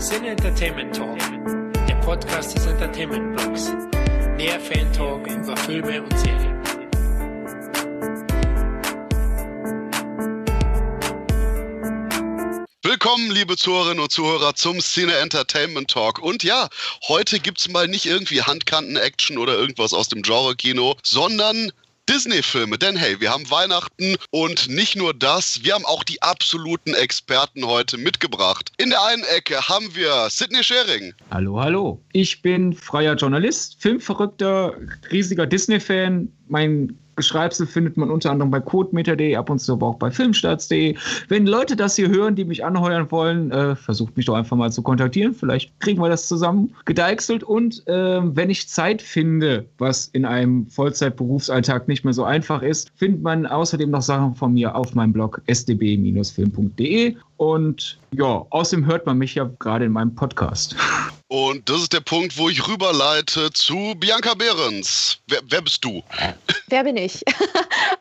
Sin Entertainment Talk, der Podcast des Entertainment Blogs. Mehr Fan Talk über Filme und Serien. Willkommen, liebe Zuhörerinnen und Zuhörer, zum Cine Entertainment Talk. Und ja, heute gibt's mal nicht irgendwie Handkanten-Action oder irgendwas aus dem Genre-Kino, sondern Disney-Filme. Denn hey, wir haben Weihnachten und nicht nur das, wir haben auch die absoluten Experten heute mitgebracht. In der einen Ecke haben wir Sidney Schering. Hallo, hallo. Ich bin freier Journalist, Filmverrückter, riesiger Disney-Fan. Mein Geschreibsel findet man unter anderem bei codemeter.de, ab und zu aber auch bei filmstarts.de. Wenn Leute das hier hören, die mich anheuern wollen, äh, versucht mich doch einfach mal zu kontaktieren. Vielleicht kriegen wir das zusammen gedeichselt. Und äh, wenn ich Zeit finde, was in einem Vollzeitberufsalltag nicht mehr so einfach ist, findet man außerdem noch Sachen von mir auf meinem Blog sdb-film.de. Und ja, außerdem hört man mich ja gerade in meinem Podcast. Und das ist der Punkt, wo ich rüberleite zu Bianca Behrens. Wer, wer bist du? Wer bin ich?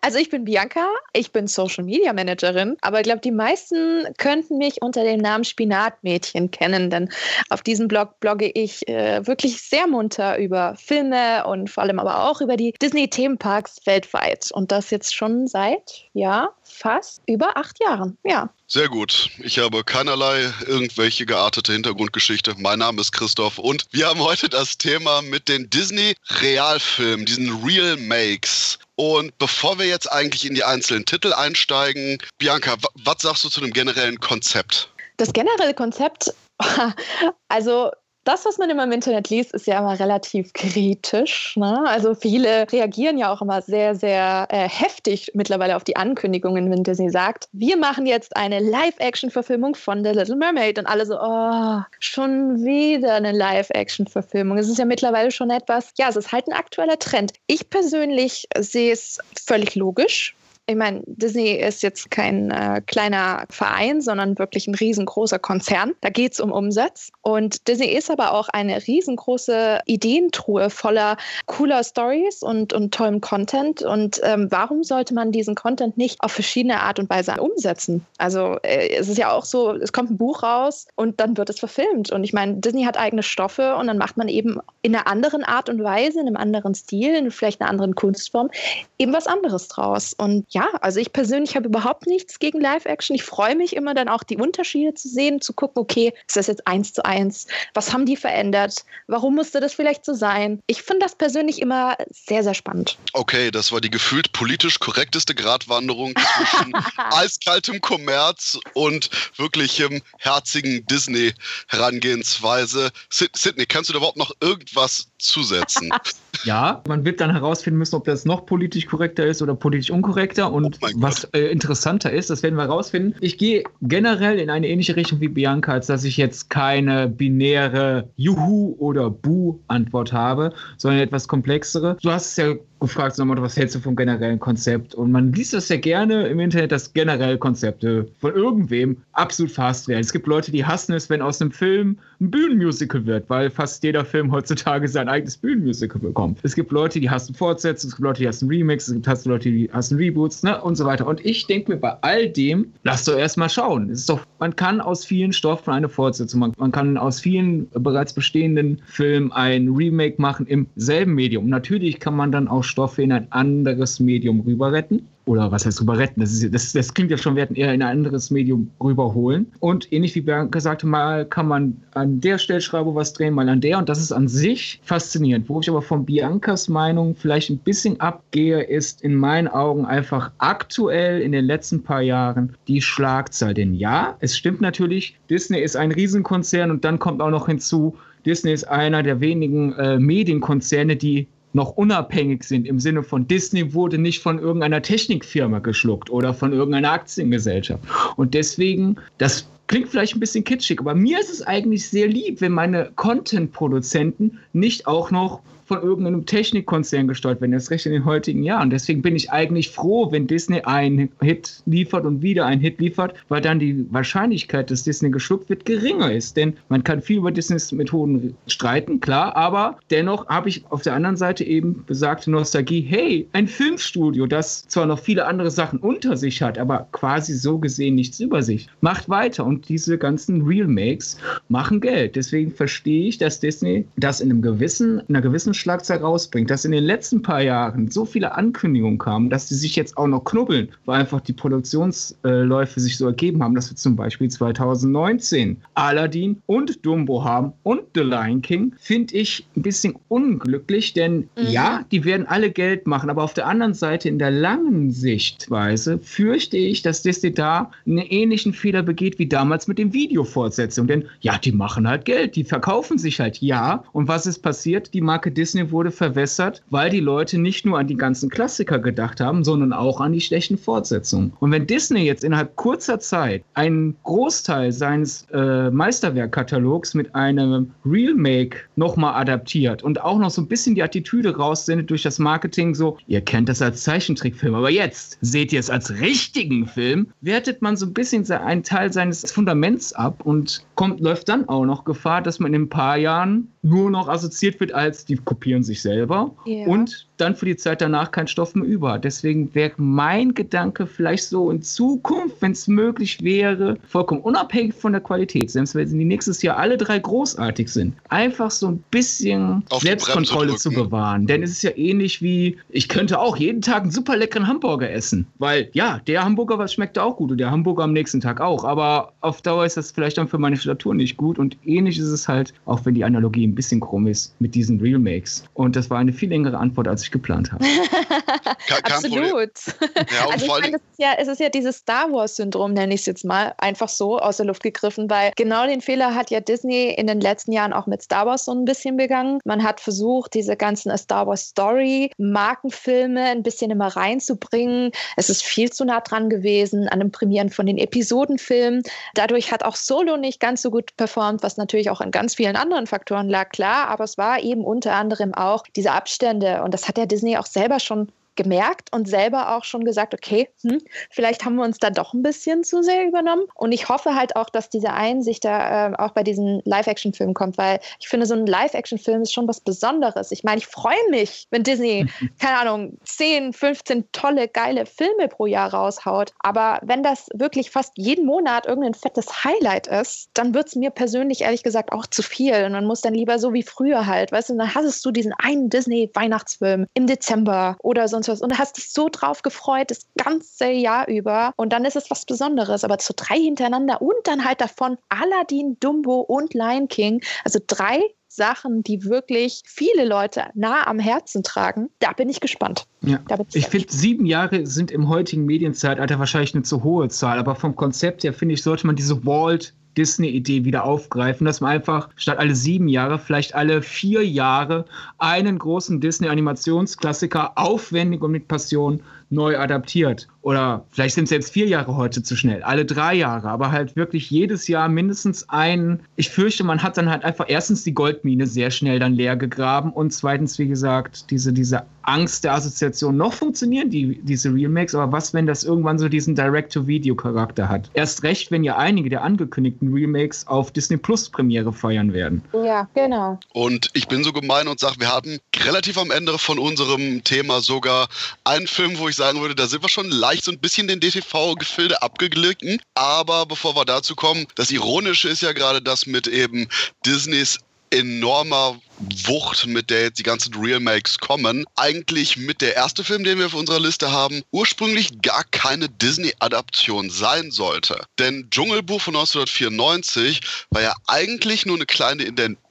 Also ich bin Bianca, ich bin Social Media Managerin, aber ich glaube, die meisten könnten mich unter dem Namen Spinatmädchen kennen, denn auf diesem Blog blogge ich äh, wirklich sehr munter über Filme und vor allem aber auch über die Disney-Themenparks weltweit. Und das jetzt schon seit, ja, fast über acht Jahren, ja. Sehr gut. Ich habe keinerlei irgendwelche geartete Hintergrundgeschichte. Mein Name ist Christoph und wir haben heute das Thema mit den Disney-Realfilmen, diesen Real Makes. Und bevor wir jetzt eigentlich in die einzelnen Titel einsteigen, Bianca, was sagst du zu dem generellen Konzept? Das generelle Konzept, also das, was man immer im Internet liest, ist ja immer relativ kritisch. Ne? Also viele reagieren ja auch immer sehr, sehr äh, heftig mittlerweile auf die Ankündigungen, wenn Disney sagt, wir machen jetzt eine Live-Action-Verfilmung von The Little Mermaid. Und alle so, oh, schon wieder eine Live-Action-Verfilmung. Es ist ja mittlerweile schon etwas, ja, es ist halt ein aktueller Trend. Ich persönlich sehe es völlig logisch ich meine, Disney ist jetzt kein äh, kleiner Verein, sondern wirklich ein riesengroßer Konzern. Da geht es um Umsatz. Und Disney ist aber auch eine riesengroße Ideentruhe voller cooler Stories und, und tollem Content. Und ähm, warum sollte man diesen Content nicht auf verschiedene Art und Weise umsetzen? Also äh, es ist ja auch so, es kommt ein Buch raus und dann wird es verfilmt. Und ich meine, Disney hat eigene Stoffe und dann macht man eben in einer anderen Art und Weise, in einem anderen Stil, in vielleicht einer anderen Kunstform eben was anderes draus. Und ja, also ich persönlich habe überhaupt nichts gegen Live-Action. Ich freue mich immer dann auch die Unterschiede zu sehen, zu gucken, okay, ist das jetzt eins zu eins? Was haben die verändert? Warum musste das vielleicht so sein? Ich finde das persönlich immer sehr, sehr spannend. Okay, das war die gefühlt politisch korrekteste Gratwanderung zwischen eiskaltem Kommerz und wirklichem herzigen Disney-Herangehensweise. Sydney, kannst du da überhaupt noch irgendwas zusetzen? ja, man wird dann herausfinden müssen, ob das noch politisch korrekter ist oder politisch unkorrekter. Und oh was äh, interessanter ist, das werden wir herausfinden. Ich gehe generell in eine ähnliche Richtung wie Bianca, als dass ich jetzt keine binäre Juhu oder Bu-Antwort habe, sondern etwas komplexere. Du hast es ja gefragt, was hältst du vom generellen Konzept? Und man liest das ja gerne im Internet, dass generell Konzepte von irgendwem absolut fast werden. Es gibt Leute, die hassen es, wenn aus einem Film ein Bühnenmusical wird, weil fast jeder Film heutzutage sein eigenes Bühnenmusical bekommt. Es gibt Leute, die hassen Fortsetzungen, es gibt Leute, die hassen Remix, es gibt Leute, die hassen Reboots, ne, und so weiter. Und ich denke mir bei all dem, lass doch erstmal schauen. Es ist doch, man kann aus vielen Stoffen eine Fortsetzung machen. Man kann aus vielen bereits bestehenden Filmen ein Remake machen im selben Medium. Natürlich kann man dann auch Stoffe in ein anderes Medium rüber retten oder was heißt rüber retten? Das, ist, das, das klingt ja schon, wir hätten eher in ein anderes Medium rüberholen. Und ähnlich wie Bernd gesagt mal kann man an der Stellschraube was drehen, mal an der. Und das ist an sich faszinierend. Wo ich aber von Biancas Meinung vielleicht ein bisschen abgehe, ist in meinen Augen einfach aktuell in den letzten paar Jahren die Schlagzahl. Denn ja, es stimmt natürlich, Disney ist ein Riesenkonzern und dann kommt auch noch hinzu, Disney ist einer der wenigen äh, Medienkonzerne, die noch unabhängig sind im Sinne von Disney wurde nicht von irgendeiner Technikfirma geschluckt oder von irgendeiner Aktiengesellschaft. Und deswegen, das klingt vielleicht ein bisschen kitschig, aber mir ist es eigentlich sehr lieb, wenn meine Content-Produzenten nicht auch noch von irgendeinem Technikkonzern gesteuert werden, erst recht in den heutigen Jahren. Deswegen bin ich eigentlich froh, wenn Disney einen Hit liefert und wieder einen Hit liefert, weil dann die Wahrscheinlichkeit, dass Disney geschluckt wird, geringer ist. Denn man kann viel über Disneys Methoden streiten, klar, aber dennoch habe ich auf der anderen Seite eben besagte Nostalgie, hey, ein Filmstudio, das zwar noch viele andere Sachen unter sich hat, aber quasi so gesehen nichts über sich, macht weiter und diese ganzen Real-Makes machen Geld. Deswegen verstehe ich, dass Disney das in einem gewissen, in einer gewissen Schlagzahl rausbringt, dass in den letzten paar Jahren so viele Ankündigungen kamen, dass die sich jetzt auch noch knubbeln, weil einfach die Produktionsläufe sich so ergeben haben, dass wir zum Beispiel 2019 Aladdin und Dumbo haben und The Lion King, finde ich ein bisschen unglücklich, denn mhm. ja, die werden alle Geld machen, aber auf der anderen Seite in der langen Sichtweise fürchte ich, dass Disney da einen ähnlichen Fehler begeht wie damals mit den Videofortsetzungen. Denn ja, die machen halt Geld, die verkaufen sich halt ja. Und was ist passiert? Die Marke Disney wurde verwässert, weil die Leute nicht nur an die ganzen Klassiker gedacht haben, sondern auch an die schlechten Fortsetzungen. Und wenn Disney jetzt innerhalb kurzer Zeit einen Großteil seines äh, Meisterwerkkatalogs mit einem Remake nochmal adaptiert und auch noch so ein bisschen die Attitüde raussendet durch das Marketing, so, ihr kennt das als Zeichentrickfilm, aber jetzt seht ihr es als richtigen Film, wertet man so ein bisschen einen Teil seines Fundaments ab und kommt, läuft dann auch noch Gefahr, dass man in ein paar Jahren nur noch assoziiert wird als, die kopieren sich selber ja. und dann für die Zeit danach kein Stoff mehr über. Deswegen wäre mein Gedanke vielleicht so in Zukunft, wenn es möglich wäre, vollkommen unabhängig von der Qualität, selbst wenn sie nächstes Jahr alle drei großartig sind, einfach so ein bisschen Auf Selbstkontrolle zu bewahren. Denn es ist ja ähnlich wie, ich könnte auch jeden Tag einen super leckeren Hamburger essen. Weil ja, der Hamburger was schmeckt auch gut und der Hamburger am nächsten Tag auch. Aber auf Dauer ist das vielleicht dann für meine Statur nicht gut. Und ähnlich ist es halt, auch wenn die Analogie ein bisschen krumm ist, mit diesen Real-Makes. Und das war eine viel längere Antwort, als ich geplant habe. Absolut. Ja, also ich meine, es, ist ja, es ist ja dieses Star Wars-Syndrom, nenne ich es jetzt mal, einfach so aus der Luft gegriffen, weil genau den Fehler hat ja Disney in den letzten Jahren auch mit Star Wars so ein bisschen begangen. Man hat versucht, diese ganzen Star Wars Story, Markenfilme ein bisschen immer reinzubringen. Es ist viel zu nah dran gewesen an dem Premieren von den Episodenfilmen. Dadurch hat auch Solo nicht ganz so gut performt, was natürlich auch an ganz vielen anderen Faktoren lag, klar, aber es war eben unter anderem auch diese Abstände und das hat ja Disney auch selber schon gemerkt und selber auch schon gesagt, okay, hm, vielleicht haben wir uns da doch ein bisschen zu sehr übernommen. Und ich hoffe halt auch, dass diese Einsicht da äh, auch bei diesen Live-Action-Filmen kommt, weil ich finde, so ein Live-Action-Film ist schon was Besonderes. Ich meine, ich freue mich, wenn Disney, keine Ahnung, 10, 15 tolle, geile Filme pro Jahr raushaut. Aber wenn das wirklich fast jeden Monat irgendein fettes Highlight ist, dann wird es mir persönlich ehrlich gesagt auch zu viel. Und man muss dann lieber so wie früher halt, weißt du, dann hast du diesen einen Disney-Weihnachtsfilm im Dezember oder sonst was und hast dich so drauf gefreut, das ganze Jahr über. Und dann ist es was Besonderes. Aber zu drei hintereinander und dann halt davon Aladdin, Dumbo und Lion King, also drei Sachen, die wirklich viele Leute nah am Herzen tragen. Da bin ich gespannt. Ja. ich finde, sieben Jahre sind im heutigen Medienzeitalter wahrscheinlich eine zu hohe Zahl, aber vom Konzept her finde ich, sollte man diese Walt Disney-Idee wieder aufgreifen, dass man einfach statt alle sieben Jahre, vielleicht alle vier Jahre einen großen Disney-Animationsklassiker aufwendig und mit Passion neu adaptiert. Oder vielleicht sind es jetzt vier Jahre heute zu schnell, alle drei Jahre, aber halt wirklich jedes Jahr mindestens einen. Ich fürchte, man hat dann halt einfach erstens die Goldmine sehr schnell dann leer gegraben und zweitens, wie gesagt, diese, diese Angst der Assoziation. Noch funktionieren die, diese Remakes, aber was, wenn das irgendwann so diesen Direct-to-Video-Charakter hat? Erst recht, wenn ja einige der angekündigten Remakes auf Disney Plus Premiere feiern werden. Ja, genau. Und ich bin so gemein und sage, wir haben relativ am Ende von unserem Thema sogar einen Film, wo ich sagen würde, da sind wir schon leicht so ein bisschen den DTV-Gefilde abgeglitten. Aber bevor wir dazu kommen, das Ironische ist ja gerade das mit eben Disneys enormer Wucht, mit der jetzt die ganzen Remakes kommen, eigentlich mit der erste Film, den wir auf unserer Liste haben, ursprünglich gar keine Disney-Adaption sein sollte. Denn Dschungelbuch von 1994 war ja eigentlich nur eine kleine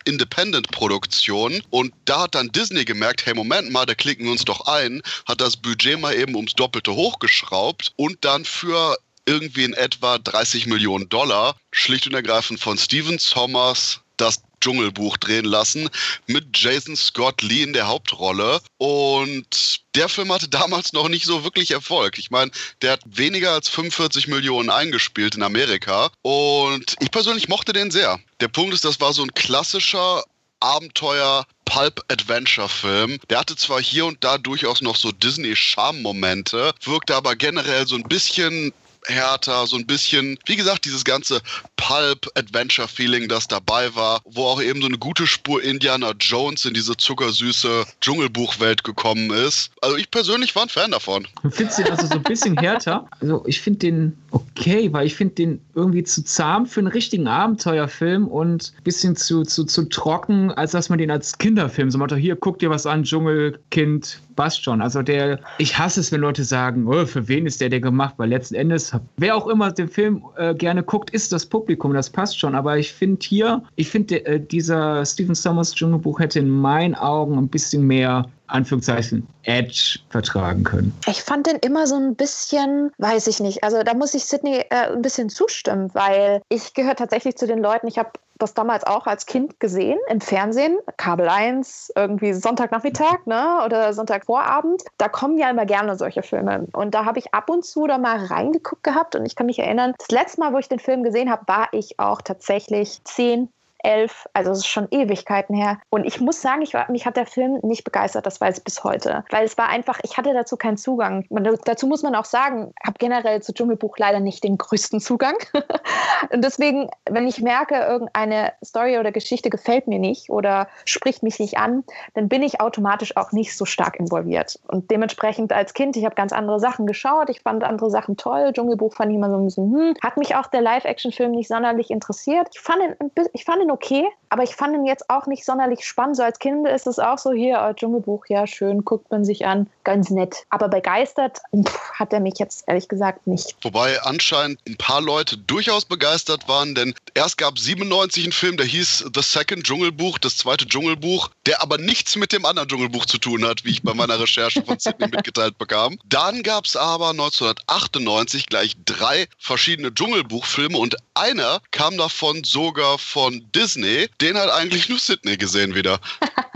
Independent-Produktion und da hat dann Disney gemerkt, hey Moment mal, da klicken wir uns doch ein, hat das Budget mal eben ums Doppelte hochgeschraubt und dann für irgendwie in etwa 30 Millionen Dollar schlicht und ergreifend von Steven Sommers das Dschungelbuch drehen lassen mit Jason Scott Lee in der Hauptrolle. Und der Film hatte damals noch nicht so wirklich Erfolg. Ich meine, der hat weniger als 45 Millionen eingespielt in Amerika. Und ich persönlich mochte den sehr. Der Punkt ist, das war so ein klassischer Abenteuer Pulp-Adventure-Film. Der hatte zwar hier und da durchaus noch so Disney-Charme-Momente, wirkte aber generell so ein bisschen härter, so ein bisschen, wie gesagt, dieses ganze Pulp-Adventure-Feeling, das dabei war, wo auch eben so eine gute Spur Indiana Jones in diese zuckersüße Dschungelbuchwelt gekommen ist. Also ich persönlich war ein Fan davon. Du findest den also so ein bisschen härter? Also ich finde den okay, weil ich finde den irgendwie zu zahm für einen richtigen Abenteuerfilm und ein bisschen zu, zu, zu trocken, als dass man den als Kinderfilm so macht. Hier, guck dir was an, Dschungelkind, passt schon. Also der, ich hasse es, wenn Leute sagen, oh, für wen ist der der gemacht? Weil letzten Endes, wer auch immer den Film äh, gerne guckt, ist das Publikum, das passt schon. Aber ich finde hier, ich finde, äh, dieser Stephen Sommers Dschungelbuch hätte in meinen Augen ein bisschen mehr Anführungszeichen Edge vertragen können. Ich fand den immer so ein bisschen, weiß ich nicht. Also da muss ich Sydney äh, ein bisschen zustimmen, weil ich gehöre tatsächlich zu den Leuten, ich habe das damals auch als Kind gesehen im Fernsehen, Kabel 1, irgendwie Sonntagnachmittag ne, oder Sonntagvorabend. Da kommen ja immer gerne solche Filme. Und da habe ich ab und zu da mal reingeguckt gehabt und ich kann mich erinnern, das letzte Mal, wo ich den Film gesehen habe, war ich auch tatsächlich zehn, elf, also es ist schon Ewigkeiten her. Und ich muss sagen, ich war, mich hat der Film nicht begeistert, das weiß ich bis heute. Weil es war einfach, ich hatte dazu keinen Zugang. Man, dazu muss man auch sagen, habe generell zu Dschungelbuch leider nicht den größten Zugang. und deswegen, wenn ich merke, irgendeine Story oder Geschichte gefällt mir nicht oder spricht mich nicht an, dann bin ich automatisch auch nicht so stark involviert. Und dementsprechend als Kind, ich habe ganz andere Sachen geschaut, ich fand andere Sachen toll. Dschungelbuch fand ich immer so ein bisschen, hm, hat mich auch der Live-Action-Film nicht sonderlich interessiert. Ich fand ihn, ich fand ihn okay, aber ich fand ihn jetzt auch nicht sonderlich spannend. So als Kind ist es auch so hier, oh, Dschungelbuch, ja, schön, guckt man sich an, ganz nett. Aber begeistert pff, hat er mich jetzt ehrlich gesagt nicht. Wobei anscheinend ein paar Leute durchaus begeistert waren, denn erst gab es 97 einen Film, der hieß The Second Dschungelbuch, das zweite Dschungelbuch, der aber nichts mit dem anderen Dschungelbuch zu tun hat, wie ich bei meiner Recherche von Sydney mitgeteilt bekam. Dann gab es aber 1998 gleich drei verschiedene Dschungelbuchfilme und einer kam davon sogar von Disney. Den hat eigentlich nur Sydney gesehen wieder.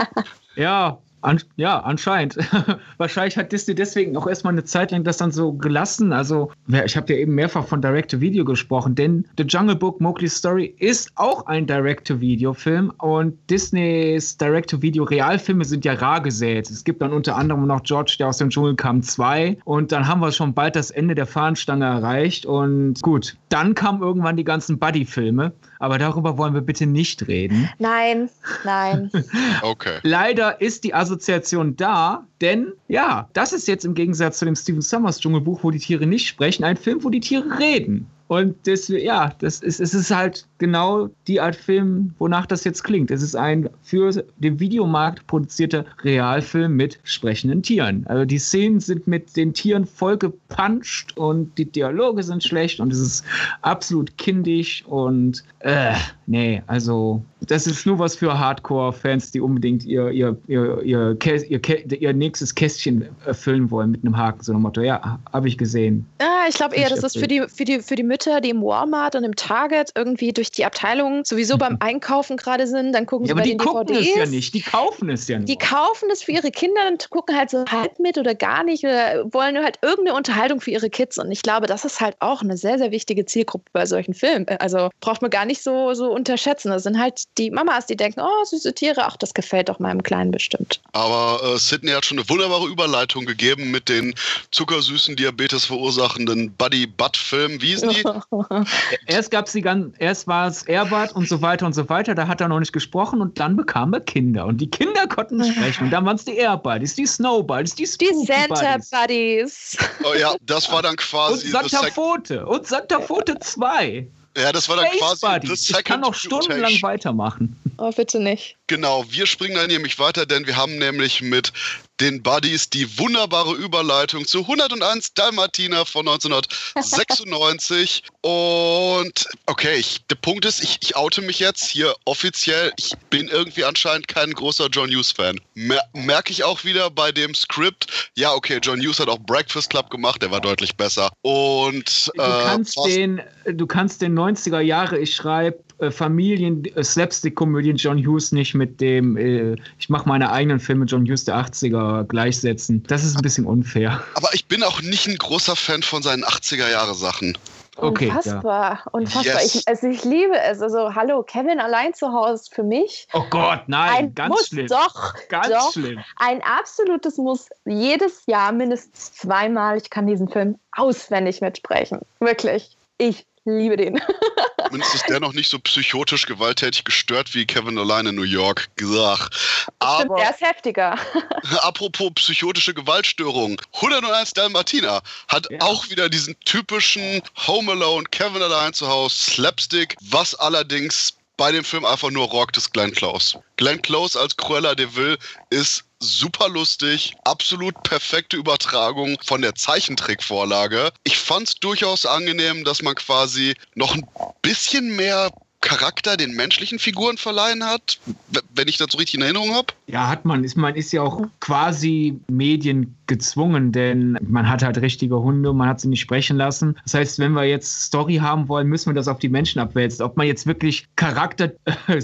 ja, an, ja, anscheinend. Wahrscheinlich hat Disney deswegen auch erstmal eine Zeit lang das dann so gelassen. Also, ich habe ja eben mehrfach von Direct-to-Video gesprochen, denn The Jungle Book Mowgli's Story ist auch ein Direct-to-Video-Film und Disneys Direct-to-Video-Realfilme sind ja rar gesät. Es gibt dann unter anderem noch George, der aus dem Dschungel kam, 2 und dann haben wir schon bald das Ende der Fahnenstange erreicht und gut, dann kamen irgendwann die ganzen Buddy-Filme aber darüber wollen wir bitte nicht reden. Nein, nein. okay. Leider ist die Assoziation da, denn ja, das ist jetzt im Gegensatz zu dem Stephen Summers Dschungelbuch, wo die Tiere nicht sprechen, ein Film, wo die Tiere reden. Und das, ja, das ist, es ist halt genau die Art Film, wonach das jetzt klingt. Es ist ein für den Videomarkt produzierter Realfilm mit sprechenden Tieren. Also die Szenen sind mit den Tieren voll gepanscht und die Dialoge sind schlecht und es ist absolut kindisch und äh, nee, also das ist nur was für Hardcore-Fans, die unbedingt ihr, ihr, ihr, ihr, ihr, ihr nächstes Kästchen erfüllen wollen mit einem Haken, so einem Motto. Ja, habe ich gesehen. Ja, ich glaube eher, das ist für die, für, die, für die Mütter, die im Walmart und im Target irgendwie durch die Abteilung sowieso beim Einkaufen gerade sind. Dann gucken ja, sie aber bei die den gucken DVDs. es ja nicht, die kaufen es ja nicht. Die kaufen es für ihre Kinder und gucken halt so halb mit oder gar nicht oder wollen nur halt irgendeine Unterhaltung für ihre Kids. Und ich glaube, das ist halt auch eine sehr, sehr wichtige Zielgruppe bei solchen Filmen. Also braucht man gar nicht so, so unterschätzen. Das sind halt die Mamas, die denken, oh, süße Tiere, ach, das gefällt doch meinem Kleinen bestimmt. Aber äh, Sydney hat schon eine wunderbare Überleitung gegeben mit den zuckersüßen, Diabetes verursachenden Buddy-Butt-Filmen. Wie hießen die? erst gab's die ganz, erst war es Airbud und so weiter und so weiter, da hat er noch nicht gesprochen und dann bekam er Kinder. Und die Kinder konnten sprechen. Und dann waren es die Airbuddies, die Snowbuddies, die Die Santa Buddies. Oh ja, das war dann quasi. Und Santa Pfote. Und Santa Pfote 2. Ja, das war dann Space quasi Buddies. Ich kann noch stundenlang weitermachen. Oh, bitte nicht. Genau, wir springen dann nämlich weiter, denn wir haben nämlich mit den Buddies die wunderbare Überleitung zu 101 Dalmatiner von 1996. Und okay, ich, der Punkt ist, ich, ich oute mich jetzt hier offiziell. Ich bin irgendwie anscheinend kein großer John Hughes-Fan. Mer Merke ich auch wieder bei dem Skript. Ja, okay, John Hughes hat auch Breakfast Club gemacht, der war deutlich besser. Und Du kannst, den, du kannst den 90er Jahre, ich schreibe Familien, äh, Slapstick-Komödien John Hughes nicht mit dem, äh, ich mache meine eigenen Filme John Hughes der 80er gleichsetzen. Das ist ein bisschen unfair. aber ich bin auch nicht ein großer Fan von seinen 80er-Jahre-Sachen. Okay, unfassbar, ja. unfassbar. Yes. Ich, also ich liebe es. Also hallo, Kevin allein zu Hause für mich. Oh Gott, nein, ein ganz Muss, schlimm. Doch, ganz doch, schlimm. Ein absolutes Muss. Jedes Jahr mindestens zweimal. Ich kann diesen Film auswendig mitsprechen. Wirklich. Ich liebe den. Zumindest ist der noch nicht so psychotisch gewalttätig gestört wie Kevin allein in New York. Gesagt. Aber Stimmt, der ist heftiger. apropos psychotische Gewaltstörung. 101 Dalmatiner hat ja. auch wieder diesen typischen Home Alone, Kevin allein zu Hause, Slapstick, was allerdings bei dem Film einfach nur rockt, ist Glenn Close. Glenn Close als Cruella de Vil ist super lustig, absolut perfekte Übertragung von der Zeichentrickvorlage. Ich fand es durchaus angenehm, dass man quasi noch ein bisschen mehr Charakter den menschlichen Figuren verleihen hat, wenn ich das richtig in Erinnerung habe? Ja, hat man. Ist, man ist ja auch quasi Medien gezwungen, denn man hat halt richtige Hunde und man hat sie nicht sprechen lassen. Das heißt, wenn wir jetzt Story haben wollen, müssen wir das auf die Menschen abwälzen. Ob man jetzt wirklich Charakter äh,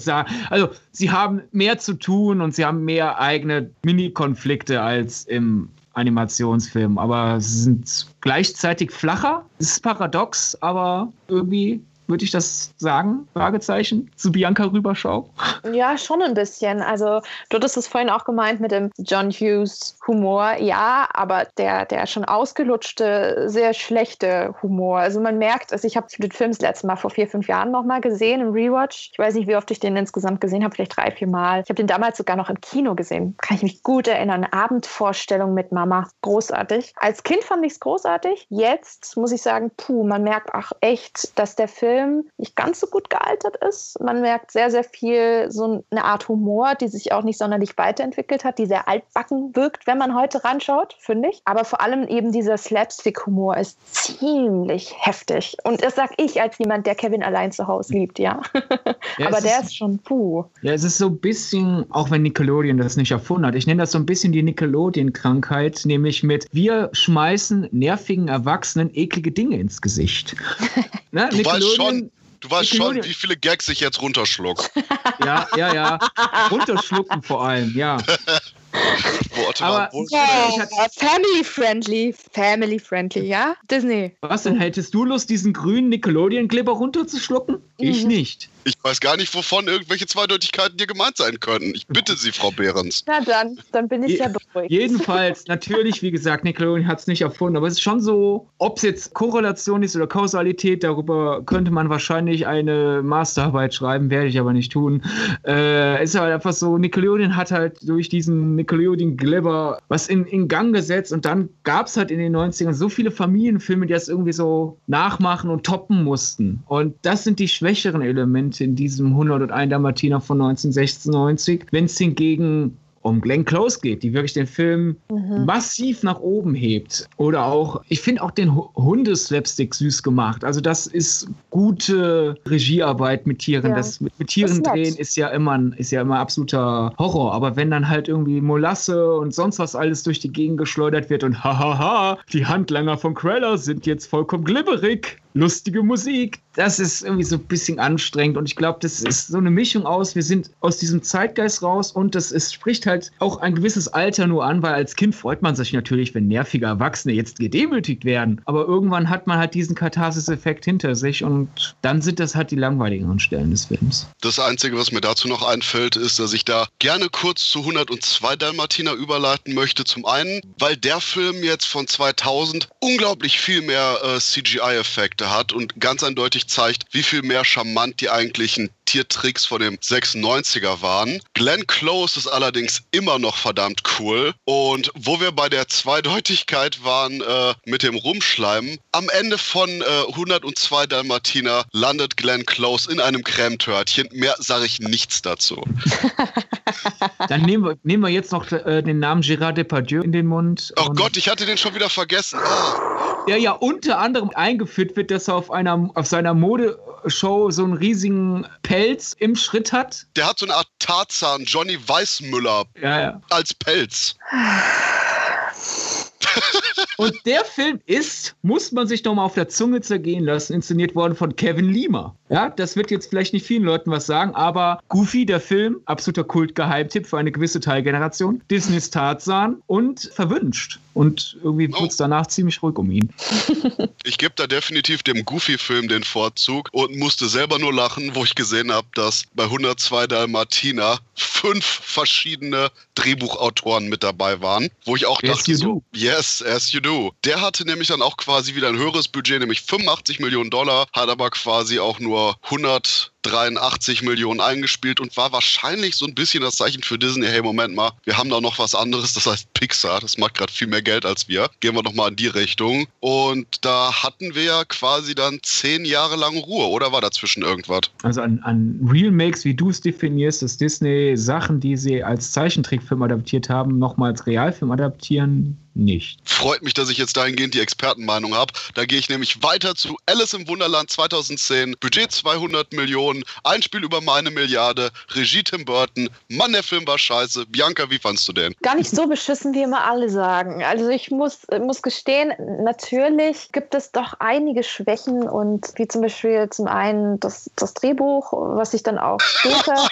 also sie haben mehr zu tun und sie haben mehr eigene Mini-Konflikte als im Animationsfilm, aber sie sind gleichzeitig flacher. Das ist paradox, aber irgendwie würde ich das sagen? Fragezeichen zu Bianca rüberschau? Ja, schon ein bisschen. Also du hattest es vorhin auch gemeint mit dem John Hughes Humor. Ja, aber der, der schon ausgelutschte, sehr schlechte Humor. Also man merkt, also ich habe den Film das letzte Mal vor vier, fünf Jahren nochmal gesehen im Rewatch. Ich weiß nicht, wie oft ich den insgesamt gesehen habe, vielleicht drei, vier Mal. Ich habe den damals sogar noch im Kino gesehen. Kann ich mich gut erinnern. Eine Abendvorstellung mit Mama. Großartig. Als Kind fand ich es großartig. Jetzt muss ich sagen, puh, man merkt auch echt, dass der Film Film nicht ganz so gut gealtert ist. Man merkt sehr, sehr viel so eine Art Humor, die sich auch nicht sonderlich weiterentwickelt hat, die sehr altbacken wirkt, wenn man heute ranschaut, finde ich. Aber vor allem eben dieser Slapstick-Humor ist ziemlich heftig. Und das sage ich als jemand, der Kevin allein zu Hause liebt, ja. ja Aber der ist, ist schon puh. Ja, es ist so ein bisschen, auch wenn Nickelodeon das nicht erfunden hat, ich nenne das so ein bisschen die Nickelodeon-Krankheit, nämlich mit wir schmeißen nervigen Erwachsenen eklige Dinge ins Gesicht. Ne? Du weißt schon, Du weißt schon, wie viele Gags ich jetzt runterschluck. Ja, ja, ja. Runterschlucken vor allem, ja. Boah, Aber ja, family friendly, family friendly, ja? Disney. Was denn? Hättest du Lust, diesen grünen Nickelodeon-Glibber runterzuschlucken? Mhm. Ich nicht. Ich weiß gar nicht, wovon irgendwelche Zweideutigkeiten dir gemeint sein könnten. Ich bitte Sie, Frau Behrens. Na dann, dann bin ich ja beruhigt. Jedenfalls, natürlich, wie gesagt, Nickelodeon hat es nicht erfunden, aber es ist schon so, ob es jetzt Korrelation ist oder Kausalität, darüber könnte man wahrscheinlich eine Masterarbeit schreiben, werde ich aber nicht tun. Äh, ist halt einfach so, Nickelodeon hat halt durch diesen Nickelodeon Glibber was in, in Gang gesetzt und dann gab es halt in den 90ern so viele Familienfilme, die das irgendwie so nachmachen und toppen mussten. Und das sind die schwächeren Elemente in diesem 101 Dalmatiner von 1996. Wenn es hingegen um Glenn Close geht, die wirklich den Film mhm. massiv nach oben hebt. Oder auch, ich finde auch den Hundeslapstick süß gemacht. Also das ist gute Regiearbeit mit Tieren. Ja. Das mit, mit Tieren das drehen ist ja immer ist ja immer absoluter Horror. Aber wenn dann halt irgendwie Molasse und sonst was alles durch die Gegend geschleudert wird und hahaha, die Handlanger von Cruella sind jetzt vollkommen glibberig lustige Musik. Das ist irgendwie so ein bisschen anstrengend und ich glaube, das ist so eine Mischung aus, wir sind aus diesem Zeitgeist raus und das ist, spricht halt auch ein gewisses Alter nur an, weil als Kind freut man sich natürlich, wenn nervige Erwachsene jetzt gedemütigt werden. Aber irgendwann hat man halt diesen Katharsis-Effekt hinter sich und dann sind das halt die langweiligeren Stellen des Films. Das Einzige, was mir dazu noch einfällt, ist, dass ich da gerne kurz zu 102 Dalmatiner überleiten möchte. Zum einen, weil der Film jetzt von 2000 unglaublich viel mehr äh, CGI-Effekte hat und ganz eindeutig zeigt, wie viel mehr charmant die eigentlichen Tiertricks von dem 96er waren. Glenn Close ist allerdings immer noch verdammt cool. Und wo wir bei der Zweideutigkeit waren äh, mit dem Rumschleimen, am Ende von äh, 102 Dalmatiner landet Glenn Close in einem Cremetörtchen. Mehr sage ich nichts dazu. Dann nehmen wir, nehmen wir jetzt noch äh, den Namen Gérard Depardieu in den Mund. Oh Gott, ich hatte den schon wieder vergessen. Oh. Der ja unter anderem eingeführt wird, dass er auf, einer, auf seiner Modeshow so einen riesigen Pelz im Schritt hat. Der hat so eine Art Tarzan, Johnny Weißmüller ja, ja. als Pelz. Und der Film ist, muss man sich doch mal auf der Zunge zergehen lassen, inszeniert worden von Kevin Lima. Ja, das wird jetzt vielleicht nicht vielen Leuten was sagen, aber Goofy, der Film, absoluter Kult-Geheimtipp für eine gewisse Teilgeneration. Disneys Tarzan und verwünscht. Und irgendwie oh. wird es danach ziemlich ruhig um ihn. Ich gebe da definitiv dem Goofy-Film den Vorzug und musste selber nur lachen, wo ich gesehen habe, dass bei 102 Dalmatina fünf verschiedene Drehbuchautoren mit dabei waren, wo ich auch yes, dachte, so, yes, as you do. Der hatte nämlich dann auch quasi wieder ein höheres Budget, nämlich 85 Millionen Dollar, hat aber quasi auch nur 100 83 Millionen eingespielt und war wahrscheinlich so ein bisschen das Zeichen für Disney, hey, Moment mal, wir haben da noch was anderes, das heißt Pixar, das macht gerade viel mehr Geld als wir. Gehen wir doch mal in die Richtung. Und da hatten wir ja quasi dann zehn Jahre lang Ruhe, oder war dazwischen irgendwas? Also an, an Real-Makes, wie du es definierst, dass Disney Sachen, die sie als Zeichentrickfilm adaptiert haben, nochmal als Realfilm adaptieren, nicht. Freut mich, dass ich jetzt dahingehend die Expertenmeinung habe. Da gehe ich nämlich weiter zu Alice im Wunderland 2010. Budget 200 Millionen, Einspiel über meine Milliarde, Regie Tim Burton. Mann, der Film war scheiße. Bianca, wie fandst du den? Gar nicht so beschissen, wie immer alle sagen. Also ich muss, muss gestehen, natürlich gibt es doch einige Schwächen und wie zum Beispiel zum einen das, das Drehbuch, was sich dann auch später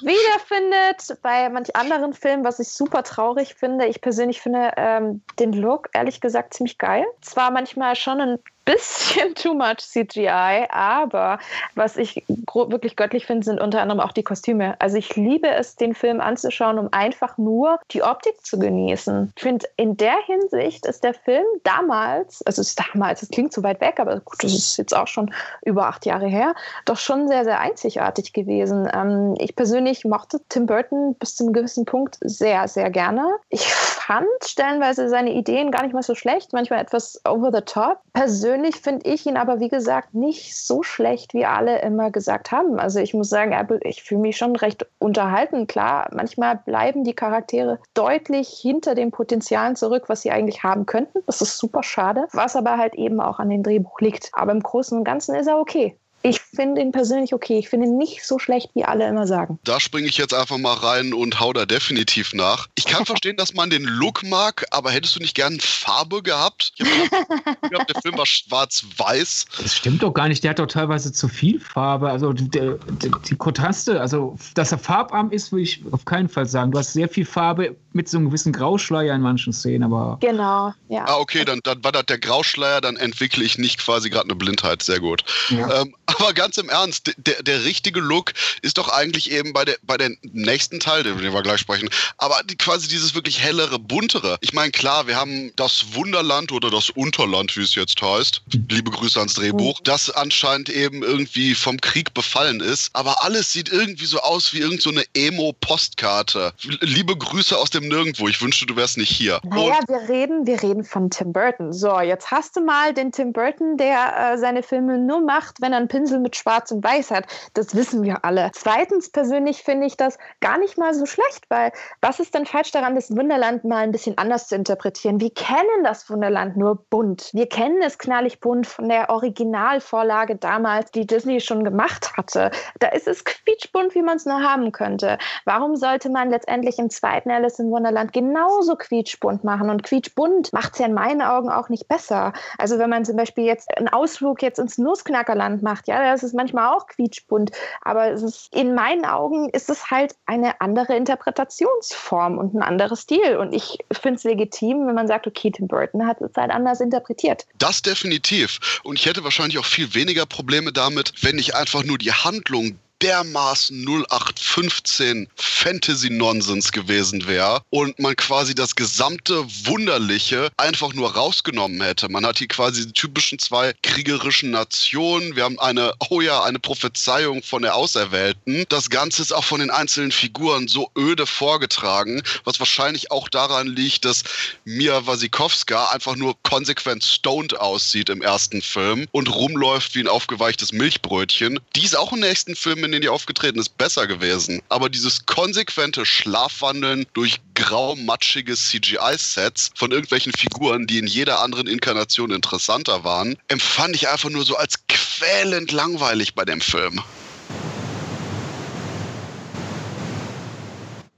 wiederfindet bei manch anderen Filmen, was ich super traurig finde. Ich persönlich finde ähm, den Look ehrlich gesagt ziemlich geil. Zwar manchmal schon ein bisschen too much CGI, aber was ich wirklich göttlich finde, sind unter anderem auch die Kostüme. Also ich liebe es, den Film anzuschauen, um einfach nur die Optik zu genießen. Ich finde, in der Hinsicht ist der Film damals, also es ist damals, es klingt zu weit weg, aber gut, das ist jetzt auch schon über acht Jahre her, doch schon sehr, sehr einzigartig gewesen. Ähm, ich persönlich mochte Tim Burton bis zu einem gewissen Punkt sehr, sehr gerne. Ich fand stellenweise seine Ideen gar nicht mal so schlecht, manchmal etwas over the top. Persönlich persönlich finde ich ihn aber, wie gesagt, nicht so schlecht, wie alle immer gesagt haben. Also ich muss sagen, ich fühle mich schon recht unterhalten. Klar, manchmal bleiben die Charaktere deutlich hinter dem Potenzialen zurück, was sie eigentlich haben könnten. Das ist super schade, was aber halt eben auch an dem Drehbuch liegt. Aber im Großen und Ganzen ist er okay. Ich finde ihn persönlich okay. Ich finde ihn nicht so schlecht, wie alle immer sagen. Da springe ich jetzt einfach mal rein und hau da definitiv nach. Ich kann verstehen, dass man den Look mag, aber hättest du nicht gern Farbe gehabt? Ich habe gedacht, der Film war schwarz-weiß. Das stimmt doch gar nicht. Der hat doch teilweise zu viel Farbe. Also die, die, die Kontraste, also dass er farbarm ist, würde ich auf keinen Fall sagen. Du hast sehr viel Farbe mit so einem gewissen Grauschleier in manchen Szenen, aber. Genau, ja. Ah, okay, dann, dann war das der Grauschleier, dann entwickle ich nicht quasi gerade eine Blindheit. Sehr gut. Ja. Ähm, aber ganz im Ernst, der, der richtige Look ist doch eigentlich eben bei der, bei dem nächsten Teil, den wir gleich sprechen, aber die, quasi dieses wirklich hellere, buntere. Ich meine, klar, wir haben das Wunderland oder das Unterland, wie es jetzt heißt. Liebe Grüße ans Drehbuch, das anscheinend eben irgendwie vom Krieg befallen ist. Aber alles sieht irgendwie so aus wie irgendeine so Emo-Postkarte. Liebe Grüße aus dem Nirgendwo. Ich wünschte, du wärst nicht hier. Naja, Und wir reden, wir reden von Tim Burton. So, jetzt hast du mal den Tim Burton, der äh, seine Filme nur macht, wenn er einen Pinsel mit Schwarz und Weiß hat. Das wissen wir alle. Zweitens persönlich finde ich das gar nicht mal so schlecht, weil was ist denn falsch daran, das Wunderland mal ein bisschen anders zu interpretieren? Wir kennen das Wunderland nur bunt. Wir kennen es knallig bunt von der Originalvorlage damals, die Disney schon gemacht hatte. Da ist es quietschbunt, wie man es nur haben könnte. Warum sollte man letztendlich im zweiten Alice in Wunderland genauso quietschbunt machen? Und quietschbunt macht es ja in meinen Augen auch nicht besser. Also wenn man zum Beispiel jetzt einen Ausflug jetzt ins Nussknackerland macht, ja, das ist manchmal auch quietschbunt, aber ist, in meinen Augen ist es halt eine andere Interpretationsform und ein anderer Stil. Und ich finde es legitim, wenn man sagt, okay, Tim Burton hat es halt anders interpretiert. Das definitiv. Und ich hätte wahrscheinlich auch viel weniger Probleme damit, wenn ich einfach nur die Handlung dermaßen 0815 Fantasy-Nonsens gewesen wäre und man quasi das gesamte Wunderliche einfach nur rausgenommen hätte. Man hat hier quasi die typischen zwei kriegerischen Nationen. Wir haben eine, oh ja, eine Prophezeiung von der Auserwählten. Das Ganze ist auch von den einzelnen Figuren so öde vorgetragen, was wahrscheinlich auch daran liegt, dass Mia Wasikowska einfach nur konsequent stoned aussieht im ersten Film und rumläuft wie ein aufgeweichtes Milchbrötchen. Die ist auch im nächsten Film in denen die aufgetreten ist, besser gewesen. Aber dieses konsequente Schlafwandeln durch grau-matschige CGI-Sets von irgendwelchen Figuren, die in jeder anderen Inkarnation interessanter waren, empfand ich einfach nur so als quälend langweilig bei dem Film.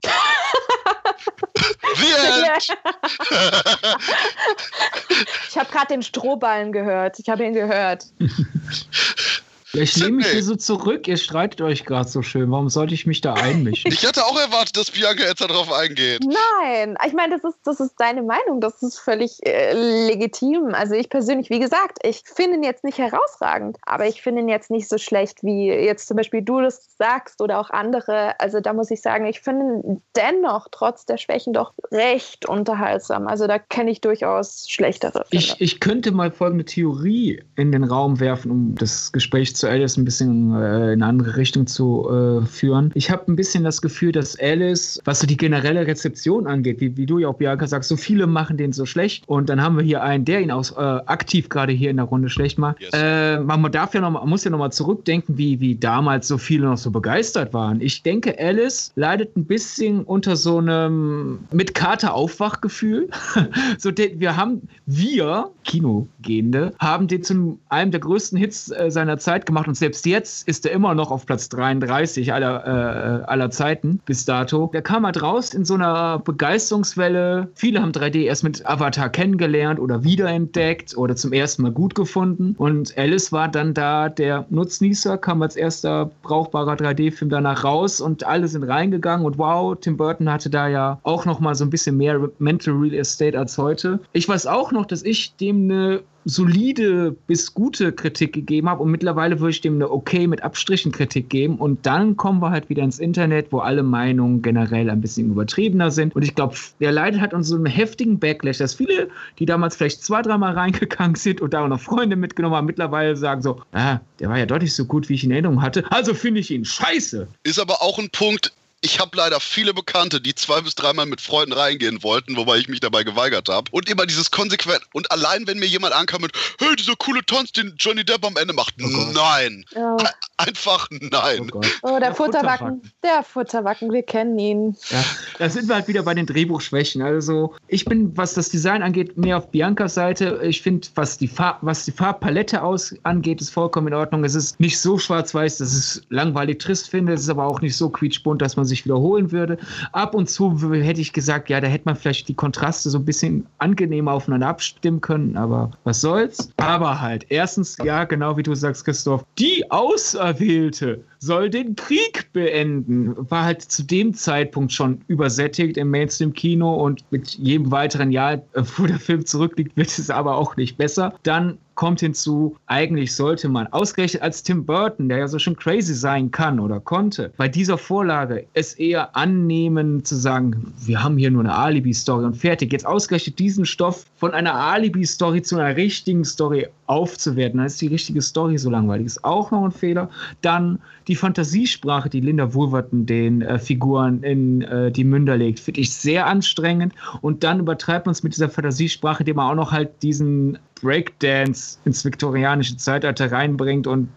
ich habe gerade den Strohballen gehört. Ich habe ihn gehört. ich nehme mich hier so zurück. Ihr streitet euch gerade so schön. Warum sollte ich mich da einmischen? Ich hatte auch erwartet, dass Bianca jetzt darauf eingeht. Nein, ich meine, das ist, das ist deine Meinung. Das ist völlig äh, legitim. Also ich persönlich, wie gesagt, ich finde ihn jetzt nicht herausragend, aber ich finde ihn jetzt nicht so schlecht, wie jetzt zum Beispiel du das sagst oder auch andere. Also da muss ich sagen, ich finde ihn dennoch trotz der Schwächen doch recht unterhaltsam. Also da kenne ich durchaus schlechtere. Ich, ich könnte mal folgende Theorie in den Raum werfen, um das Gespräch zu Alice ein bisschen äh, in eine andere Richtung zu äh, führen. Ich habe ein bisschen das Gefühl, dass Alice, was so die generelle Rezeption angeht, wie, wie du ja auch, Bianca, sagst, so viele machen den so schlecht und dann haben wir hier einen, der ihn auch äh, aktiv gerade hier in der Runde schlecht macht. Yes. Äh, man darf ja noch, man muss ja noch mal zurückdenken, wie, wie damals so viele noch so begeistert waren. Ich denke, Alice leidet ein bisschen unter so einem mit Kater Aufwachgefühl. so, den, wir haben, wir, Kinogehende, haben den zu einem der größten Hits äh, seiner Zeit gemacht und selbst jetzt ist er immer noch auf Platz 33 aller, äh, aller Zeiten bis dato. Der kam halt raus in so einer Begeisterungswelle. Viele haben 3D erst mit Avatar kennengelernt oder wiederentdeckt oder zum ersten Mal gut gefunden. Und Alice war dann da der Nutznießer, kam als erster brauchbarer 3D-Film danach raus und alle sind reingegangen und wow, Tim Burton hatte da ja auch noch mal so ein bisschen mehr Mental Real Estate als heute. Ich weiß auch noch, dass ich dem eine solide bis gute Kritik gegeben habe. Und mittlerweile würde ich dem eine okay mit Abstrichen Kritik geben. Und dann kommen wir halt wieder ins Internet, wo alle Meinungen generell ein bisschen übertriebener sind. Und ich glaube, der leidet hat uns so einen heftigen Backlash, dass viele, die damals vielleicht zwei, dreimal reingegangen sind und da auch noch Freunde mitgenommen haben, mittlerweile sagen so, ah, der war ja deutlich so gut, wie ich in Erinnerung hatte, also finde ich ihn scheiße. Ist aber auch ein Punkt, ich habe leider viele Bekannte, die zwei bis dreimal mit Freunden reingehen wollten, wobei ich mich dabei geweigert habe. Und immer dieses konsequent. Und allein, wenn mir jemand ankam mit, hey, dieser coole Tanz, den Johnny Depp am Ende macht. Oh nein. Oh. Einfach nein. Oh, oh der, Futterwacken. Der Futterwacken, wir kennen ihn. Ja, da sind wir halt wieder bei den Drehbuchschwächen. Also, ich bin, was das Design angeht, mehr auf Biancas Seite. Ich finde, was, die Farb, was die Farbpalette aus, angeht, ist vollkommen in Ordnung. Es ist nicht so schwarz-weiß, dass ich es langweilig trist finde. Es ist aber auch nicht so quietschbunt, dass man sich wiederholen würde. Ab und zu hätte ich gesagt, ja, da hätte man vielleicht die Kontraste so ein bisschen angenehmer aufeinander abstimmen können, aber was soll's. Aber halt, erstens, ja, genau wie du sagst, Christoph, die Auserwählte soll den Krieg beenden. War halt zu dem Zeitpunkt schon übersättigt im Mainstream-Kino und mit jedem weiteren Jahr, äh, wo der Film zurückliegt, wird es aber auch nicht besser. Dann kommt hinzu, eigentlich sollte man, ausgerechnet als Tim Burton, der ja so schon crazy sein kann oder konnte, bei dieser Vorlage es eher annehmen zu sagen, wir haben hier nur eine Alibi-Story und fertig. Jetzt ausgerechnet diesen Stoff von einer Alibi-Story zu einer richtigen Story aufzuwerten, dann ist die richtige Story so langweilig. Ist auch noch ein Fehler. Dann die Fantasiesprache, die Linda Woolverton den äh, Figuren in äh, die Münder legt, finde ich sehr anstrengend. Und dann übertreibt man es mit dieser Fantasiesprache, indem man auch noch halt diesen Breakdance ins viktorianische Zeitalter reinbringt und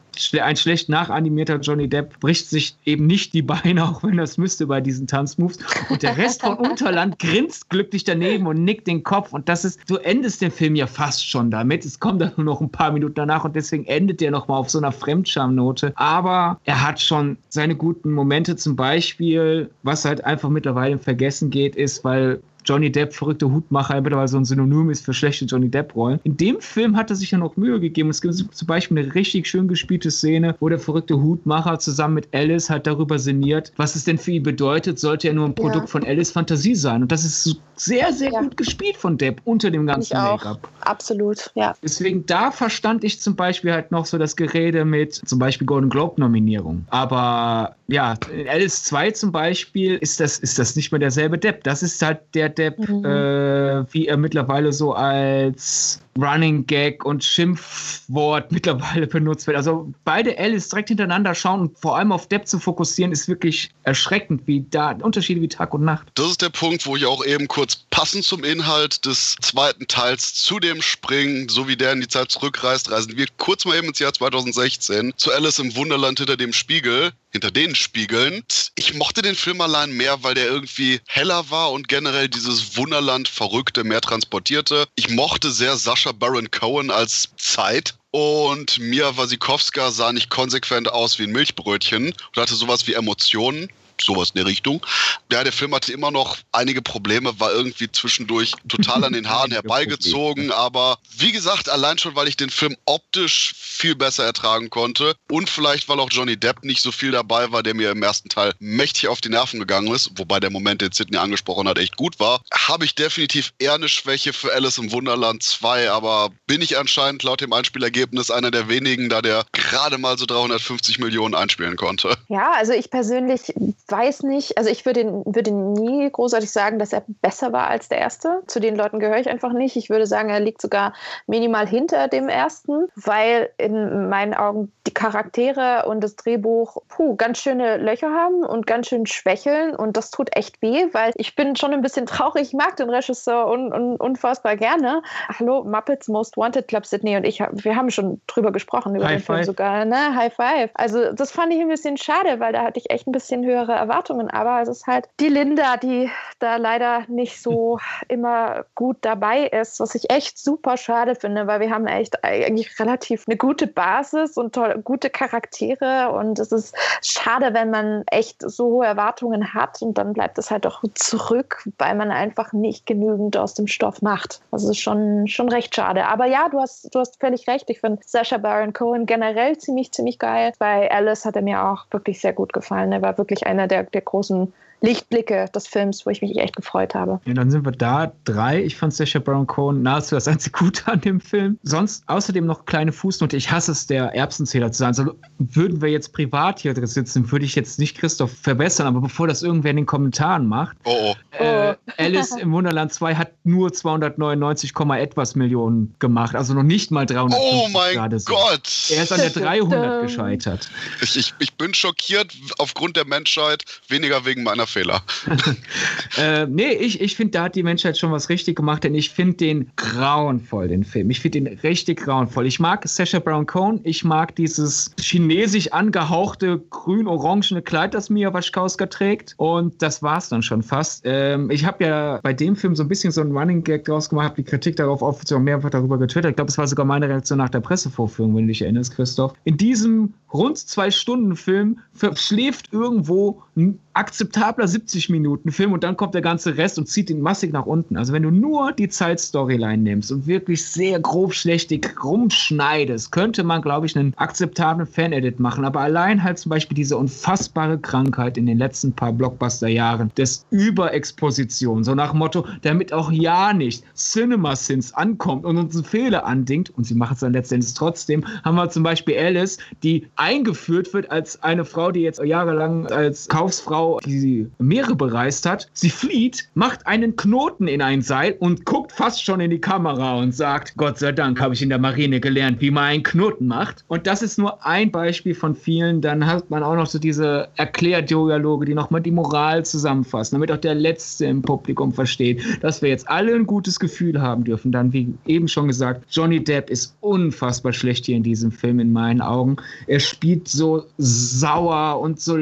ein schlecht nachanimierter Johnny Depp bricht sich eben nicht die Beine, auch wenn das müsste bei diesen Tanzmoves. Und der Rest von Unterland grinst glücklich daneben und nickt den Kopf. Und das ist, du endest den Film ja fast schon damit. Es kommt dann nur noch ein paar Minuten danach und deswegen endet der nochmal auf so einer Fremdschamnote. Aber er hat schon seine guten Momente, zum Beispiel, was halt einfach mittlerweile Vergessen geht, ist, weil Johnny Depp, verrückter Hutmacher, mittlerweile so ein Synonym ist für schlechte Johnny Depp-Rollen. In dem Film hat er sich ja noch Mühe gegeben. Es gibt zum Beispiel eine richtig schön gespielte Szene, wo der verrückte Hutmacher zusammen mit Alice halt darüber sinniert, was es denn für ihn bedeutet, sollte er nur ein Produkt ja. von Alice Fantasie sein. Und das ist sehr, sehr ja. gut gespielt von Depp unter dem ganzen Make-up. Absolut, ja. Deswegen da verstand ich zum Beispiel halt noch so das Gerede mit zum Beispiel Golden Globe-Nominierung. Aber ja, in Alice 2 zum Beispiel ist das, ist das nicht mehr derselbe Depp. Das ist halt der Depp, mhm. äh, wie er mittlerweile so als Running Gag und Schimpfwort mittlerweile benutzt wird. Also beide Alice direkt hintereinander schauen und vor allem auf Depp zu fokussieren, ist wirklich erschreckend, wie da Unterschiede wie Tag und Nacht. Das ist der Punkt, wo ich auch eben kurz passend zum Inhalt des zweiten Teils zu dem springen, so wie der in die Zeit zurückreist, reisen wir kurz mal eben ins Jahr 2016 zu Alice im Wunderland hinter dem Spiegel hinter den Spiegeln. Ich mochte den Film allein mehr, weil der irgendwie heller war und generell dieses Wunderland Verrückte mehr transportierte. Ich mochte sehr Sascha Baron Cohen als Zeit. Und Mia Wasikowska sah nicht konsequent aus wie ein Milchbrötchen und hatte sowas wie Emotionen sowas in der Richtung. Ja, der Film hatte immer noch einige Probleme, war irgendwie zwischendurch total an den Haaren herbeigezogen, aber wie gesagt, allein schon, weil ich den Film optisch viel besser ertragen konnte und vielleicht, weil auch Johnny Depp nicht so viel dabei war, der mir im ersten Teil mächtig auf die Nerven gegangen ist, wobei der Moment, den Sidney angesprochen hat, echt gut war, habe ich definitiv eher eine Schwäche für Alice im Wunderland 2, aber bin ich anscheinend laut dem Einspielergebnis einer der wenigen, da der gerade mal so 350 Millionen einspielen konnte. Ja, also ich persönlich weiß nicht, also ich würde, würde nie großartig sagen, dass er besser war als der erste. Zu den Leuten gehöre ich einfach nicht. Ich würde sagen, er liegt sogar minimal hinter dem ersten, weil in meinen Augen die Charaktere und das Drehbuch puh, ganz schöne Löcher haben und ganz schön schwächeln und das tut echt weh, weil ich bin schon ein bisschen traurig. Ich mag den Regisseur un, un, unfassbar gerne. Hallo, Muppets Most Wanted Club Sydney und ich, wir haben schon drüber gesprochen, über High den Film five. sogar. Ne? High Five. Also das fand ich ein bisschen schade, weil da hatte ich echt ein bisschen höhere Erwartungen. Aber es ist halt die Linda, die da leider nicht so immer gut dabei ist, was ich echt super schade finde, weil wir haben echt eigentlich relativ eine gute Basis und tolle, gute Charaktere und es ist schade, wenn man echt so hohe Erwartungen hat und dann bleibt es halt doch zurück, weil man einfach nicht genügend aus dem Stoff macht. Das ist schon, schon recht schade. Aber ja, du hast, du hast völlig recht. Ich finde Sacha Baron Cohen generell ziemlich, ziemlich geil. Bei Alice hat er mir auch wirklich sehr gut gefallen. Er war wirklich einer der, der großen Lichtblicke des Films, wo ich mich echt gefreut habe. Ja, dann sind wir da drei. Ich fand Sacha Baron Cohen nahezu das einzige Gute an dem Film. Sonst außerdem noch kleine Fußnote. Ich hasse es, der Erbsenzähler zu sein. Also würden wir jetzt privat hier drin sitzen, würde ich jetzt nicht Christoph verbessern, aber bevor das irgendwer in den Kommentaren macht. Oh, oh. Äh, Alice im Wunderland 2 hat nur 299, etwas Millionen gemacht. Also noch nicht mal 300. Oh mein so. Gott! Er ist an der 300 gescheitert. Ich, ich, ich bin schockiert aufgrund der Menschheit, weniger wegen meiner Fehler. äh, nee, ich, ich finde, da hat die Menschheit schon was richtig gemacht, denn ich finde den grauenvoll, den Film. Ich finde den richtig grauenvoll. Ich mag Sacha Baron Cohen, ich mag dieses chinesisch angehauchte grün-orangene Kleid, das Mia Waschkowska trägt. Und das war's dann schon fast. Ähm, ich habe ja bei dem Film so ein bisschen so einen Running Gag draus gemacht, habe die Kritik darauf offiziell mehrfach darüber getwittert. Ich glaube, es war sogar meine Reaktion nach der Pressevorführung, wenn du dich erinnerst, Christoph. In diesem rund zwei Stunden Film verschläft irgendwo ein akzeptabler 70 Minuten Film und dann kommt der ganze Rest und zieht ihn massig nach unten. Also wenn du nur die Zeitstoryline nimmst und wirklich sehr grobschlächtig rumschneidest, könnte man, glaube ich, einen akzeptablen Fan-Edit machen. Aber allein halt zum Beispiel diese unfassbare Krankheit in den letzten paar Blockbuster-Jahren des Überexposition, so nach Motto, damit auch ja nicht CinemaSins ankommt und uns einen Fehler andingt, und sie machen es dann letztendlich trotzdem, haben wir zum Beispiel Alice, die eingeführt wird als eine Frau, die jetzt jahrelang als Kaufsfrau die Meere bereist hat. Sie flieht, macht einen Knoten in ein Seil und guckt fast schon in die Kamera und sagt, Gott sei Dank habe ich in der Marine gelernt, wie man einen Knoten macht. Und das ist nur ein Beispiel von vielen. Dann hat man auch noch so diese Erklärdialoge, die nochmal die Moral zusammenfassen, damit auch der Letzte im Publikum versteht, dass wir jetzt alle ein gutes Gefühl haben dürfen. Dann, wie eben schon gesagt, Johnny Depp ist unfassbar schlecht hier in diesem Film in meinen Augen. Er spielt so sauer und so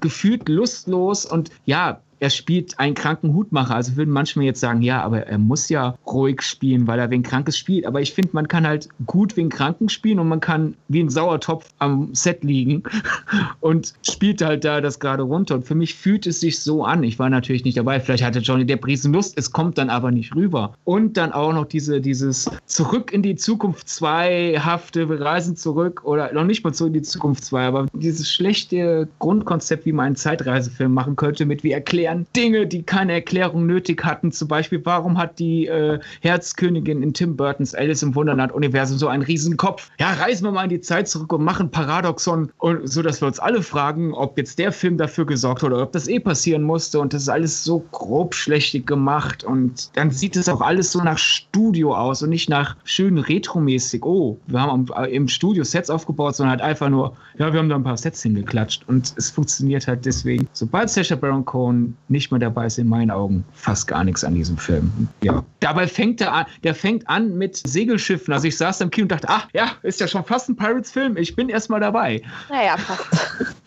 gefühlt lustlos und ja, er spielt einen kranken Hutmacher. Also würden manchmal jetzt sagen, ja, aber er muss ja ruhig spielen, weil er wegen Krankes spielt. Aber ich finde, man kann halt gut wegen Kranken spielen und man kann wie ein Sauertopf am Set liegen und spielt halt da das gerade runter. Und für mich fühlt es sich so an. Ich war natürlich nicht dabei. Vielleicht hatte Johnny Depp Riesenlust. Es kommt dann aber nicht rüber. Und dann auch noch diese, dieses Zurück in die Zukunft 2 hafte, wir reisen zurück oder noch nicht mal zurück in die Zukunft 2, aber dieses schlechte Grundkonzept, wie man einen Zeitreisefilm machen könnte, mit wie erklären Dinge, die keine Erklärung nötig hatten. Zum Beispiel, warum hat die äh, Herzkönigin in Tim Burtons Alice im Wunderland-Universum so einen riesen Kopf? Ja, reisen wir mal in die Zeit zurück und machen Paradoxon, und, so dass wir uns alle fragen, ob jetzt der Film dafür gesorgt hat oder ob das eh passieren musste. Und das ist alles so grobschlächtig gemacht. Und dann sieht es auch alles so nach Studio aus und nicht nach schön retromäßig. Oh, wir haben im Studio Sets aufgebaut, sondern halt einfach nur, ja, wir haben da ein paar Sets hingeklatscht. Und es funktioniert halt deswegen. Sobald Sacha Baron Cohen nicht mehr dabei ist, in meinen Augen fast gar nichts an diesem Film. Ja. Dabei fängt er an, der fängt an mit Segelschiffen. Also ich saß im Kino und dachte, ach ja, ist ja schon fast ein Pirates-Film, ich bin erstmal dabei. Naja, fast.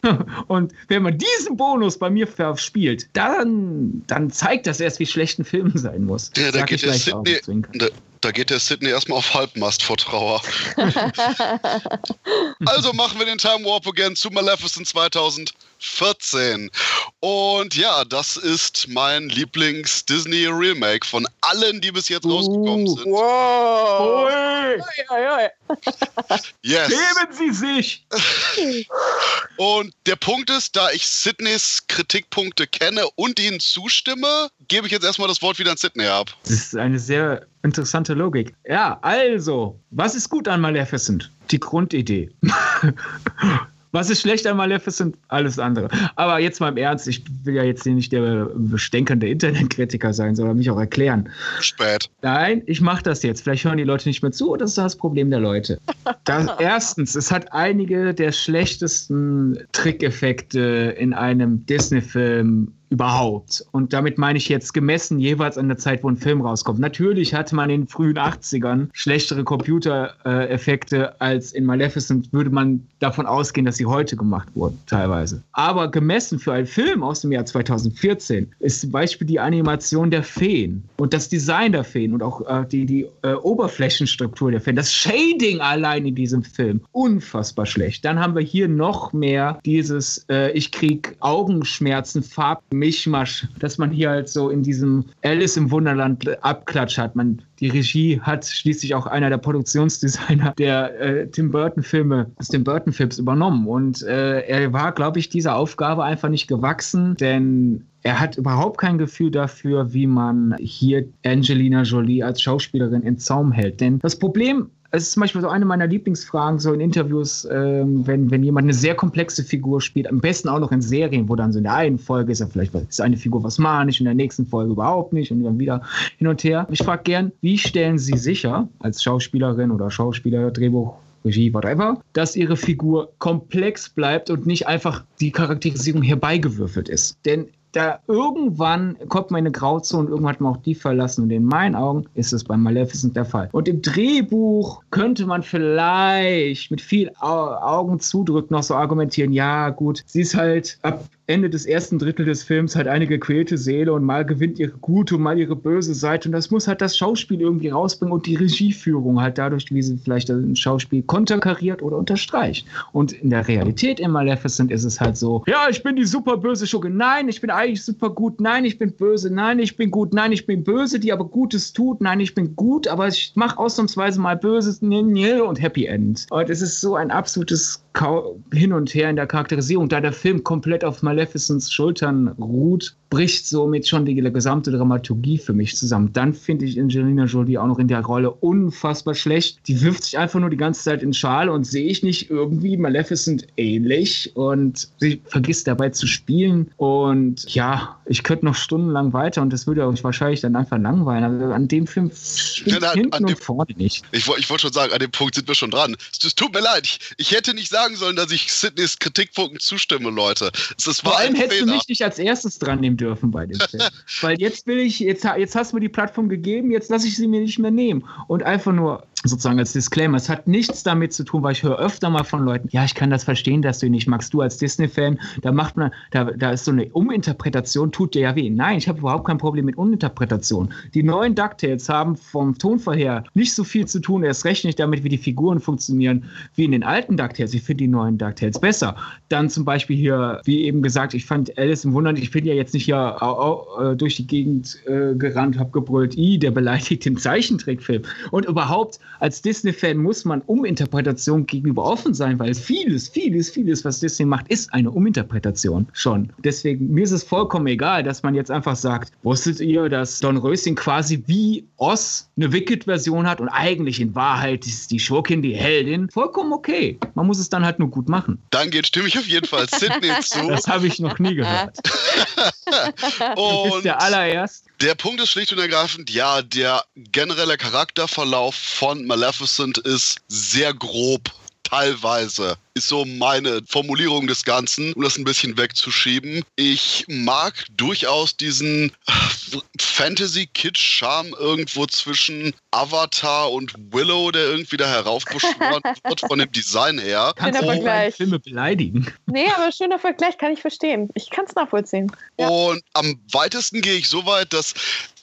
und wenn man diesen Bonus bei mir verspielt, dann, dann zeigt das erst, wie schlecht ein Film sein muss. Ja, da geht der Sydney, da, Da geht der Sydney erstmal auf Halbmast vor Trauer. also machen wir den Time Warp again zu Maleficent 2014. Und ja, das ist mein Lieblings-Disney-Remake von allen, die bis jetzt uh, rausgekommen sind. Wow! Ui. Ui, ui, yes. Heben Sie sich! Und der Punkt ist, da ich Sydneys Kritikpunkte kenne und ihnen zustimme, gebe ich jetzt erstmal das Wort wieder an Sydney ab. Das ist eine sehr interessante Logik. Ja, also, was ist gut an Maleficent? Die Grundidee. Was ist schlecht an Maleficent? Alles andere. Aber jetzt mal im Ernst, ich will ja jetzt hier nicht der bestänkernde Internetkritiker sein, sondern mich auch erklären. Spät. Nein, ich mache das jetzt. Vielleicht hören die Leute nicht mehr zu, das ist das Problem der Leute. Das, erstens, es hat einige der schlechtesten Trickeffekte in einem Disney-Film überhaupt. Und damit meine ich jetzt gemessen jeweils an der Zeit, wo ein Film rauskommt. Natürlich hatte man in den frühen 80ern schlechtere Computereffekte als in Maleficent, würde man davon ausgehen, dass sie heute gemacht wurden, teilweise. Aber gemessen für einen Film aus dem Jahr 2014 ist zum Beispiel die Animation der Feen und das Design der Feen und auch äh, die, die äh, Oberflächenstruktur der Feen, das Shading allein in diesem Film, unfassbar schlecht. Dann haben wir hier noch mehr dieses, äh, ich krieg Augenschmerzen, Farb Mischmasch, dass man hier halt so in diesem Alice im Wunderland Abklatsch hat. Man, die Regie hat schließlich auch einer der Produktionsdesigner der äh, Tim Burton-Filme aus Tim Burton-Films übernommen. Und äh, er war, glaube ich, dieser Aufgabe einfach nicht gewachsen, denn er hat überhaupt kein Gefühl dafür, wie man hier Angelina Jolie als Schauspielerin in Zaum hält. Denn das Problem es ist zum Beispiel so eine meiner Lieblingsfragen, so in Interviews, ähm, wenn, wenn jemand eine sehr komplexe Figur spielt, am besten auch noch in Serien, wo dann so in der einen Folge ist er vielleicht ist eine Figur was manisch, in der nächsten Folge überhaupt nicht und dann wieder hin und her. Ich frage gern, wie stellen Sie sicher, als Schauspielerin oder Schauspieler, Drehbuch, Regie, whatever, dass ihre Figur komplex bleibt und nicht einfach die Charakterisierung herbeigewürfelt ist. Denn da irgendwann kommt man in eine Grauzone und irgendwann hat man auch die verlassen. Und in meinen Augen ist es bei Maleficent der Fall. Und im Drehbuch könnte man vielleicht mit viel Augen zudrücken noch so argumentieren, ja gut, sie ist halt ab Ende des ersten Drittel des Films halt eine gequälte Seele und mal gewinnt ihre gute und mal ihre böse Seite. Und das muss halt das Schauspiel irgendwie rausbringen und die Regieführung halt dadurch, wie sie vielleicht ein Schauspiel konterkariert oder unterstreicht. Und in der Realität in Maleficent ist es halt so, ja, ich bin die super böse Schurke. Nein, ich bin eigentlich super gut. Nein, ich bin böse. Nein, ich bin gut. Nein, ich bin böse, die aber Gutes tut. Nein, ich bin gut, aber ich mache ausnahmsweise mal Böses und Happy End. Und es ist so ein absolutes Hin und Her in der Charakterisierung, da der Film komplett auf Maleficents Schultern ruht, bricht somit schon die gesamte Dramaturgie für mich zusammen. Dann finde ich Angelina Jolie auch noch in der Rolle unfassbar schlecht. Die wirft sich einfach nur die ganze Zeit in Schal und sehe ich nicht irgendwie Maleficent ähnlich und sie vergisst dabei zu spielen. Und ja, ich könnte noch stundenlang weiter und das würde euch wahrscheinlich dann einfach langweilen. Aber an dem Film stimmt ja, hinten und vorne nicht. Ich, ich wollte schon sagen, an dem Punkt sind wir schon dran. Es tut mir leid, ich, ich hätte nicht sagen sollen, dass ich Sydneys Kritikpunkten zustimme, Leute. Vor allem hättest Fehler. du mich nicht als erstes dran nehmen dürfen bei dem Film. Weil jetzt will ich, jetzt, jetzt hast du mir die Plattform gegeben, jetzt lasse ich sie mir nicht mehr nehmen. Und einfach nur sozusagen als Disclaimer, es hat nichts damit zu tun, weil ich höre öfter mal von Leuten, ja, ich kann das verstehen, dass du ihn nicht magst. Du als Disney-Fan, da macht man, da, da ist so eine Uminterpretation, tut dir ja weh. Nein, ich habe überhaupt kein Problem mit Uminterpretation. Die neuen DuckTales haben vom Tonfall her nicht so viel zu tun, erst recht nicht damit, wie die Figuren funktionieren, wie in den alten DuckTales. Ich finde die neuen DuckTales besser. Dann zum Beispiel hier, wie eben gesagt, ich fand Alice im Wunder, ich bin ja jetzt nicht hier äh, durch die Gegend äh, gerannt, habe gebrüllt, i, der beleidigt den Zeichentrickfilm. Und überhaupt, als Disney-Fan muss man Uminterpretation gegenüber offen sein, weil vieles, vieles, vieles, was Disney macht, ist eine Uminterpretation schon. Deswegen, mir ist es vollkommen egal, dass man jetzt einfach sagt, wusstet ihr, dass Don Röschen quasi wie Oz eine Wicked-Version hat und eigentlich in Wahrheit ist die Schurkin die Heldin? Vollkommen okay. Man muss es dann halt nur gut machen. Dann geht stimme ich auf jeden Fall Sydney zu. Das habe ich noch nie gehört. und du bist der allererst. Der Punkt ist schlicht und ergreifend, ja, der generelle Charakterverlauf von Maleficent ist sehr grob teilweise ist so meine Formulierung des Ganzen, um das ein bisschen wegzuschieben. Ich mag durchaus diesen Fantasy-Kitsch-Charme irgendwo zwischen Avatar und Willow, der irgendwie da heraufbeschworen wird von dem Design her. Kannst du Vergleich. Filme beleidigen? Nee, aber schöner Vergleich, kann ich verstehen. Ich kann es nachvollziehen. Ja. Und am weitesten gehe ich so weit, dass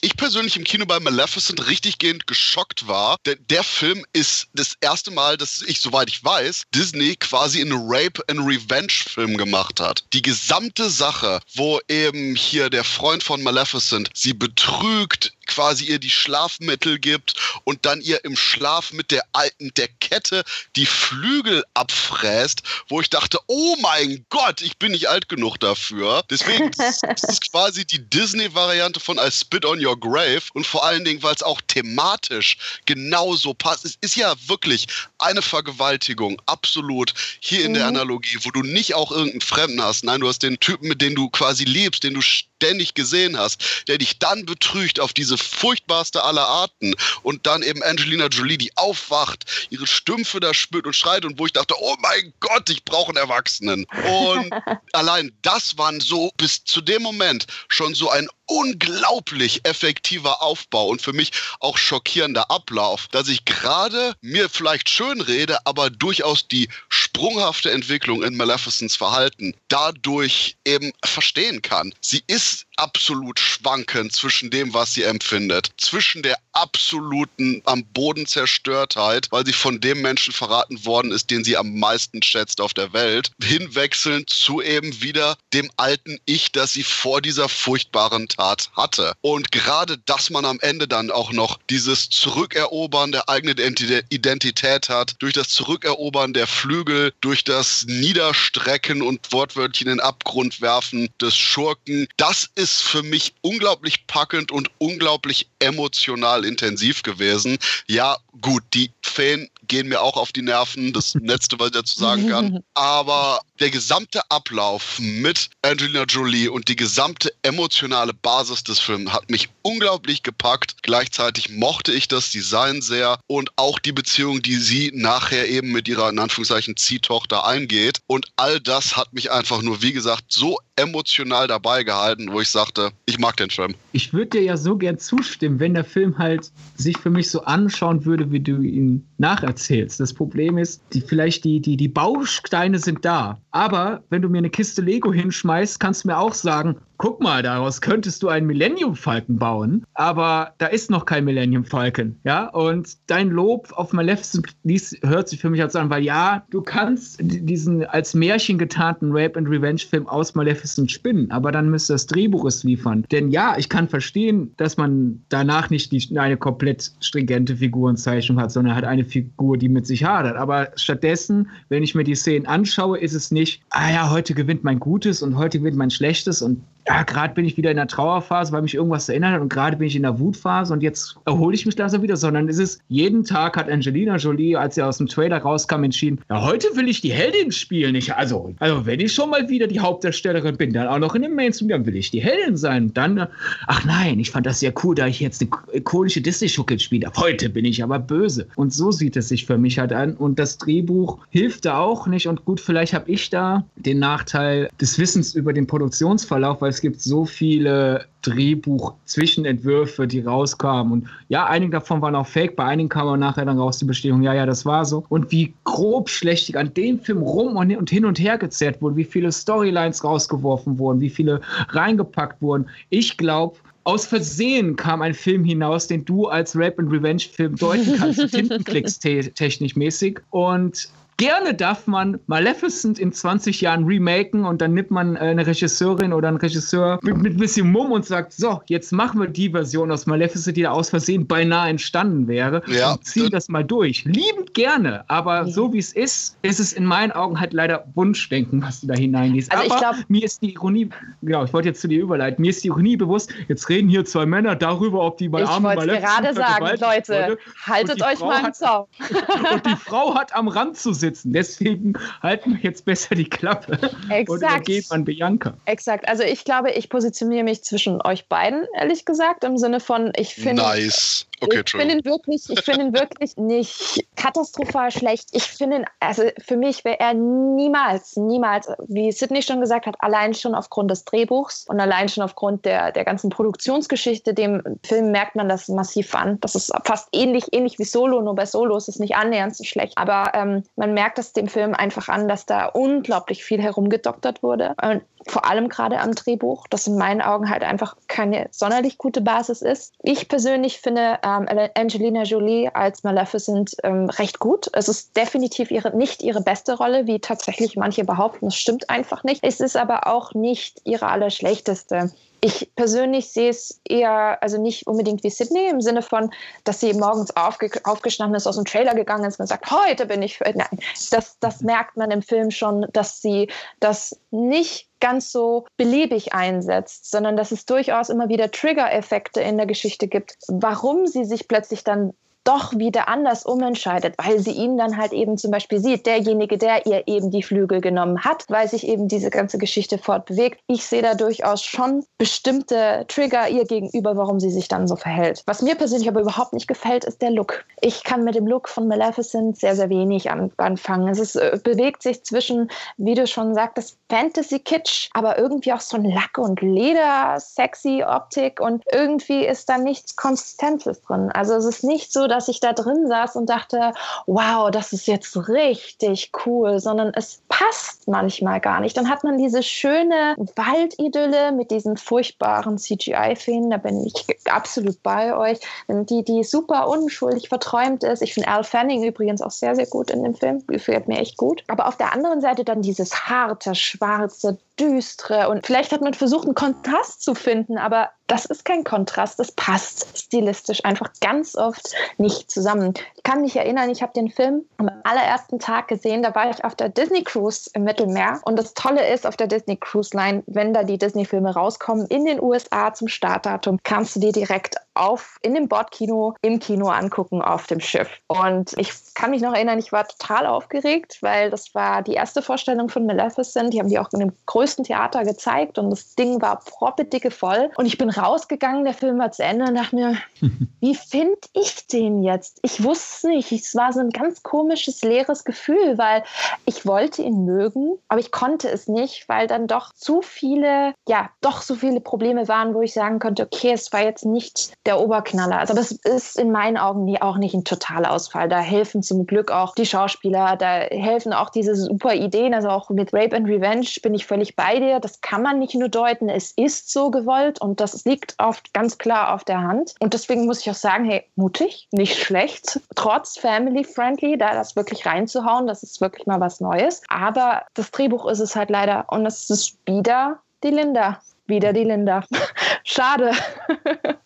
ich persönlich im Kino bei Maleficent richtig gehend geschockt war. Der, der Film ist das erste Mal, dass ich, soweit ich weiß, Disney quasi einen Rape and Revenge Film gemacht hat. Die gesamte Sache, wo eben hier der Freund von Maleficent sie betrügt, quasi ihr die Schlafmittel gibt und dann ihr im Schlaf mit der alten der Kette die Flügel abfräst, wo ich dachte, oh mein Gott, ich bin nicht alt genug dafür. Deswegen ist es quasi die Disney-Variante von I Spit on Your Grave und vor allen Dingen, weil es auch thematisch genauso passt. Es ist ja wirklich eine Vergewaltigung, absolut hier in mhm. der Analogie, wo du nicht auch irgendeinen Fremden hast. Nein, du hast den Typen, mit dem du quasi lebst, den du ständig gesehen hast, der dich dann betrügt auf diese furchtbarste aller Arten und dann eben Angelina Jolie, die aufwacht, ihre Stümpfe da spürt und schreit und wo ich dachte, oh mein Gott, ich brauche einen Erwachsenen. Und allein das waren so bis zu dem Moment schon so ein unglaublich effektiver Aufbau und für mich auch schockierender Ablauf, dass ich gerade mir vielleicht schön rede, aber durchaus die sprunghafte Entwicklung in Maleficents Verhalten dadurch eben verstehen kann. Sie ist absolut schwankend zwischen dem, was sie empfindet, zwischen der absoluten am Boden Zerstörtheit, weil sie von dem Menschen verraten worden ist, den sie am meisten schätzt auf der Welt, hinwechselnd zu eben wieder dem alten Ich, das sie vor dieser furchtbaren Tat hatte. Und gerade, dass man am Ende dann auch noch dieses Zurückerobern der eigenen Identität hat, durch das Zurückerobern der Flügel, durch das Niederstrecken und wortwörtlich in den Abgrund werfen des Schurken, das ist für mich unglaublich packend und unglaublich emotional intensiv gewesen. Ja, gut, die Fan gehen mir auch auf die Nerven, das Letzte, was ich dazu sagen kann. Aber der gesamte Ablauf mit Angelina Jolie und die gesamte emotionale Basis des Films hat mich unglaublich gepackt. Gleichzeitig mochte ich das Design sehr und auch die Beziehung, die sie nachher eben mit ihrer, in Anführungszeichen, Ziehtochter eingeht. Und all das hat mich einfach nur, wie gesagt, so emotional dabei gehalten, wo ich sagte, ich mag den Film. Ich würde dir ja so gern zustimmen, wenn der Film halt sich für mich so anschauen würde, wie du ihn nacherzählst. Das Problem ist, die, vielleicht die, die, die Bausteine sind da. Aber wenn du mir eine Kiste Lego hinschmeißt, kannst du mir auch sagen, guck mal, daraus könntest du einen Millennium Falcon bauen, aber da ist noch kein Millennium Falcon, ja? Und dein Lob auf Maleficent hört sich für mich als an, weil ja, du kannst diesen als Märchen getarnten Rape and Revenge Film aus Maleficent spinnen, aber dann müsste das Drehbuch es liefern. Denn ja, ich kann verstehen, dass man danach nicht die, eine komplett stringente Figurenzeichnung hat, sondern hat eine Figur, die mit sich hadert. Aber stattdessen, wenn ich mir die Szenen anschaue, ist es nicht, ah ja, heute gewinnt mein Gutes und heute gewinnt mein Schlechtes und ja, gerade bin ich wieder in der Trauerphase, weil mich irgendwas erinnert hat und gerade bin ich in der Wutphase und jetzt erhole ich mich langsam wieder, sondern es ist, jeden Tag hat Angelina Jolie, als sie aus dem Trailer rauskam, entschieden, ja, heute will ich die Heldin spielen. Ich, also, also, wenn ich schon mal wieder die Hauptdarstellerin bin, dann auch noch in dem Mainstream, dann will ich die Heldin sein. Dann, ach nein, ich fand das sehr cool, da ich jetzt eine ikonische Disney-Schucke spiele. Heute bin ich aber böse. Und so sieht es sich für mich halt an. Und das Drehbuch hilft da auch nicht. Und gut, vielleicht habe ich da den Nachteil des Wissens über den Produktionsverlauf, weil es gibt so viele Drehbuch-Zwischenentwürfe, die rauskamen. Und ja, einige davon waren auch fake, bei einigen kam aber nachher dann raus die Bestätigung, ja, ja, das war so. Und wie grob schlechtig an dem Film rum und hin und her gezerrt wurde, wie viele Storylines rausgeworfen wurden, wie viele reingepackt wurden. Ich glaube, aus Versehen kam ein Film hinaus, den du als Rape and Revenge Film deuten kannst, Tintenklicks technisch mäßig. Und Gerne darf man Maleficent in 20 Jahren remaken und dann nimmt man äh, eine Regisseurin oder einen Regisseur mit, mit ein bisschen Mumm und sagt, so, jetzt machen wir die Version aus Maleficent, die da aus Versehen beinahe entstanden wäre ja. und ziehen das mal durch. Liebend gerne, aber ja. so wie es ist, ist es in meinen Augen halt leider Wunschdenken, was du da hineingehst. Also aber glaub, mir ist die Ironie, genau, ich wollte jetzt zu dir überleiten, mir ist die Ironie bewusst, jetzt reden hier zwei Männer darüber, ob die mal arme Maleficent gerade sagen, Leute, haltet euch mal im Zaum. und die Frau hat am Rand zu sitzen sitzen. Deswegen halten wir jetzt besser die Klappe Exakt. und übergeben an Bianca. Exakt. Also ich glaube, ich positioniere mich zwischen euch beiden, ehrlich gesagt, im Sinne von, ich finde. Nice. Okay, ich finde ihn wirklich, ich finde ihn wirklich nicht katastrophal schlecht. Ich finde ihn, also für mich wäre er niemals, niemals, wie Sidney schon gesagt hat, allein schon aufgrund des Drehbuchs und allein schon aufgrund der, der ganzen Produktionsgeschichte, dem Film merkt man das massiv an. Das ist fast ähnlich, ähnlich wie Solo, nur bei Solo ist es nicht annähernd so schlecht. Aber ähm, man merkt es dem Film einfach an, dass da unglaublich viel herumgedoktert wurde. Und vor allem gerade am Drehbuch, das in meinen Augen halt einfach keine sonderlich gute Basis ist. Ich persönlich finde ähm, Angelina Jolie als Maleficent ähm, recht gut. Es ist definitiv ihre, nicht ihre beste Rolle, wie tatsächlich manche behaupten. Das stimmt einfach nicht. Es ist aber auch nicht ihre allerschlechteste. Ich persönlich sehe es eher, also nicht unbedingt wie Sydney im Sinne von, dass sie morgens aufge aufgestanden ist, aus dem Trailer gegangen ist und sagt, heute bin ich für. Nein, das, das merkt man im Film schon, dass sie das nicht ganz so beliebig einsetzt, sondern dass es durchaus immer wieder Trigger-Effekte in der Geschichte gibt, warum sie sich plötzlich dann doch wieder anders umentscheidet, weil sie ihn dann halt eben zum Beispiel sieht, derjenige, der ihr eben die Flügel genommen hat, weil sich eben diese ganze Geschichte fortbewegt. Ich sehe da durchaus schon bestimmte Trigger ihr gegenüber, warum sie sich dann so verhält. Was mir persönlich aber überhaupt nicht gefällt, ist der Look. Ich kann mit dem Look von Maleficent sehr, sehr wenig anfangen. Es ist, äh, bewegt sich zwischen, wie du schon sagtest, Fantasy-Kitsch, aber irgendwie auch so ein Lack- und Leder-Sexy-Optik und irgendwie ist da nichts Konsistentes drin. Also es ist nicht so, dass ich da drin saß und dachte, wow, das ist jetzt richtig cool, sondern es passt manchmal gar nicht. Dann hat man diese schöne Waldidylle mit diesen furchtbaren CGI-Filmen, da bin ich absolut bei euch, die, die super unschuldig verträumt ist. Ich finde Al Fanning übrigens auch sehr, sehr gut in dem Film, gefällt mir echt gut. Aber auf der anderen Seite dann dieses harte, schwarze, düstere und vielleicht hat man versucht, einen Kontrast zu finden, aber das ist kein Kontrast, das passt stilistisch einfach ganz oft nicht zusammen. Ich kann mich erinnern, ich habe den Film am allerersten Tag gesehen, da war ich auf der Disney Cruise im Mittelmeer und das Tolle ist auf der Disney Cruise Line, wenn da die Disney Filme rauskommen in den USA zum Startdatum, kannst du dir direkt auf in dem Bordkino im Kino angucken auf dem Schiff. Und ich kann mich noch erinnern, ich war total aufgeregt, weil das war die erste Vorstellung von Maleficent. Die haben die auch in dem größten Theater gezeigt und das Ding war proppedicke voll. Und ich bin rausgegangen, der Film war zu Ende und dachte mir, wie finde ich den jetzt? Ich wusste es nicht. Es war so ein ganz komisches, leeres Gefühl, weil ich wollte ihn mögen, aber ich konnte es nicht, weil dann doch zu viele, ja, doch so viele Probleme waren, wo ich sagen konnte, okay, es war jetzt nicht der Oberknaller. Also das ist in meinen Augen auch nicht ein Totalausfall. Da helfen zum Glück auch die Schauspieler, da helfen auch diese super Ideen. Also auch mit Rape and Revenge bin ich völlig bei dir. Das kann man nicht nur deuten, es ist so gewollt und das liegt oft ganz klar auf der Hand. Und deswegen muss ich auch sagen, hey, mutig, nicht schlecht, trotz family-friendly, da das wirklich reinzuhauen, das ist wirklich mal was Neues. Aber das Drehbuch ist es halt leider und es ist wieder die Linda. Wieder die Linda. Schade.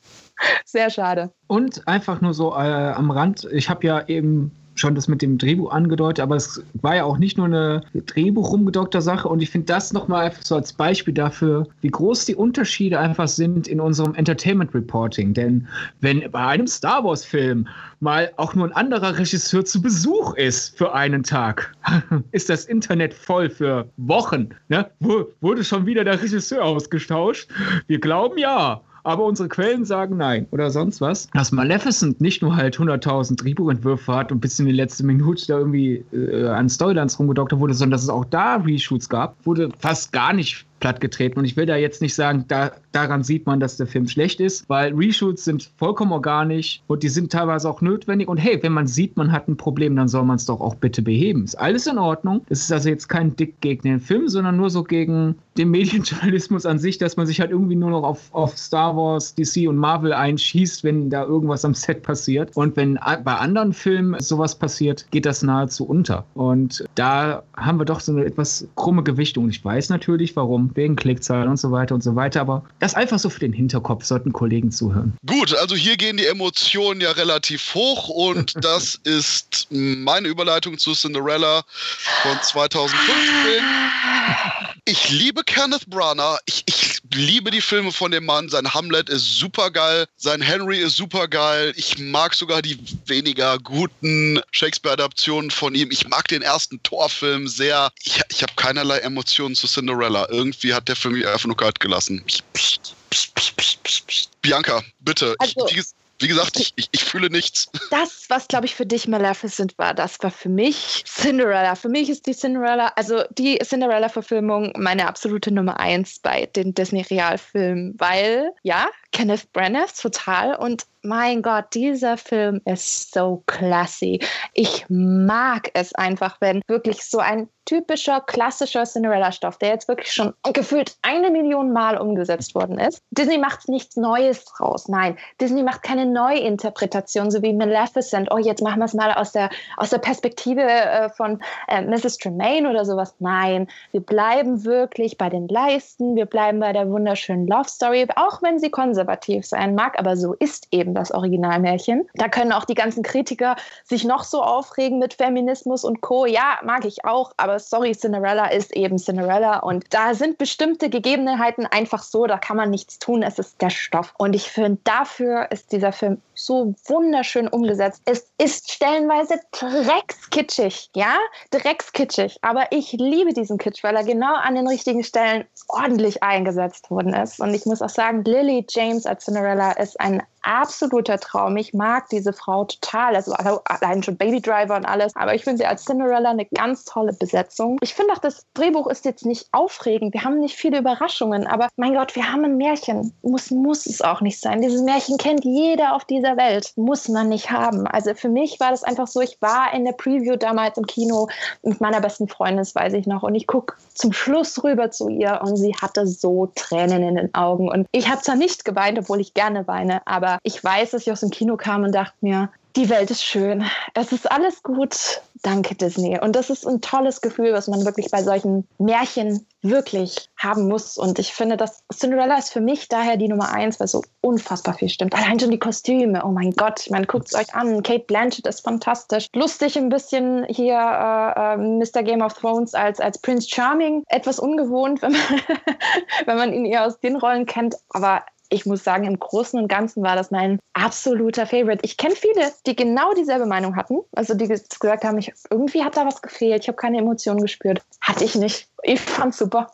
Sehr schade. Und einfach nur so äh, am Rand, ich habe ja eben schon das mit dem Drehbuch angedeutet, aber es war ja auch nicht nur eine Drehbuch rumgedockter Sache und ich finde das nochmal einfach so als Beispiel dafür, wie groß die Unterschiede einfach sind in unserem Entertainment Reporting. Denn wenn bei einem Star Wars Film mal auch nur ein anderer Regisseur zu Besuch ist für einen Tag, ist das Internet voll für Wochen. Ne? Wurde schon wieder der Regisseur ausgetauscht? Wir glauben ja aber unsere Quellen sagen nein oder sonst was. Dass Maleficent nicht nur halt 100.000 Drehbuchentwürfe hat und bis in die letzte Minute da irgendwie äh, an Storylines rumgedoktert wurde, sondern dass es auch da Reshoots gab, wurde fast gar nicht plattgetreten. Und ich will da jetzt nicht sagen, da, daran sieht man, dass der Film schlecht ist, weil Reshoots sind vollkommen organisch und die sind teilweise auch notwendig. Und hey, wenn man sieht, man hat ein Problem, dann soll man es doch auch bitte beheben. Ist alles in Ordnung. Es ist also jetzt kein Dick gegen den Film, sondern nur so gegen den Medienjournalismus an sich, dass man sich halt irgendwie nur noch auf, auf Star Wars, DC und Marvel einschießt, wenn da irgendwas am Set passiert. Und wenn bei anderen Filmen sowas passiert, geht das nahezu unter. Und da haben wir doch so eine etwas krumme Gewichtung. Ich weiß natürlich, warum wegen Klickzahlen und so weiter und so weiter. Aber das einfach so für den Hinterkopf, sollten Kollegen zuhören. Gut, also hier gehen die Emotionen ja relativ hoch und das ist meine Überleitung zu Cinderella von 2015. Ich liebe Kenneth Branagh. Ich, ich liebe die Filme von dem Mann. Sein Hamlet ist super geil. Sein Henry ist super geil. Ich mag sogar die weniger guten Shakespeare-Adaptionen von ihm. Ich mag den ersten Torfilm sehr. Ich, ich habe keinerlei Emotionen zu Cinderella. Irgendwie hat der Film mich einfach nur kalt gelassen. Bianca, bitte. Also, ich, wie gesagt, ich, ich, ich, fühle nichts. Das, was, glaube ich, für dich Maleficent war, das war für mich Cinderella. Für mich ist die Cinderella, also die Cinderella-Verfilmung meine absolute Nummer eins bei den Disney-Realfilmen, weil, ja, Kenneth Branagh total und mein Gott, dieser Film ist so classy. Ich mag es einfach, wenn wirklich so ein typischer, klassischer Cinderella-Stoff, der jetzt wirklich schon gefühlt eine Million Mal umgesetzt worden ist. Disney macht nichts Neues draus. Nein, Disney macht keine Neuinterpretation, so wie Maleficent. Oh, jetzt machen wir es mal aus der, aus der Perspektive äh, von äh, Mrs. Tremaine oder sowas. Nein, wir bleiben wirklich bei den Leisten. Wir bleiben bei der wunderschönen Love Story, auch wenn sie konservativ sein mag. Aber so ist eben das Originalmärchen. Da können auch die ganzen Kritiker sich noch so aufregen mit Feminismus und Co. Ja, mag ich auch, aber sorry, Cinderella ist eben Cinderella und da sind bestimmte Gegebenheiten einfach so, da kann man nichts tun, es ist der Stoff. Und ich finde, dafür ist dieser Film so wunderschön umgesetzt. Es ist stellenweise dreckskitschig, ja, dreckskitschig, aber ich liebe diesen Kitsch, weil er genau an den richtigen Stellen ordentlich eingesetzt worden ist. Und ich muss auch sagen, Lily James als Cinderella ist ein absoluter Traum. Ich mag diese Frau total. Also allein schon Baby Driver und alles. Aber ich finde sie als Cinderella eine ganz tolle Besetzung. Ich finde auch, das Drehbuch ist jetzt nicht aufregend. Wir haben nicht viele Überraschungen. Aber mein Gott, wir haben ein Märchen. Muss, muss es auch nicht sein. Dieses Märchen kennt jeder auf dieser Welt. Muss man nicht haben. Also für mich war das einfach so, ich war in der Preview damals im Kino mit meiner besten Freundin, das weiß ich noch. Und ich gucke zum Schluss rüber zu ihr und sie hatte so Tränen in den Augen. Und ich habe zwar nicht geweint, obwohl ich gerne weine, aber ich weiß, dass ich aus dem Kino kam und dachte mir, die Welt ist schön. Es ist alles gut. Danke, Disney. Und das ist ein tolles Gefühl, was man wirklich bei solchen Märchen wirklich haben muss. Und ich finde, dass Cinderella ist für mich daher die Nummer eins, weil so unfassbar viel stimmt. Allein schon die Kostüme. Oh mein Gott, meine, guckt es euch an. Kate Blanchett ist fantastisch. Lustig ein bisschen hier äh, äh, Mr. Game of Thrones als, als Prince Charming. Etwas ungewohnt, wenn man, wenn man ihn eher aus den Rollen kennt. Aber ich muss sagen, im Großen und Ganzen war das mein absoluter Favorite. Ich kenne viele, die genau dieselbe Meinung hatten. Also die gesagt haben, ich, irgendwie hat da was gefehlt. Ich habe keine Emotionen gespürt. Hatte ich nicht. Ich fand's super.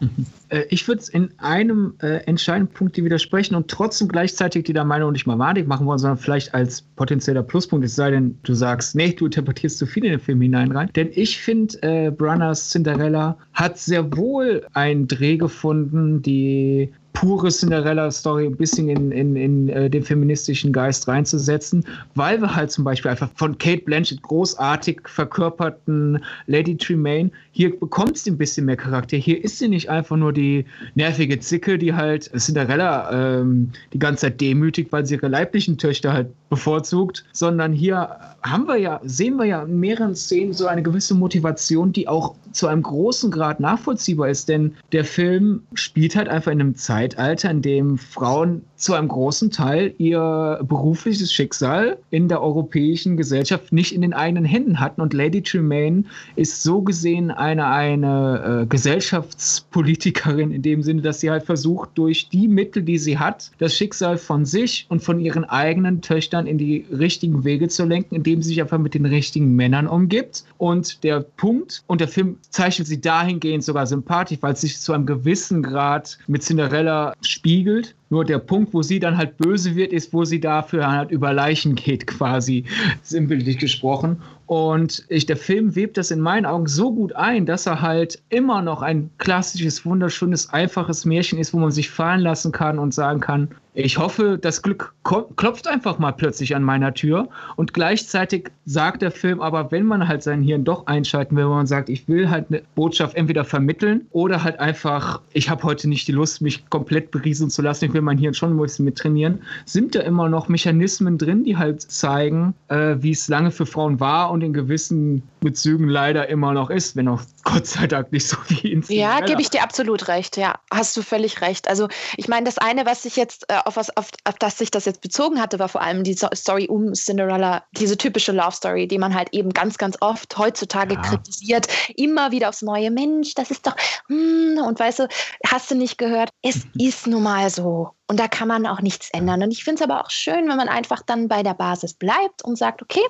Äh, ich würde es in einem äh, entscheidenden Punkt dir widersprechen und trotzdem gleichzeitig die der Meinung nicht mal wahrlich machen wollen, sondern vielleicht als potenzieller Pluspunkt, es sei denn, du sagst, nee, du interpretierst zu viel in den Film hinein rein. Denn ich finde, äh, Brunners Cinderella hat sehr wohl einen Dreh gefunden, die pure Cinderella-Story ein bisschen in, in, in äh, den feministischen Geist reinzusetzen, weil wir halt zum Beispiel einfach von Kate Blanchett großartig verkörperten Lady Tremaine, hier bekommt sie ein bisschen mehr Charakter. Hier ist sie nicht einfach nur die nervige Zicke, die halt Cinderella ähm, die ganze Zeit demütigt, weil sie ihre leiblichen Töchter halt bevorzugt, sondern hier haben wir ja, sehen wir ja in mehreren Szenen so eine gewisse Motivation, die auch zu einem großen Grad nachvollziehbar ist, denn der Film spielt halt einfach in einem Zeitalter, in dem Frauen zu einem großen Teil ihr berufliches Schicksal in der europäischen Gesellschaft nicht in den eigenen Händen hatten. Und Lady Tremaine ist so gesehen eine, eine äh, Gesellschaftspolitikerin in dem Sinne, dass sie halt versucht, durch die Mittel, die sie hat, das Schicksal von sich und von ihren eigenen Töchtern in die richtigen Wege zu lenken, indem sie sich einfach mit den richtigen Männern umgibt. Und der Punkt, und der Film zeichnet sie dahingehend sogar sympathisch, weil es sich zu einem gewissen Grad mit Cinderella spiegelt. Nur der Punkt, wo sie dann halt böse wird, ist, wo sie dafür halt über Leichen geht, quasi, sinnbildlich gesprochen. Und ich, der Film webt das in meinen Augen so gut ein, dass er halt immer noch ein klassisches, wunderschönes, einfaches Märchen ist, wo man sich fallen lassen kann und sagen kann, ich hoffe, das Glück klopft einfach mal plötzlich an meiner Tür. Und gleichzeitig sagt der Film aber, wenn man halt sein Hirn doch einschalten will, wenn man sagt, ich will halt eine Botschaft entweder vermitteln oder halt einfach, ich habe heute nicht die Lust, mich komplett berieseln zu lassen, ich will mein Hirn schon ein bisschen mit trainieren, sind da immer noch Mechanismen drin, die halt zeigen, äh, wie es lange für Frauen war und in gewissen Bezügen leider immer noch ist, wenn auch Gott sei Dank nicht so wie in Ja, gebe ich dir absolut recht. Ja, hast du völlig recht. Also ich meine, das eine, was sich jetzt äh, auf was auf, auf das sich das jetzt bezogen hatte, war vor allem die Story um Cinderella, diese typische Love Story, die man halt eben ganz, ganz oft heutzutage ja. kritisiert, immer wieder aufs neue Mensch. Das ist doch mm, und weißt du, hast du nicht gehört? Es mhm. ist nun mal so. Und da kann man auch nichts ändern. Und ich finde es aber auch schön, wenn man einfach dann bei der Basis bleibt und sagt, okay,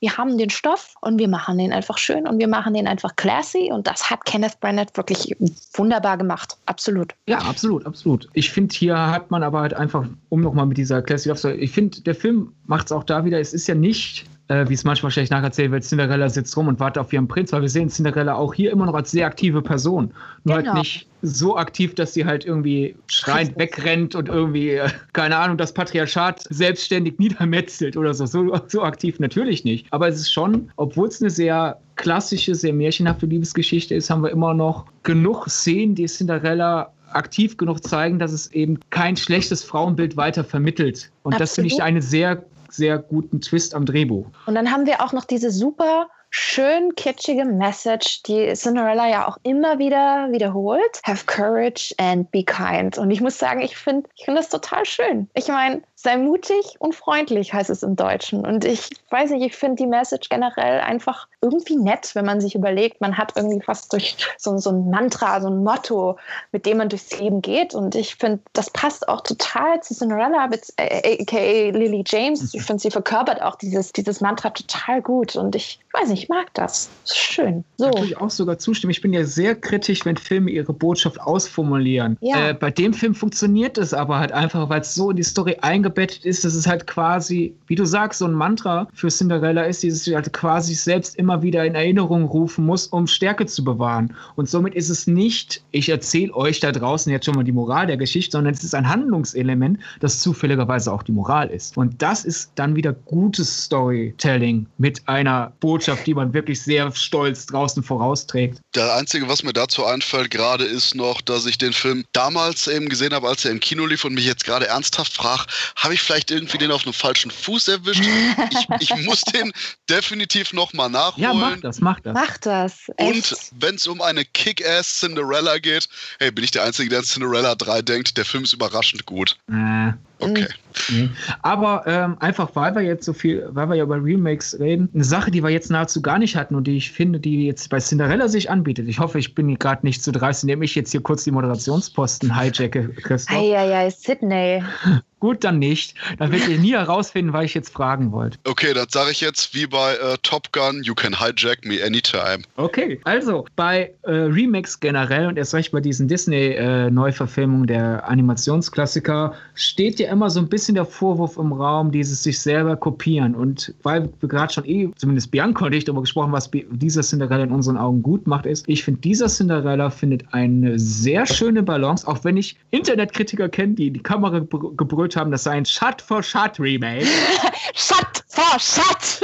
wir haben den Stoff und wir machen den einfach schön und wir machen den einfach classy und das hat Kenneth Branagh wirklich wunderbar gemacht. Absolut. Ja, absolut, absolut. Ich finde, hier hat man aber halt einfach, um nochmal mit dieser classy ich finde, der Film macht es auch da wieder, es ist ja nicht äh, wie es manchmal schlecht nacherzählt wird, Cinderella sitzt rum und wartet auf ihren Prinz, weil wir sehen Cinderella auch hier immer noch als sehr aktive Person. Nur halt genau. halt nicht so aktiv, dass sie halt irgendwie schreiend wegrennt und irgendwie, äh, keine Ahnung, das Patriarchat selbstständig niedermetzelt oder so. so. So aktiv natürlich nicht. Aber es ist schon, obwohl es eine sehr klassische, sehr märchenhafte Liebesgeschichte ist, haben wir immer noch genug Szenen, die Cinderella aktiv genug zeigen, dass es eben kein schlechtes Frauenbild weiter vermittelt. Und Absolut. das finde ich einen sehr, sehr guten Twist am Drehbuch. Und dann haben wir auch noch diese super schön kitschige Message, die Cinderella ja auch immer wieder wiederholt. Have courage and be kind. Und ich muss sagen, ich finde ich find das total schön. Ich meine, sei mutig und freundlich heißt es im Deutschen. Und ich weiß nicht, ich finde die Message generell einfach irgendwie nett, wenn man sich überlegt, man hat irgendwie fast durch so, so ein Mantra, so ein Motto, mit dem man durchs Leben geht. Und ich finde, das passt auch total zu Cinderella, aka äh, Lily James. Ich finde, sie verkörpert auch dieses, dieses Mantra total gut. Und ich weiß nicht, ich mag das. das ist schön. So. Da ich auch sogar zustimmen. Ich bin ja sehr kritisch, wenn Filme ihre Botschaft ausformulieren. Ja. Äh, bei dem Film funktioniert es aber halt einfach, weil es so in die Story eingebettet ist, dass es halt quasi, wie du sagst, so ein Mantra für Cinderella ist, dieses halt quasi selbst immer wieder in Erinnerung rufen muss, um Stärke zu bewahren. Und somit ist es nicht, ich erzähle euch da draußen jetzt schon mal die Moral der Geschichte, sondern es ist ein Handlungselement, das zufälligerweise auch die Moral ist. Und das ist dann wieder gutes Storytelling mit einer Botschaft die man wirklich sehr stolz draußen vorausträgt. Das Einzige, was mir dazu einfällt gerade, ist noch, dass ich den Film damals eben gesehen habe, als er im Kino lief und mich jetzt gerade ernsthaft frage, habe ich vielleicht irgendwie den auf einem falschen Fuß erwischt? ich, ich muss den definitiv nochmal nachholen. Ja, mach das, mach das. Mach das. Echt? Und wenn es um eine Kick-Ass Cinderella geht, hey, bin ich der Einzige, der an Cinderella 3 denkt, der Film ist überraschend gut. Äh. Okay. Mhm. Aber ähm, einfach, weil wir jetzt so viel, weil wir ja über Remakes reden, eine Sache, die wir jetzt nahezu gar nicht hatten und die ich finde, die jetzt bei Cinderella sich anbietet. Ich hoffe, ich bin gerade nicht zu dreist, indem ich jetzt hier kurz die Moderationsposten hijacke, Christoph. Eieiei, Sydney. Gut, dann nicht. Dann werdet ihr nie herausfinden, was ich jetzt fragen wollte. Okay, das sage ich jetzt wie bei äh, Top Gun, you can hijack me anytime. Okay, also bei äh, Remakes generell und erst recht bei diesen Disney-Neuverfilmungen äh, der Animationsklassiker steht ja immer so ein bisschen der Vorwurf im Raum, dieses sich selber kopieren. Und weil wir gerade schon eh, zumindest Bianca und ich darüber gesprochen, was dieser Cinderella in unseren Augen gut macht, ist, ich finde, dieser Cinderella findet eine sehr schöne Balance, auch wenn ich Internetkritiker kenne, die die Kamera gebrüllt haben, das sei ein Shut for Shut Remake. Shut for Shut!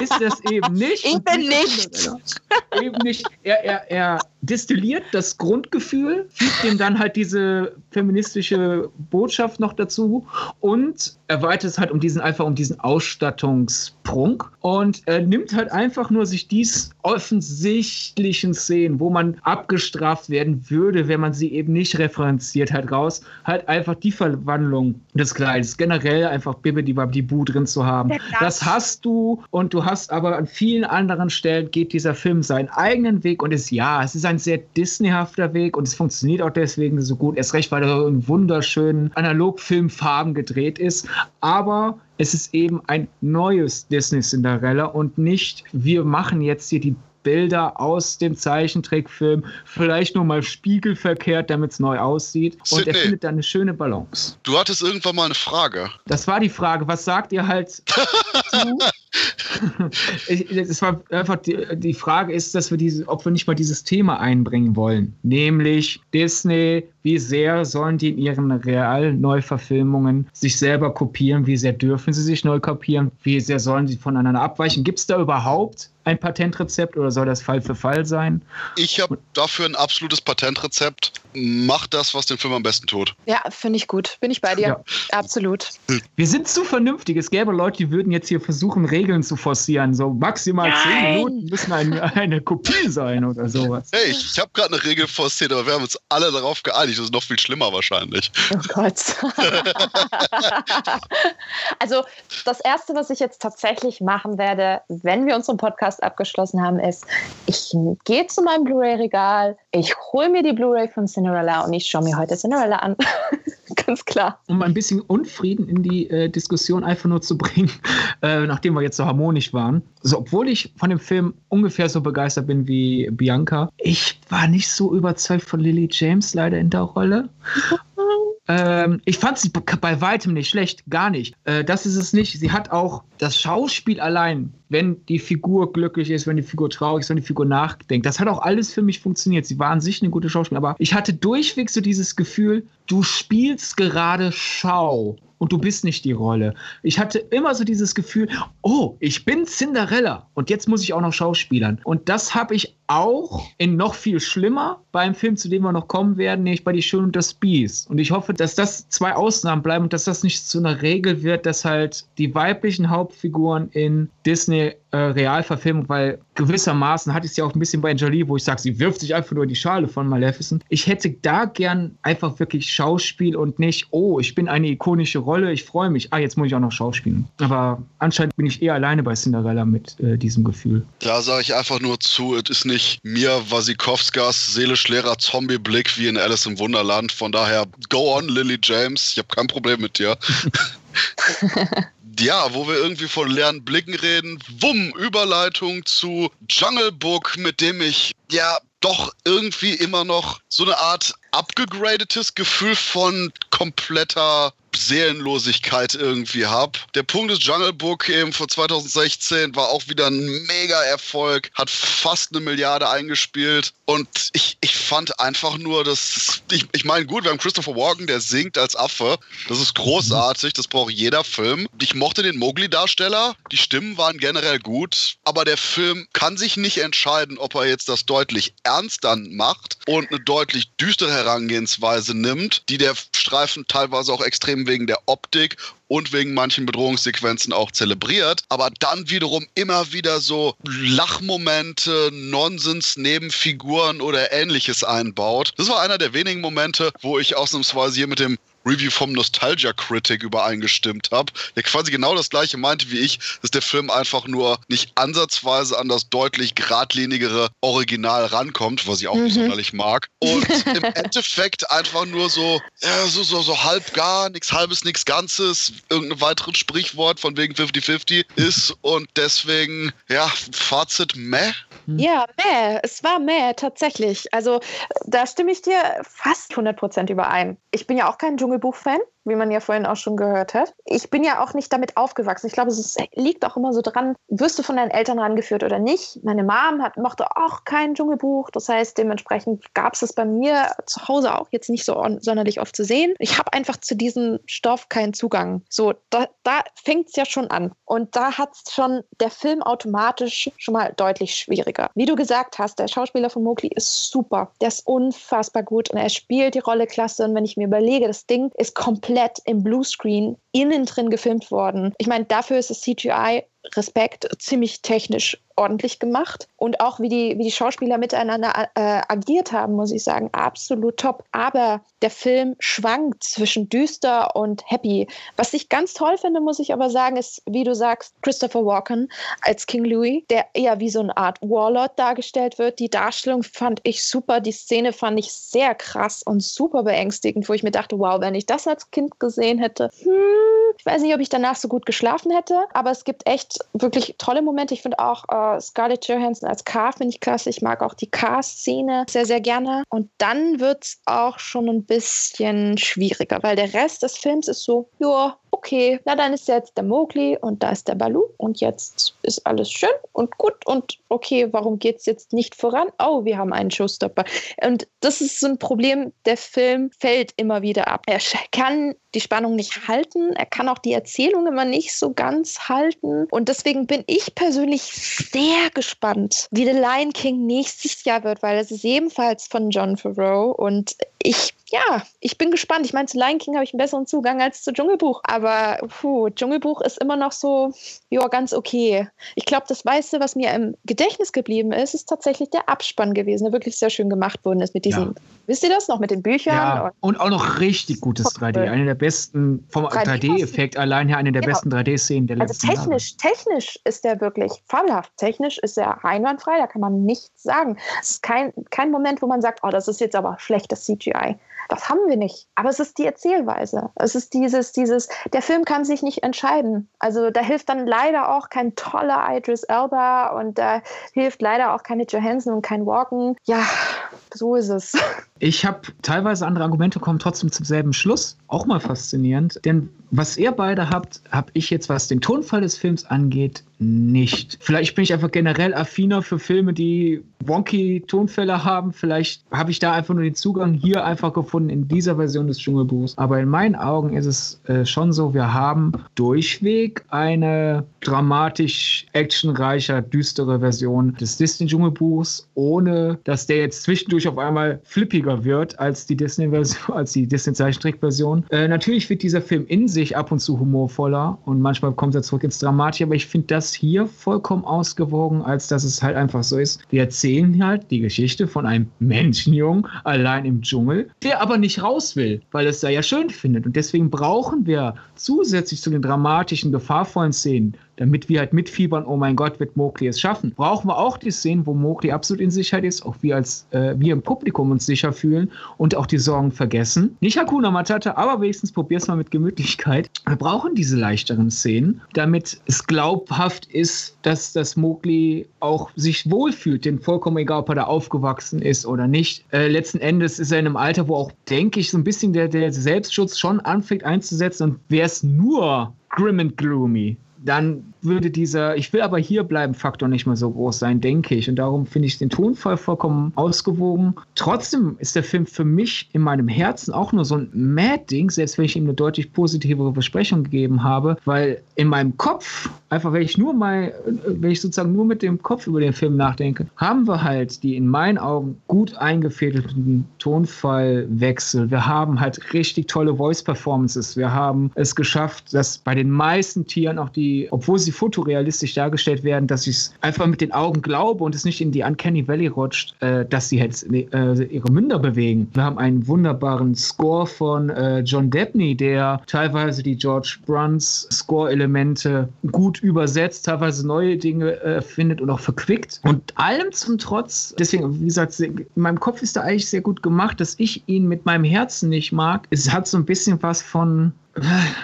ist das eben nicht. Ich bin nicht. Eben nicht. Er, er, er destilliert das Grundgefühl, fügt ihm dann halt diese feministische Botschaft noch dazu und erweitert es halt um diesen einfach um diesen Ausstattungsprunk und er nimmt halt einfach nur sich dies offensichtlichen Szenen, wo man abgestraft werden würde, wenn man sie eben nicht referenziert hat, raus, halt einfach die Verwandlung des Kleides, generell einfach Bibi die Bu drin zu haben. Das hast du und du hast aber an vielen anderen Stellen geht dieser Film seinen eigenen Weg und ist ja, es ist ein sehr Disneyhafter Weg und es funktioniert auch deswegen so gut. Erst recht, weil er in wunderschönen Analogfilmfarben gedreht ist, aber es ist eben ein neues Disney Cinderella und nicht, wir machen jetzt hier die Bilder aus dem Zeichentrickfilm, vielleicht nur mal spiegelverkehrt, damit es neu aussieht. Und Sydney, er findet da eine schöne Balance. Du hattest irgendwann mal eine Frage. Das war die Frage. Was sagt ihr halt zu? es war einfach die, die, Frage ist, dass wir diese, ob wir nicht mal dieses Thema einbringen wollen, nämlich Disney, wie sehr sollen die in ihren Real-Neuverfilmungen sich selber kopieren, wie sehr dürfen sie sich neu kopieren, wie sehr sollen sie voneinander abweichen? Gibt es da überhaupt ein Patentrezept oder soll das Fall für Fall sein? Ich habe dafür ein absolutes Patentrezept. Mach das, was den Film am besten tut. Ja, finde ich gut. Bin ich bei dir. Ja. Absolut. Wir sind zu vernünftig. Es gäbe Leute, die würden jetzt hier versuchen, Regeln zu forcieren. So maximal Nein. zehn Minuten müssen eine, eine Kopie sein oder sowas. Hey, ich, ich habe gerade eine Regel forciert, aber wir haben uns alle darauf geeinigt. Das ist noch viel schlimmer wahrscheinlich. Oh Gott. also, das Erste, was ich jetzt tatsächlich machen werde, wenn wir unseren Podcast abgeschlossen haben, ist, ich gehe zu meinem Blu-ray-Regal, ich hole mir die Blu-ray von Cinderella und ich schaue mir heute Cinderella an. Ganz klar. Um ein bisschen Unfrieden in die äh, Diskussion einfach nur zu bringen, äh, nachdem wir jetzt so harmonisch waren. Also, obwohl ich von dem Film ungefähr so begeistert bin wie Bianca, ich war nicht so überzeugt von Lily James leider in der Rolle. Ähm, ich fand sie bei weitem nicht schlecht, gar nicht. Äh, das ist es nicht. Sie hat auch das Schauspiel allein, wenn die Figur glücklich ist, wenn die Figur traurig ist, wenn die Figur nachdenkt. Das hat auch alles für mich funktioniert. Sie war an sich eine gute Schauspielerin, aber ich hatte durchweg so dieses Gefühl, du spielst gerade Schau und du bist nicht die Rolle. Ich hatte immer so dieses Gefühl, oh, ich bin Cinderella und jetzt muss ich auch noch schauspielern. Und das habe ich auch in noch viel schlimmer beim Film, zu dem wir noch kommen werden, nämlich bei Die Schön und das Biest. Und ich hoffe, dass das zwei Ausnahmen bleiben und dass das nicht zu einer Regel wird, dass halt die weiblichen Hauptfiguren in Disney äh, Realverfilmung, weil gewissermaßen hatte ich es ja auch ein bisschen bei Angelie, wo ich sage, sie wirft sich einfach nur in die Schale von Maleficent. Ich hätte da gern einfach wirklich Schauspiel und nicht, oh, ich bin eine ikonische Rolle, ich freue mich. Ah, jetzt muss ich auch noch schauspielen. Aber anscheinend bin ich eher alleine bei Cinderella mit äh, diesem Gefühl. Da sage ich einfach nur zu, es ist nicht mir Wasikowskas seelisch leerer Zombie-Blick wie in Alice im Wunderland. Von daher, go on, Lily James. Ich habe kein Problem mit dir. ja, wo wir irgendwie von leeren Blicken reden. Wumm, Überleitung zu Jungle Book, mit dem ich ja doch irgendwie immer noch so eine Art abgegradetes Gefühl von kompletter Seelenlosigkeit irgendwie habe. Der Punkt ist, Jungle Book eben vor 2016 war auch wieder ein mega Erfolg, hat fast eine Milliarde eingespielt und ich, ich fand einfach nur, dass ich, ich meine, gut, wir haben Christopher Walken, der singt als Affe. Das ist großartig, das braucht jeder Film. Ich mochte den Mowgli-Darsteller, die Stimmen waren generell gut, aber der Film kann sich nicht entscheiden, ob er jetzt das deutlich ernst dann macht und eine deutlich düstere Herangehensweise nimmt, die der Streifen teilweise auch extrem wegen der Optik und wegen manchen Bedrohungssequenzen auch zelebriert, aber dann wiederum immer wieder so Lachmomente, Nonsens, Nebenfiguren oder ähnliches einbaut. Das war einer der wenigen Momente, wo ich ausnahmsweise hier mit dem Review vom Nostalgia Critic übereingestimmt habe, der quasi genau das gleiche meinte wie ich, dass der Film einfach nur nicht ansatzweise an das deutlich geradlinigere Original rankommt, was ich auch mhm. nicht sonderlich mag. Und im Endeffekt einfach nur so, ja, so, so, so halb gar, nichts halbes, nichts Ganzes, irgendein weiteres Sprichwort von wegen 50-50 ist und deswegen, ja, Fazit meh. Ja, meh. Es war meh, tatsächlich. Also da stimme ich dir fast 100% überein. Ich bin ja auch kein Dschungel Dschungelbuch-Fan wie man ja vorhin auch schon gehört hat. Ich bin ja auch nicht damit aufgewachsen. Ich glaube, es liegt auch immer so dran, wirst du von deinen Eltern rangeführt oder nicht. Meine Mom hat, mochte auch kein Dschungelbuch. Das heißt, dementsprechend gab es es bei mir zu Hause auch jetzt nicht so sonderlich oft zu sehen. Ich habe einfach zu diesem Stoff keinen Zugang. So, da, da fängt es ja schon an. Und da hat es schon der Film automatisch schon mal deutlich schwieriger. Wie du gesagt hast, der Schauspieler von Mowgli ist super. Der ist unfassbar gut und er spielt die Rolle klasse. Und wenn ich mir überlege, das Ding ist komplett komplett im Bluescreen innen drin gefilmt worden. Ich meine, dafür ist das CGI Respekt, ziemlich technisch ordentlich gemacht. Und auch wie die, wie die Schauspieler miteinander äh, agiert haben, muss ich sagen, absolut top. Aber der Film schwankt zwischen düster und happy. Was ich ganz toll finde, muss ich aber sagen, ist, wie du sagst, Christopher Walken als King Louis, der eher wie so eine Art Warlord dargestellt wird. Die Darstellung fand ich super. Die Szene fand ich sehr krass und super beängstigend, wo ich mir dachte, wow, wenn ich das als Kind gesehen hätte, hm, ich weiß nicht, ob ich danach so gut geschlafen hätte, aber es gibt echt wirklich tolle Momente. Ich finde auch äh, Scarlett Johansson als K finde ich klasse. Ich mag auch die K-Szene sehr, sehr gerne. Und dann wird es auch schon ein bisschen schwieriger, weil der Rest des Films ist so, ja, okay, na dann ist jetzt der Mowgli und da ist der Balu und jetzt ist alles schön und gut und okay, warum geht es jetzt nicht voran? Oh, wir haben einen Showstopper. Und das ist so ein Problem, der Film fällt immer wieder ab. Er kann die Spannung nicht halten, er kann auch die Erzählung immer nicht so ganz halten und deswegen bin ich persönlich sehr gespannt, wie The Lion King nächstes Jahr wird, weil es ist ebenfalls von John Favreau und ich ja, ich bin gespannt. Ich meine, zu Lion King habe ich einen besseren Zugang als zu Dschungelbuch. Aber puh, Dschungelbuch ist immer noch so, ja, ganz okay. Ich glaube, das meiste, was mir im Gedächtnis geblieben ist, ist tatsächlich der Abspann gewesen, der wirklich sehr schön gemacht worden ist mit diesen, ja. Wisst ihr das noch, mit den Büchern? Ja, und, auch noch richtig gutes 3D. Eine der besten, vom 3D-Effekt 3D allein her, eine der genau. besten 3D-Szenen der also letzten Also technisch, Jahre. technisch ist der wirklich fabelhaft. Technisch ist er einwandfrei, da kann man nichts sagen. Es ist kein, kein Moment, wo man sagt, oh, das ist jetzt aber schlechtes CGI. Das haben wir nicht. Aber es ist die Erzählweise. Es ist dieses, dieses, der Film kann sich nicht entscheiden. Also da hilft dann leider auch kein toller Idris Elba und da hilft leider auch keine Johansson und kein Walken. Ja, so ist es. Ich habe teilweise andere Argumente, kommen trotzdem zum selben Schluss. Auch mal faszinierend. Denn was ihr beide habt, habe ich jetzt, was den Tonfall des Films angeht, nicht. Vielleicht bin ich einfach generell affiner für Filme, die wonky Tonfälle haben. Vielleicht habe ich da einfach nur den Zugang hier einfach gefunden in dieser Version des Dschungelbuchs. Aber in meinen Augen ist es äh, schon so, wir haben durchweg eine dramatisch actionreicher, düstere Version des Disney-Dschungelbuchs, ohne dass der jetzt zwischendurch auf einmal flippiger wird als die Disney-Version, als die Disney-Zeichentrick-Version. Äh, natürlich wird dieser Film in sich ab und zu humorvoller und manchmal kommt er zurück ins Dramatische, aber ich finde das hier vollkommen ausgewogen, als dass es halt einfach so ist. Wir erzählen halt die Geschichte von einem Menschenjungen allein im Dschungel, der aber nicht raus will, weil es da ja schön findet. Und deswegen brauchen wir zusätzlich zu den dramatischen, gefahrvollen Szenen damit wir halt mitfiebern, oh mein Gott, wird Mowgli es schaffen. Brauchen wir auch die Szenen, wo Mowgli absolut in Sicherheit ist, auch wir als äh, wir im Publikum uns sicher fühlen und auch die Sorgen vergessen. Nicht Hakuna Matata, aber wenigstens probier's mal mit Gemütlichkeit. Wir brauchen diese leichteren Szenen, damit es glaubhaft ist, dass das Mowgli auch sich wohlfühlt, denn vollkommen egal, ob er da aufgewachsen ist oder nicht. Äh, letzten Endes ist er in einem Alter, wo auch, denke ich, so ein bisschen der, der Selbstschutz schon anfängt einzusetzen und wäre es nur grim and gloomy, dann würde dieser Ich will aber hier bleiben Faktor nicht mehr so groß sein, denke ich. Und darum finde ich den Tonfall vollkommen ausgewogen. Trotzdem ist der Film für mich in meinem Herzen auch nur so ein Mad-Ding, selbst wenn ich ihm eine deutlich positivere Besprechung gegeben habe, weil in meinem Kopf, einfach wenn ich nur mal, wenn ich sozusagen nur mit dem Kopf über den Film nachdenke, haben wir halt die in meinen Augen gut eingefädelten Tonfallwechsel. Wir haben halt richtig tolle Voice-Performances. Wir haben es geschafft, dass bei den meisten Tieren auch die, obwohl sie fotorealistisch dargestellt werden, dass ich es einfach mit den Augen glaube und es nicht in die Uncanny Valley rutscht, äh, dass sie halt äh, ihre Münder bewegen. Wir haben einen wunderbaren Score von äh, John Debney, der teilweise die George Bruns Score-Elemente gut übersetzt, teilweise neue Dinge äh, findet und auch verquickt. Und allem zum Trotz, deswegen, wie gesagt, in meinem Kopf ist da eigentlich sehr gut gemacht, dass ich ihn mit meinem Herzen nicht mag. Es hat so ein bisschen was von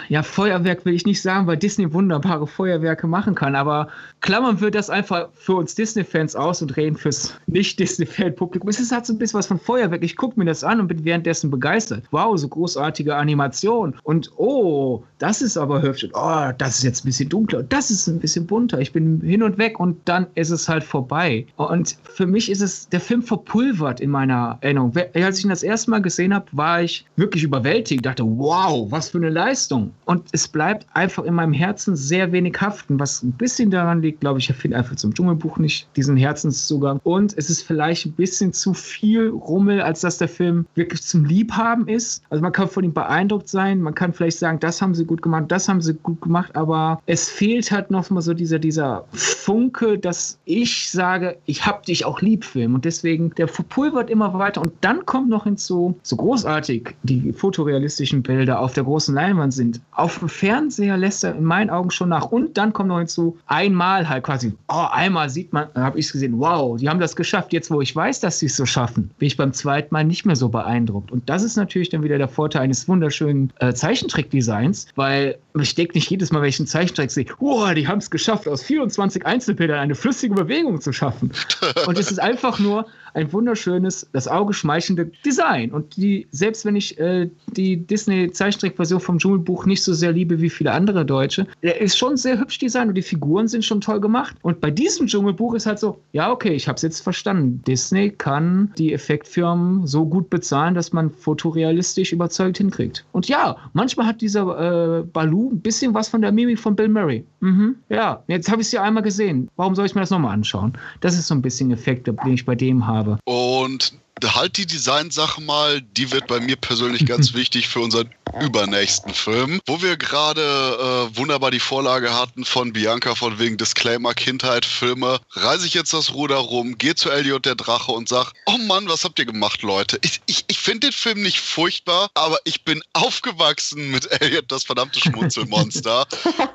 ja, Feuerwerk will ich nicht sagen, weil Disney wunderbare Feuerwerke machen kann, aber klammern wir das einfach für uns Disney-Fans aus und reden fürs Nicht-Disney-Fan-Publikum. Es hat so ein bisschen was von Feuerwerk. Ich gucke mir das an und bin währenddessen begeistert. Wow, so großartige Animation. Und oh, das ist aber hübsch. Und, oh, das ist jetzt ein bisschen dunkler. Das ist ein bisschen bunter. Ich bin hin und weg und dann ist es halt vorbei. Und für mich ist es, der Film verpulvert in meiner Erinnerung. Als ich ihn das erste Mal gesehen habe, war ich wirklich überwältigt. Dachte, wow, was für eine Leistung. Und es bleibt einfach in meinem Herzen sehr wenig haften, was ein bisschen daran liegt, glaube ich, er findet einfach zum Dschungelbuch nicht diesen Herzenszugang. Und es ist vielleicht ein bisschen zu viel Rummel, als dass der Film wirklich zum Liebhaben ist. Also man kann von ihm beeindruckt sein, man kann vielleicht sagen, das haben sie gut gemacht, das haben sie gut gemacht, aber es fehlt halt noch mal so dieser, dieser Funke, dass ich sage, ich hab dich auch lieb, Film. Und deswegen, der verpulvert immer weiter. Und dann kommt noch hinzu, so großartig die fotorealistischen Bilder auf der großen Leinwand Leinwand sind. Auf dem Fernseher lässt er in meinen Augen schon nach. Und dann kommt noch hinzu, einmal halt quasi, oh, einmal sieht man, habe ich gesehen, wow, die haben das geschafft. Jetzt, wo ich weiß, dass sie es so schaffen, bin ich beim zweiten Mal nicht mehr so beeindruckt. Und das ist natürlich dann wieder der Vorteil eines wunderschönen äh, Zeichentrick-Designs, weil ich denke nicht jedes Mal, wenn ich einen Zeichentrick sehe, wow, die haben es geschafft, aus 24 Einzelbildern eine flüssige Bewegung zu schaffen. Und es ist einfach nur ein wunderschönes, das Auge schmeichelnde Design. Und die, selbst wenn ich äh, die Disney-Zeichentrickversion vom Dschungelbuch nicht so sehr liebe wie viele andere Deutsche, der ist schon sehr hübsch designt und die Figuren sind schon toll gemacht. Und bei diesem Dschungelbuch ist halt so, ja, okay, ich habe es jetzt verstanden. Disney kann die Effektfirmen so gut bezahlen, dass man fotorealistisch überzeugt hinkriegt. Und ja, manchmal hat dieser äh, Balu ein bisschen was von der Mimik von Bill Murray. Mhm. Ja, jetzt habe ich es ja einmal gesehen. Warum soll ich mir das nochmal anschauen? Das ist so ein bisschen Effekt, den ich bei dem habe habe. Und halt die Designsache mal, die wird bei mir persönlich ganz wichtig für unseren übernächsten Film, wo wir gerade äh, wunderbar die Vorlage hatten von Bianca von wegen Disclaimer Kindheit Filme. Reise ich jetzt das Ruder rum, gehe zu Elliot der Drache und sag, oh Mann, was habt ihr gemacht, Leute? Ich, ich, ich finde den Film nicht furchtbar, aber ich bin aufgewachsen mit Elliot, das verdammte Schmunzelmonster,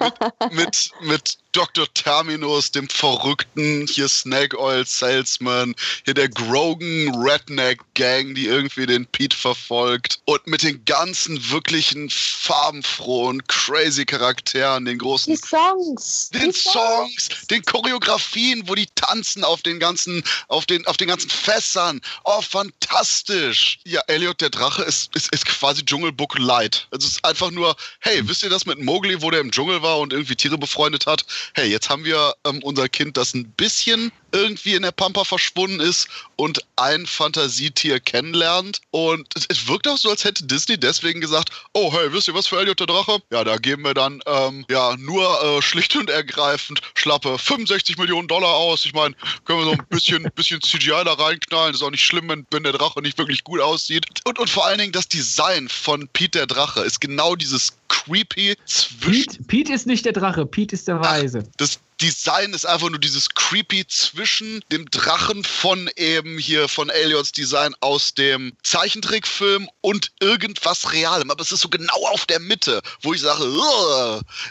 mit, mit, mit Dr. Terminus, dem verrückten hier Snake Oil Salesman, hier der Grogan Redneck Redneck-Gang, die irgendwie den Pete verfolgt. Und mit den ganzen wirklichen farbenfrohen, crazy Charakteren, den großen. Die Songs. Den die Songs, den Choreografien, wo die tanzen auf den ganzen, auf den, auf den ganzen Fässern. Oh, fantastisch. Ja, Elliot der Drache ist, ist, ist quasi Dschungelbook Light. Also es ist einfach nur, hey, wisst ihr das mit Mowgli, wo der im Dschungel war und irgendwie Tiere befreundet hat? Hey, jetzt haben wir ähm, unser Kind, das ein bisschen irgendwie in der Pampa verschwunden ist und ein Fantasietier kennenlernt. Und es, es, wirkt auch so, als hätte Disney deswegen gesagt, oh hey, wisst ihr was für Elliot der Drache? Ja, da geben wir dann ähm, ja nur äh, schlicht und ergreifend schlappe 65 Millionen Dollar aus. Ich meine, können wir so ein bisschen, bisschen CGI da reinknallen. Ist auch nicht schlimm, wenn, wenn der Drache nicht wirklich gut aussieht. Und, und vor allen Dingen das Design von Pete der Drache ist genau dieses creepy zwischen. Pete, Pete ist nicht der Drache, Pete ist der Weise. Ach, das Design ist einfach nur dieses creepy zwischen dem Drachen von eben hier von Elliots Design aus dem Zeichentrickfilm und irgendwas Realem. Aber es ist so genau auf der Mitte, wo ich sage,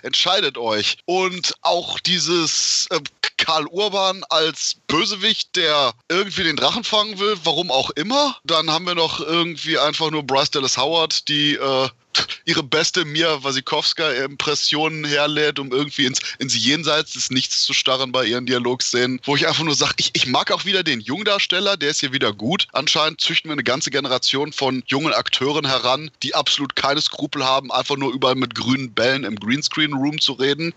entscheidet euch. Und auch dieses äh, Karl Urban als Bösewicht, der irgendwie den Drachen fangen will, warum auch immer. Dann haben wir noch irgendwie einfach nur Bryce Dallas Howard, die äh, ihre beste Mia Wasikowska-Impressionen herlädt, um irgendwie ins, ins Jenseits des Nichts zu starren bei ihren Dialogszenen, wo ich einfach nur sage, ich, ich mag auch wieder den Jungdarsteller, der ist hier wieder gut. Anscheinend züchten wir eine ganze Generation von jungen Akteuren heran, die absolut keine Skrupel haben, einfach nur überall mit grünen Bällen im Greenscreen-Room zu reden.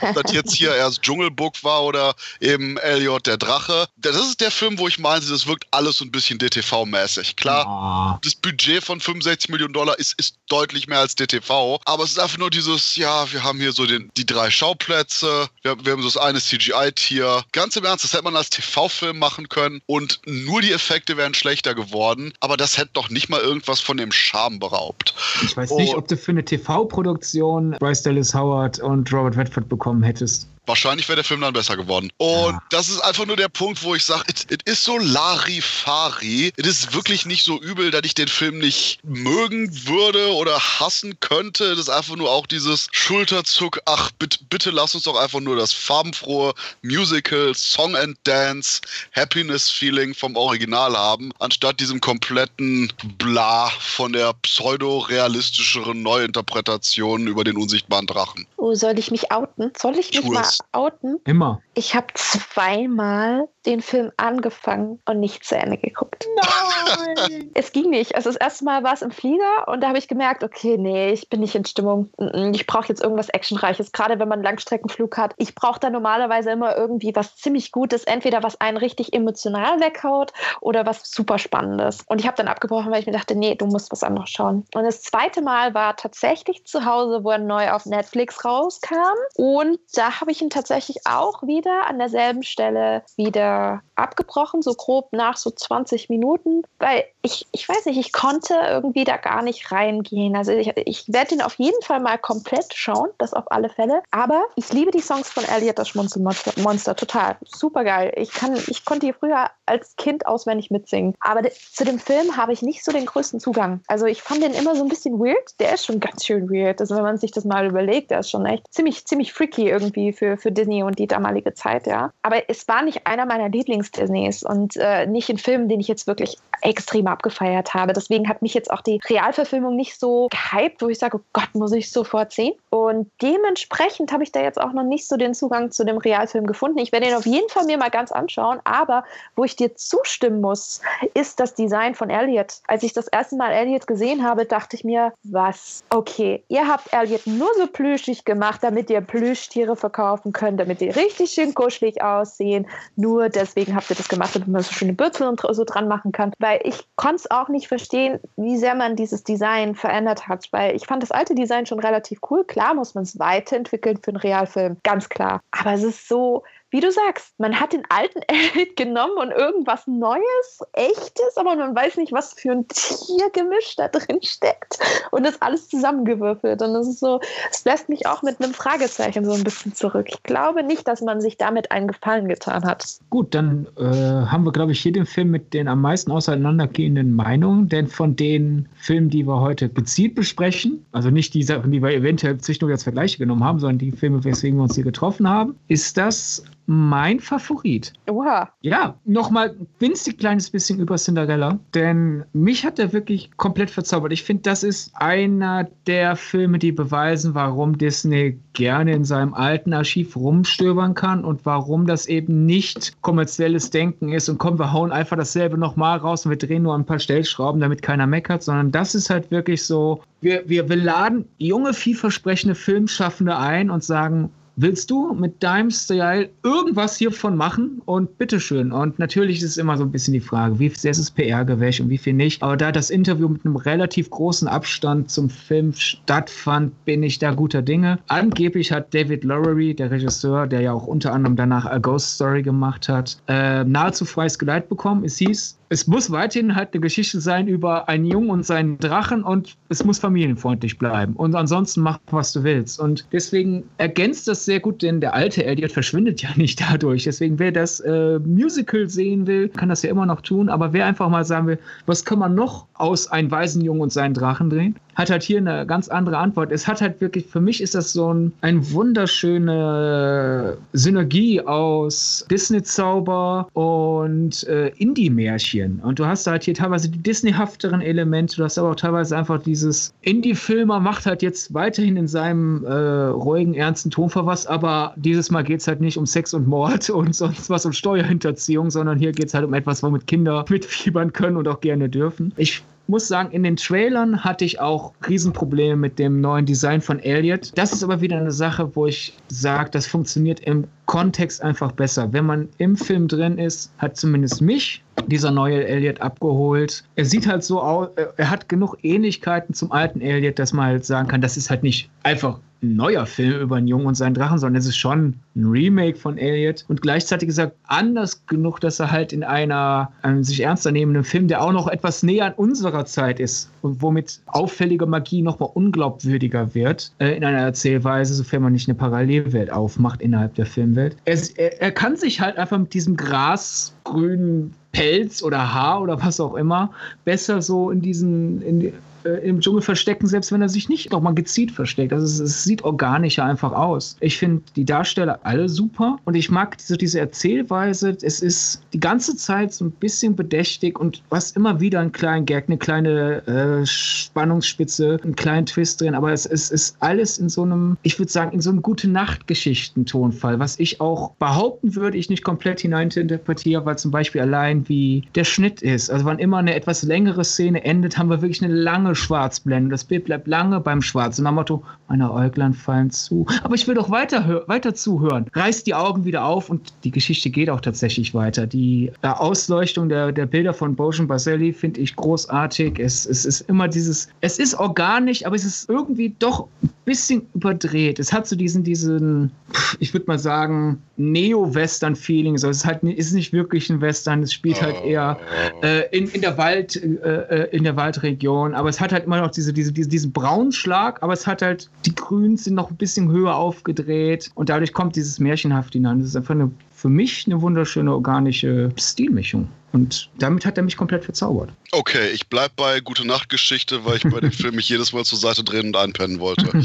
Ob das jetzt hier erst Dschungelbook war oder eben Elliot der Drache. Das ist der Film, wo ich meine, das wirkt alles so ein bisschen DTV-mäßig. Klar, oh. das Budget von 65 Millionen Dollar ist, ist deutlich deutlich mehr als DTV. Aber es ist einfach nur dieses, ja, wir haben hier so den, die drei Schauplätze, wir, wir haben so das eine CGI-Tier. Ganz im Ernst, das hätte man als TV-Film machen können und nur die Effekte wären schlechter geworden. Aber das hätte doch nicht mal irgendwas von dem Charme beraubt. Ich weiß nicht, ob du für eine TV-Produktion Bryce Dallas Howard und Robert Redford bekommen hättest. Wahrscheinlich wäre der Film dann besser geworden. Und ja. das ist einfach nur der Punkt, wo ich sage, es ist so Larifari. Es ist wirklich nicht so übel, dass ich den Film nicht mögen würde oder hassen könnte. Das ist einfach nur auch dieses Schulterzuck. Ach, bitte, bitte lass uns doch einfach nur das farbenfrohe Musical, Song and Dance, Happiness-Feeling vom Original haben, anstatt diesem kompletten Bla von der pseudo-realistischeren Neuinterpretation über den unsichtbaren Drachen. Oh, soll ich mich outen? Soll ich mich mal outen? Immer. Ich habe zweimal den Film angefangen und nicht zu Ende geguckt. Nein! es ging nicht. Also das erste Mal war es im Flieger und da habe ich gemerkt, okay, nee, ich bin nicht in Stimmung. Ich brauche jetzt irgendwas Actionreiches, gerade wenn man einen Langstreckenflug hat. Ich brauche da normalerweise immer irgendwie was ziemlich Gutes, entweder was einen richtig emotional weghaut oder was super Spannendes. Und ich habe dann abgebrochen, weil ich mir dachte, nee, du musst was anderes schauen. Und das zweite Mal war tatsächlich zu Hause, wo er neu auf Netflix rauskam. Und da habe ich ihn tatsächlich auch wieder an derselben Stelle wieder abgebrochen, so grob nach so 20 Minuten, weil ich, ich weiß nicht, ich konnte irgendwie da gar nicht reingehen. Also ich, ich werde ihn auf jeden Fall mal komplett schauen, das auf alle Fälle. Aber ich liebe die Songs von Elliot, das Schmunzelmonster, total. Super geil. Ich, ich konnte die früher als Kind auswendig mitsingen. Aber de, zu dem Film habe ich nicht so den größten Zugang. Also ich fand den immer so ein bisschen weird. Der ist schon ganz schön weird. Also wenn man sich das mal überlegt, der ist schon echt ziemlich, ziemlich freaky irgendwie für, für Disney und die damalige Zeit, ja. Aber es war nicht einer meiner Lieblings-Disneys und äh, nicht ein Film, den ich jetzt wirklich extrem abgefeiert habe. Deswegen hat mich jetzt auch die Realverfilmung nicht so gehypt, wo ich sage, oh Gott, muss ich sofort sehen. Und dementsprechend habe ich da jetzt auch noch nicht so den Zugang zu dem Realfilm gefunden. Ich werde ihn auf jeden Fall mir mal ganz anschauen, aber wo ich dir zustimmen muss, ist das Design von Elliot. Als ich das erste Mal Elliot gesehen habe, dachte ich mir, was? Okay, ihr habt Elliot nur so plüschig gemacht, damit ihr Plüschtiere verkaufen könnt, damit die richtig schön kuschelig aussehen. Nur deswegen habt ihr das gemacht, damit man so schöne Bürzel und so dran machen kann. Weil ich konnte es auch nicht verstehen, wie sehr man dieses Design verändert hat. Weil ich fand das alte Design schon relativ cool. Klar muss man es weiterentwickeln für einen Realfilm, ganz klar. Aber es ist so, wie du sagst, man hat den alten Elliot genommen und irgendwas Neues, Echtes, aber man weiß nicht, was für ein Tiergemisch da drin steckt und das alles zusammengewürfelt. Und das ist so, es lässt mich auch mit einem Fragezeichen so ein bisschen zurück. Ich glaube nicht, dass man sich damit einen Gefallen getan hat. Gut, dann äh, haben wir, glaube ich, hier den Film mit den am meisten auseinandergehenden Meinungen, denn von den Filmen, die wir heute gezielt besprechen, also nicht die Sachen, die wir eventuell nur als Vergleiche genommen haben, sondern die Filme, weswegen wir uns hier getroffen haben, ist das mein Favorit. Oha. Ja, nochmal ein winzig kleines bisschen über Cinderella, denn mich hat er wirklich komplett verzaubert. Ich finde, das ist einer der Filme, die beweisen, warum Disney gerne in seinem alten Archiv rumstöbern kann und warum das eben nicht kommerzielles Denken ist und komm, wir hauen einfach dasselbe nochmal raus und wir drehen nur ein paar Stellschrauben, damit keiner meckert, sondern das ist halt wirklich so, wir, wir, wir laden junge, vielversprechende Filmschaffende ein und sagen, willst du mit deinem Style irgendwas hiervon machen? Und bitteschön. Und natürlich ist es immer so ein bisschen die Frage, wie sehr ist es PR-Gewäsch und wie viel nicht. Aber da das Interview mit einem relativ großen Abstand zum Film stattfand, bin ich da guter Dinge. Angeblich hat David Lowery, der Regisseur, der ja auch unter anderem danach A Ghost Story gemacht hat, äh, nahezu freies Geleit bekommen. Es hieß, es muss weiterhin halt eine Geschichte sein über einen Jungen und seinen Drachen und es muss familienfreundlich bleiben. Und ansonsten mach, was du willst. Und deswegen ergänzt das sehr gut, denn der alte Elliot verschwindet ja nicht dadurch. Deswegen, wer das äh, Musical sehen will, kann das ja immer noch tun. Aber wer einfach mal sagen will, was kann man noch aus einem Waisenjungen und seinen Drachen drehen, hat halt hier eine ganz andere Antwort. Es hat halt wirklich, für mich ist das so ein, ein wunderschöne Synergie aus Disney-Zauber und äh, Indie-Märchen. Und du hast halt hier teilweise die Disney-hafteren Elemente, du hast aber auch teilweise einfach dieses Indie-Filmer macht halt jetzt weiterhin in seinem äh, ruhigen, ernsten Ton verfasst, aber dieses Mal geht es halt nicht um Sex und Mord und sonst was um Steuerhinterziehung, sondern hier geht es halt um etwas, womit Kinder mitfiebern können und auch gerne dürfen. Ich muss sagen, in den Trailern hatte ich auch Riesenprobleme mit dem neuen Design von Elliot. Das ist aber wieder eine Sache, wo ich sage, das funktioniert im Kontext einfach besser. Wenn man im Film drin ist, hat zumindest mich dieser neue Elliot abgeholt. Er sieht halt so aus, er hat genug Ähnlichkeiten zum alten Elliot, dass man halt sagen kann, das ist halt nicht einfach ein neuer Film über einen Jungen und seinen Drachen, sondern es ist schon ein Remake von Elliot und gleichzeitig gesagt anders genug, dass er halt in einer ähm, sich ernster nehmenden Film, der auch noch etwas näher an unserer Zeit ist und womit auffällige Magie nochmal unglaubwürdiger wird äh, in einer Erzählweise, sofern man nicht eine Parallelwelt aufmacht innerhalb der Filmwelt. Es, er, er kann sich halt einfach mit diesem grasgrünen Pelz oder Haar oder was auch immer besser so in diesen in, im Dschungel verstecken, selbst wenn er sich nicht nochmal gezielt versteckt. Also es, es sieht organischer einfach aus. Ich finde die Darsteller alle super und ich mag diese, diese Erzählweise. Es ist die ganze Zeit so ein bisschen bedächtig und was immer wieder einen kleinen Gag, eine kleine äh, Spannungsspitze, einen kleinen Twist drin, aber es, es ist alles in so einem, ich würde sagen, in so einem gute Nacht-Geschichten-Tonfall, was ich auch behaupten würde, ich nicht komplett hineininterpretiere, weil zum Beispiel allein wie der Schnitt ist. Also wann immer eine etwas längere Szene endet, haben wir wirklich eine lange Schwarzblende. Das Bild bleibt lange beim Schwarz. Und am Motto, meine Äuglein fallen zu. Aber ich will doch weiter, weiter zuhören. Reißt die Augen wieder auf und die Geschichte geht auch tatsächlich weiter. Die äh, Ausleuchtung der, der Bilder von Bojan Baselli finde ich großartig. Es, es ist immer dieses, es ist organisch, aber es ist irgendwie doch bisschen überdreht. Es hat so diesen, diesen, ich würde mal sagen, Neo-Western-Feeling. So, es ist halt ist nicht wirklich ein Western, es spielt halt eher äh, in, in der Wald, äh, äh, in der Waldregion, aber es hat halt immer noch diese, diese, diese, diesen Braunschlag, aber es hat halt, die Grüns sind noch ein bisschen höher aufgedreht und dadurch kommt dieses Märchenhaft hinein. Das ist einfach eine, für mich eine wunderschöne organische Stilmischung. Und damit hat er mich komplett verzaubert. Okay, ich bleib bei Gute Nacht Geschichte, weil ich bei dem Film mich jedes Mal zur Seite drehen und einpennen wollte.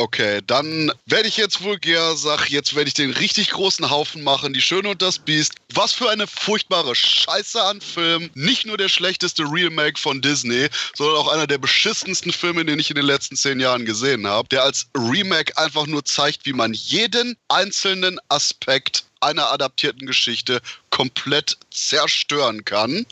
Okay, dann werde ich jetzt wohl vulgär, sag, jetzt werde ich den richtig großen Haufen machen, die Schöne und das Biest. Was für eine furchtbare Scheiße an Film. Nicht nur der schlechteste Remake von Disney, sondern auch einer der beschissensten Filme, den ich in den letzten zehn Jahren gesehen habe, der als Remake einfach nur zeigt, wie man jeden einzelnen Aspekt einer adaptierten Geschichte komplett zerstören kann.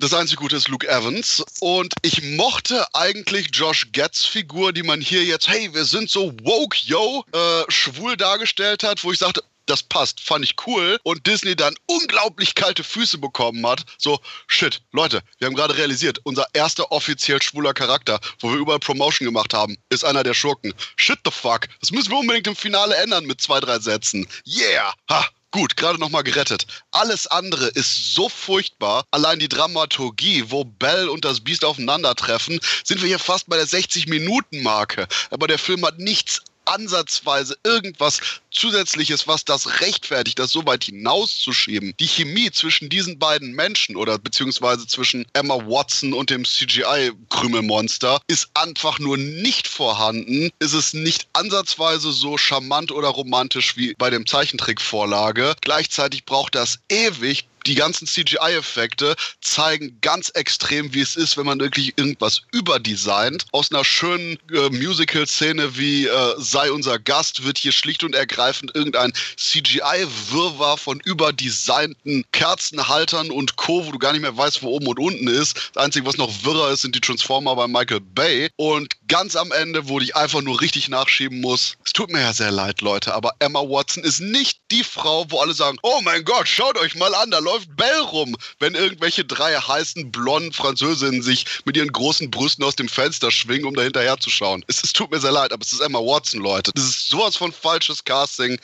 Das einzige Gute ist Luke Evans. Und ich mochte eigentlich Josh Getz Figur, die man hier jetzt, hey, wir sind so woke, yo, äh, schwul dargestellt hat, wo ich sagte, das passt, fand ich cool. Und Disney dann unglaublich kalte Füße bekommen hat. So, shit, Leute, wir haben gerade realisiert, unser erster offiziell schwuler Charakter, wo wir überall Promotion gemacht haben, ist einer der Schurken. Shit the fuck. Das müssen wir unbedingt im Finale ändern mit zwei, drei Sätzen. Yeah! Ha! Gut, gerade nochmal gerettet. Alles andere ist so furchtbar. Allein die Dramaturgie, wo Bell und das Biest aufeinandertreffen, sind wir hier fast bei der 60-Minuten-Marke. Aber der Film hat nichts ansatzweise irgendwas Zusätzliches, was das rechtfertigt, das so weit hinauszuschieben. Die Chemie zwischen diesen beiden Menschen oder beziehungsweise zwischen Emma Watson und dem CGI-Krümelmonster ist einfach nur nicht vorhanden. Ist es nicht ansatzweise so charmant oder romantisch wie bei dem Zeichentrickvorlage. Gleichzeitig braucht das ewig, die ganzen CGI-Effekte zeigen ganz extrem, wie es ist, wenn man wirklich irgendwas überdesignt. Aus einer schönen äh, Musical-Szene wie äh, Sei unser Gast wird hier schlicht und ergreifend irgendein CGI-Wirrwarr von überdesignten Kerzenhaltern und Co., wo du gar nicht mehr weißt, wo oben und unten ist. Das Einzige, was noch wirrer ist, sind die Transformer bei Michael Bay. Und ganz am Ende, wo ich einfach nur richtig nachschieben muss, es tut mir ja sehr leid, Leute, aber Emma Watson ist nicht die Frau, wo alle sagen, oh mein Gott, schaut euch mal an, da läuft Bell rum, wenn irgendwelche drei heißen, blonden Französinnen sich mit ihren großen Brüsten aus dem Fenster schwingen, um da hinterher zu schauen. Es, es tut mir sehr leid, aber es ist Emma Watson, Leute. Das ist sowas von falsches Casting.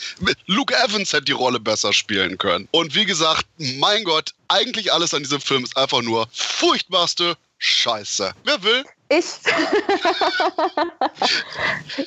Luke Evans hätte die Rolle besser spielen können. Und wie gesagt, mein Gott, eigentlich alles an diesem Film ist einfach nur furchtbarste Scheiße. Wer will, ich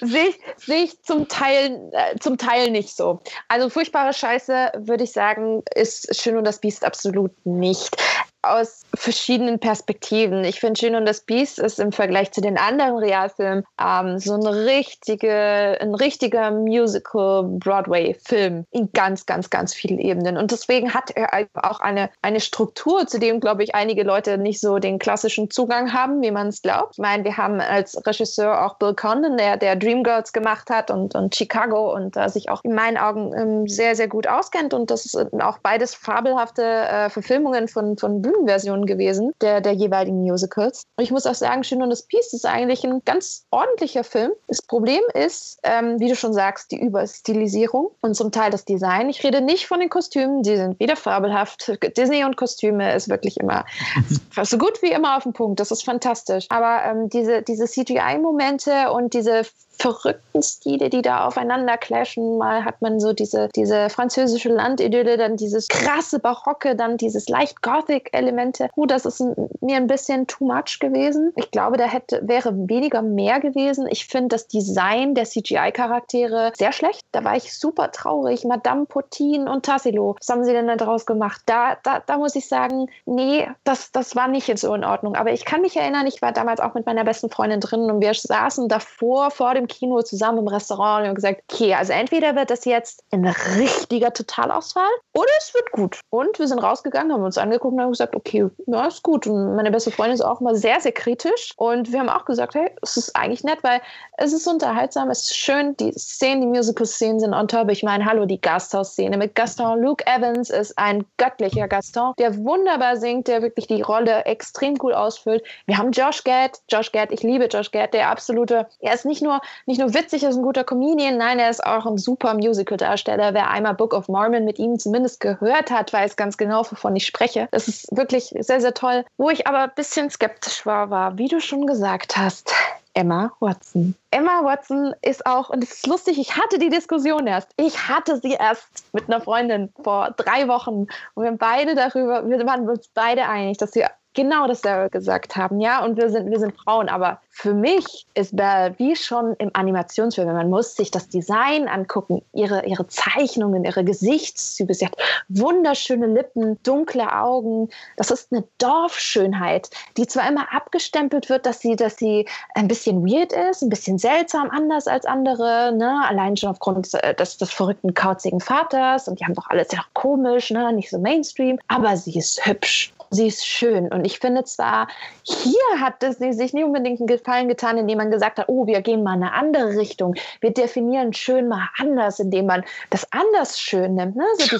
sehe seh ich zum Teil, äh, zum Teil nicht so. Also furchtbare Scheiße, würde ich sagen, ist Schön und das Biest absolut nicht aus verschiedenen Perspektiven. Ich finde Schön und das Biest ist im Vergleich zu den anderen Realfilmen ähm, so ein, richtige, ein richtiger Musical-Broadway-Film in ganz, ganz, ganz vielen Ebenen. Und deswegen hat er auch eine, eine Struktur, zu dem, glaube ich, einige Leute nicht so den klassischen Zugang haben, wie man es glaubt. Ich meine, wir haben als Regisseur auch Bill Condon, der, der Dreamgirls gemacht hat und, und Chicago und äh, sich auch in meinen Augen ähm, sehr, sehr gut auskennt. Und das sind auch beides fabelhafte äh, Verfilmungen von, von Bühnenversionen gewesen, der, der jeweiligen Musicals. Und ich muss auch sagen, Schön und das Biest ist eigentlich ein ganz ordentlicher Film. Das Problem ist, ähm, wie du schon sagst, die Überstilisierung und zum Teil das Design. Ich rede nicht von den Kostümen, die sind wieder fabelhaft. Disney und Kostüme ist wirklich immer so gut wie immer auf den Punkt. Das ist fantastisch. Aber ähm, diese, diese CGI-Momente und diese verrückten Stile, die da aufeinander clashen. Mal hat man so diese, diese französische Landidylle, dann dieses krasse Barocke, dann dieses leicht Gothic-Elemente. Gut, das ist mir ein bisschen too much gewesen. Ich glaube, da hätte, wäre weniger mehr gewesen. Ich finde das Design der CGI-Charaktere sehr schlecht. Da war ich super traurig. Madame Potin und Tassilo, was haben sie denn da draus gemacht? Da, da, da muss ich sagen, nee, das, das war nicht so in Ordnung. Aber ich kann mich erinnern, ich war damals auch mit meiner besten Freundin drin und wir saßen davor vor dem Kino zusammen im Restaurant und haben gesagt, okay, also entweder wird das jetzt ein richtiger Totalausfall oder es wird gut. Und wir sind rausgegangen, haben uns angeguckt und haben gesagt, okay, ja, ist gut. Und meine beste Freundin ist auch mal sehr, sehr kritisch. Und wir haben auch gesagt, hey, es ist eigentlich nett, weil es ist unterhaltsam, es ist schön, die Szenen, die Musical-Szenen sind on top. Ich meine, hallo, die Gasthaus-Szene mit Gaston. Luke Evans ist ein göttlicher Gaston, der wunderbar singt, der wirklich die Rolle extrem cool ausfüllt. Wir haben Josh Gad. Josh Gad, ich liebe Josh Gad, der absolute, er ist nicht nur nicht nur witzig, er ist ein guter Comedian, nein, er ist auch ein super Musical-Darsteller. Wer einmal Book of Mormon mit ihm zumindest gehört hat, weiß ganz genau, wovon ich spreche. Das ist wirklich sehr, sehr toll. Wo ich aber ein bisschen skeptisch war, war, wie du schon gesagt hast, Emma Watson. Emma Watson ist auch, und es ist lustig, ich hatte die Diskussion erst. Ich hatte sie erst mit einer Freundin vor drei Wochen. Und wir haben beide darüber, wir waren uns beide einig, dass sie genau dasselbe gesagt haben. Ja, und wir sind, wir sind Frauen, aber für mich ist Belle wie schon im Animationsfilm. Man muss sich das Design angucken, ihre, ihre Zeichnungen, ihre Gesichtszüge. Sie hat wunderschöne Lippen, dunkle Augen. Das ist eine Dorfschönheit, die zwar immer abgestempelt wird, dass sie, dass sie ein bisschen weird ist, ein bisschen seltsam, anders als andere, ne? allein schon aufgrund äh, des, des verrückten, kauzigen Vaters. Und die haben doch alles ja komisch, ne? nicht so Mainstream. Aber sie ist hübsch sie ist schön. Und ich finde zwar, hier hat Disney sich nicht unbedingt einen Gefallen getan, indem man gesagt hat, oh, wir gehen mal in eine andere Richtung. Wir definieren schön mal anders, indem man das anders schön nimmt. Ne? So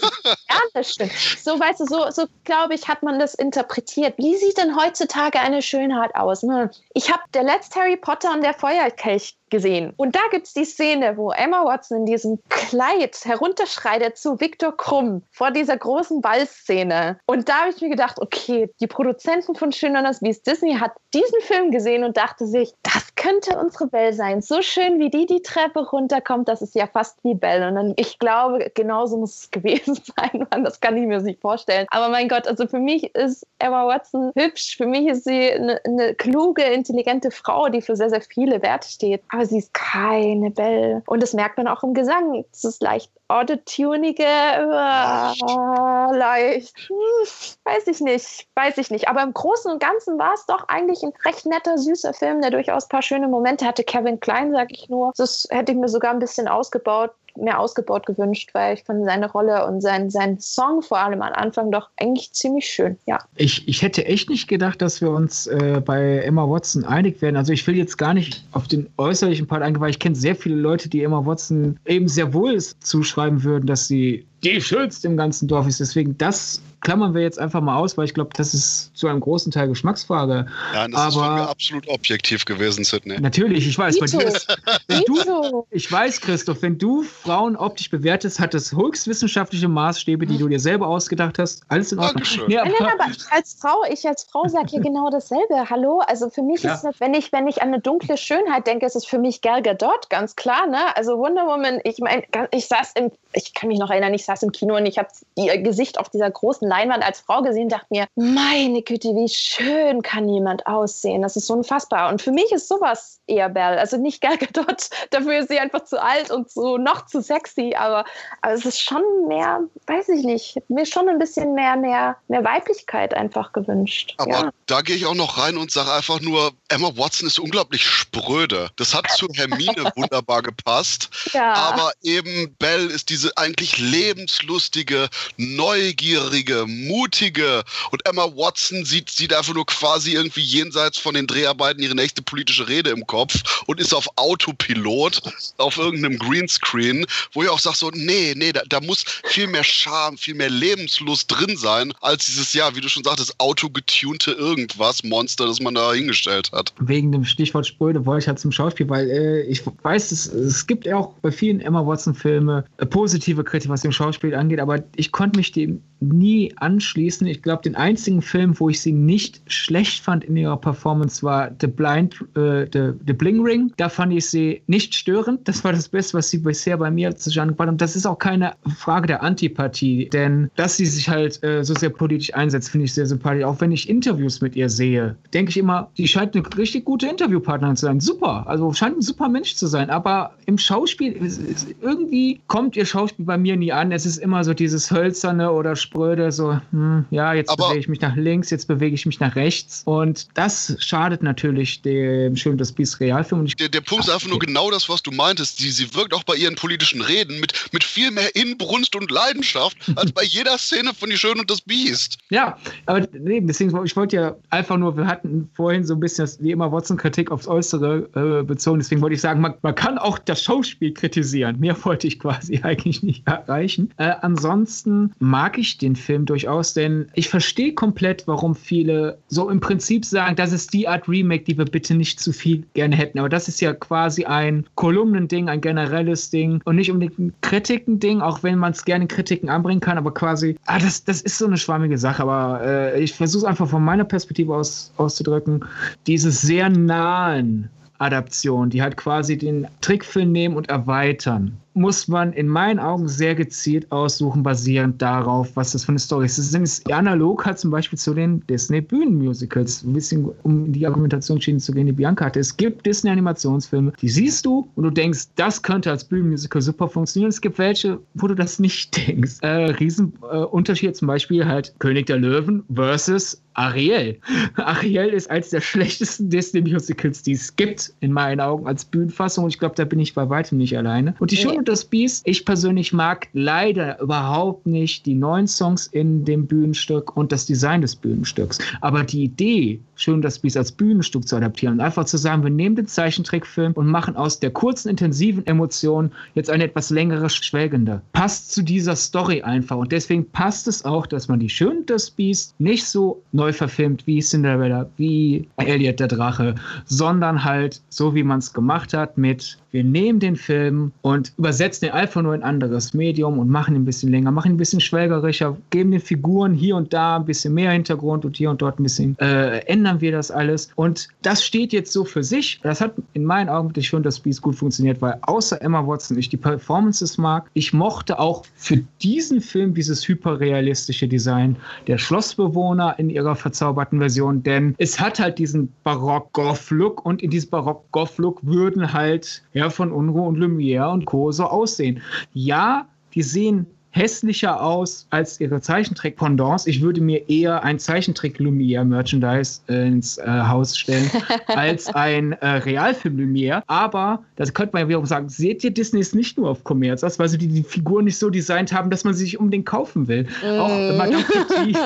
dieses schön. So, weißt du, so, so glaube ich, hat man das interpretiert. Wie sieht denn heutzutage eine Schönheit aus? Ne? Ich habe der letzte Harry Potter und der Feuerkelch gesehen. Und da gibt es die Szene, wo Emma Watson in diesem Kleid herunterschreitet zu Viktor Krumm vor dieser großen Ballszene. Und da habe ich mir gedacht, okay, die Produzenten von Schön und das Biest Disney hat diesen Film gesehen und dachte sich, das könnte unsere Belle sein. So schön, wie die die Treppe runterkommt, das ist ja fast wie Belle. Und dann, ich glaube, genauso muss es gewesen sein. Mann, das kann ich mir nicht vorstellen. Aber mein Gott, also für mich ist Emma Watson hübsch. Für mich ist sie eine, eine kluge, intelligente Frau, die für sehr, sehr viele Werte steht. Aber sie ist keine Belle. Und das merkt man auch im Gesang. Es ist leicht autotunige, uh, leicht, hm, weiß ich nicht, weiß ich nicht. Aber im Großen und Ganzen war es doch eigentlich ein recht netter, süßer Film, der durchaus ein paar schöne Momente hatte. Kevin Klein, sag ich nur. Das hätte ich mir sogar ein bisschen ausgebaut mehr ausgebaut gewünscht, weil ich fand seine Rolle und sein, sein Song vor allem am Anfang doch eigentlich ziemlich schön, ja. Ich, ich hätte echt nicht gedacht, dass wir uns äh, bei Emma Watson einig werden. Also ich will jetzt gar nicht auf den äußerlichen Part eingehen, weil ich kenne sehr viele Leute, die Emma Watson eben sehr wohl zuschreiben würden, dass sie die schönste im ganzen Dorf ist. Deswegen, das klammern wir jetzt einfach mal aus, weil ich glaube, das ist zu einem großen Teil Geschmacksfrage. Ja, das Aber ist von mir absolut objektiv gewesen, Sidney. Natürlich, ich weiß, dir ist, wenn du, ich weiß, Christoph, wenn du Frauen optisch bewertest, hat das höchstwissenschaftliche Maßstäbe, die du dir selber ausgedacht hast. Alles in Ordnung. Nee, aber, Nein, aber als Frau, ich als Frau sage hier genau dasselbe. Hallo, also für mich ja. ist das, wenn ich, wenn ich an eine dunkle Schönheit denke, ist es für mich Gal Gadot, ganz klar. Ne? Also Wonder Woman, ich meine, ich saß im, ich kann mich noch erinnern, ich saß im Kino und ich habe ihr Gesicht auf dieser großen Leinwand als Frau gesehen, dachte mir, meine Güte, wie schön kann jemand aussehen. Das ist so unfassbar. Und für mich ist sowas eher Belle. Also nicht Gal Gadot, dafür ist sie einfach zu alt und so noch zu sexy, aber, aber es ist schon mehr, weiß ich nicht, mir schon ein bisschen mehr, mehr, mehr Weiblichkeit einfach gewünscht. Aber ja. da gehe ich auch noch rein und sage einfach nur, Emma Watson ist unglaublich spröde. Das hat zu Hermine wunderbar gepasst. Ja. Aber eben Belle ist diese eigentlich lebenslustige, neugierige, mutige und Emma Watson sieht, sieht einfach nur quasi irgendwie jenseits von den Dreharbeiten ihre nächste politische Rede im Kopf und ist auf Autopilot auf irgendeinem Greenscreen, wo ich auch sage so, nee, nee, da, da muss viel mehr Charme, viel mehr Lebenslust drin sein, als dieses, ja, wie du schon sagtest, autogetunte irgendwas Monster, das man da hingestellt hat. Wegen dem Stichwort Spröde wollte ich halt zum Schauspiel, weil äh, ich weiß, es, es gibt ja auch bei vielen Emma Watson-Filmen äh, positive Kritik, was dem Schauspiel angeht, aber ich konnte mich dem nie anschließen. Ich glaube, den einzigen Film, wo ich sie nicht schlecht fand in ihrer Performance, war The Blind, äh, The, The Bling Ring. Da fand ich sie nicht störend. Das war das Beste, was sie bisher bei mir zustande gebracht. Und das ist auch keine Frage der Antipathie, denn dass sie sich halt äh, so sehr politisch einsetzt, finde ich sehr sympathisch. Auch wenn ich Interviews mit ihr sehe, denke ich immer, die scheint eine richtig gute Interviewpartnerin zu sein. Super. Also scheint ein super Mensch zu sein. Aber im Schauspiel, irgendwie kommt ihr Schauspiel bei mir nie an. Es ist immer so dieses hölzerne oder spröde, so, hm, ja, jetzt aber bewege ich mich nach links, jetzt bewege ich mich nach rechts. Und das schadet natürlich dem Schön des Biest Realfilm. Der, der, Punkt ist einfach nur genau das, was du meintest. Sie, sie wirkt auch bei ihren politischen Reden mit, mit viel mehr Inbrunst und Leidenschaft als bei jeder Szene von Die Schön und das Biest. Ja, aber nee, deswegen, ich wollte ja einfach nur, wir hatten vorhin so ein bisschen das, wie immer Watson-Kritik aufs Äußere äh, bezogen. Deswegen wollte ich sagen, man, man, kann auch das Schauspiel kritisieren. Mehr wollte ich quasi eigentlich nicht erreichen. Äh, ansonsten mag ich den Film durchaus, denn ich verstehe komplett, warum viele so im Prinzip sagen, das ist die Art Remake, die wir bitte nicht zu viel gerne hätten. Aber das ist ja quasi ein Kolumnending, ein generelles Ding und nicht unbedingt ein Kritiken-Ding, auch wenn man es gerne Kritiken anbringen kann, aber quasi, ah, das, das ist so eine schwammige Sache. Aber äh, ich versuche es einfach von meiner Perspektive aus auszudrücken. Diese sehr nahen Adaption, die halt quasi den Trickfilm nehmen und erweitern muss man in meinen Augen sehr gezielt aussuchen, basierend darauf, was das für eine Story ist. Das ist analog halt zum Beispiel zu den Disney-Bühnenmusicals, ein bisschen um in die Argumentationsschienen zu gehen, die Bianca hatte. Es gibt Disney-Animationsfilme, die siehst du und du denkst, das könnte als Bühnenmusical super funktionieren. Es gibt welche, wo du das nicht denkst. Äh, Riesenunterschied äh, zum Beispiel halt König der Löwen versus Ariel. Ariel ist eines der schlechtesten Disney-Musicals, die es gibt, in meinen Augen, als Bühnenfassung. Und ich glaube, da bin ich bei weitem nicht alleine. Und die Schöne und das Biest. Ich persönlich mag leider überhaupt nicht die neuen Songs in dem Bühnenstück und das Design des Bühnenstücks. Aber die Idee, Schön das Biest als Bühnenstück zu adaptieren und einfach zu sagen, wir nehmen den Zeichentrickfilm und machen aus der kurzen, intensiven Emotion jetzt eine etwas längere, schwelgende. Passt zu dieser Story einfach. Und deswegen passt es auch, dass man die Schön das Biest nicht so neu verfilmt wie Cinderella, wie Elliot der Drache, sondern halt so, wie man es gemacht hat mit wir nehmen den Film und übersetzen den einfach nur in ein anderes Medium und machen ihn ein bisschen länger, machen ihn ein bisschen schwelgerischer, geben den Figuren hier und da ein bisschen mehr Hintergrund und hier und dort ein bisschen äh, ändern wir das alles. Und das steht jetzt so für sich. Das hat in meinen Augen wirklich schon das Beast gut funktioniert, weil außer Emma Watson ich die Performances mag. Ich mochte auch für diesen Film dieses hyperrealistische Design der Schlossbewohner in ihrer verzauberten Version, denn es hat halt diesen Barock-Goth-Look und in diesem Barock-Goth-Look würden halt ja von Unruh und Lumière und Co. so aussehen. Ja, die sehen hässlicher aus als ihre Zeichentrick-Pendants. Ich würde mir eher ein Zeichentrick-Lumière-Merchandise äh, ins äh, Haus stellen, als ein äh, Realfilm-Lumière. Aber, das könnte man ja wiederum sagen, seht ihr, Disney ist nicht nur auf Kommerz aus, weil sie die, die Figuren nicht so designt haben, dass man sie sich unbedingt kaufen will. Mm. Auch Madame Petit.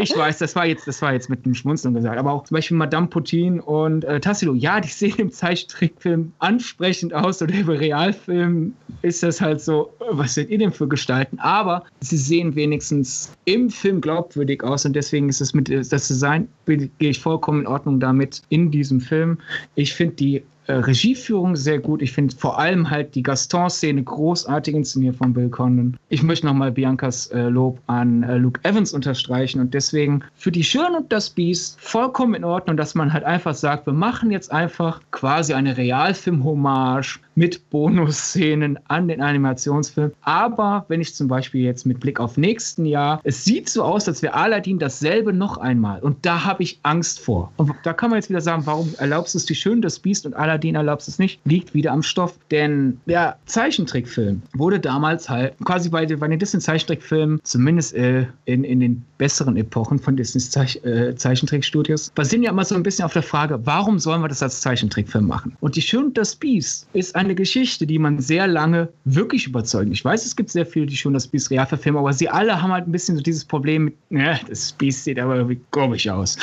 ich weiß, das war jetzt, das war jetzt mit einem Schmunzeln gesagt, aber auch zum Beispiel Madame Putin und äh, Tassilo, ja, die sehen im Zeichentrickfilm ansprechend aus oder im Realfilm ist das halt so, was seid ihr denn für gestalten, aber sie sehen wenigstens im Film glaubwürdig aus und deswegen ist es mit das Design, gehe ich vollkommen in Ordnung damit in diesem Film. Ich finde die äh, Regieführung sehr gut. Ich finde vor allem halt die Gaston-Szene großartig inszeniert von Bill Condon. Ich möchte nochmal Biancas äh, Lob an äh, Luke Evans unterstreichen und deswegen für die Schön und das Biest vollkommen in Ordnung, dass man halt einfach sagt, wir machen jetzt einfach quasi eine Realfilm-Hommage mit Bonusszenen an den Animationsfilm. Aber wenn ich zum Beispiel jetzt mit Blick auf nächsten Jahr, es sieht so aus, als wäre Aladdin dasselbe noch einmal. Und da habe ich Angst vor. Und da kann man jetzt wieder sagen, warum erlaubst du es die Schön, das Biest und Aladdin erlaubst es nicht? Liegt wieder am Stoff. Denn der Zeichentrickfilm wurde damals halt quasi bei, bei den Disney-Zeichentrickfilmen, zumindest äh, in, in den besseren Epochen von Disneys Zeich, äh, Zeichentrickstudios, basieren ja immer so ein bisschen auf der Frage, warum sollen wir das als Zeichentrickfilm machen? Und die Schön und das Biest ist ein eine Geschichte, die man sehr lange wirklich überzeugt. Ich weiß, es gibt sehr viele, die schon das Beast real verfilmen, aber sie alle haben halt ein bisschen so dieses Problem mit, ja, das Beast sieht aber irgendwie komisch aus.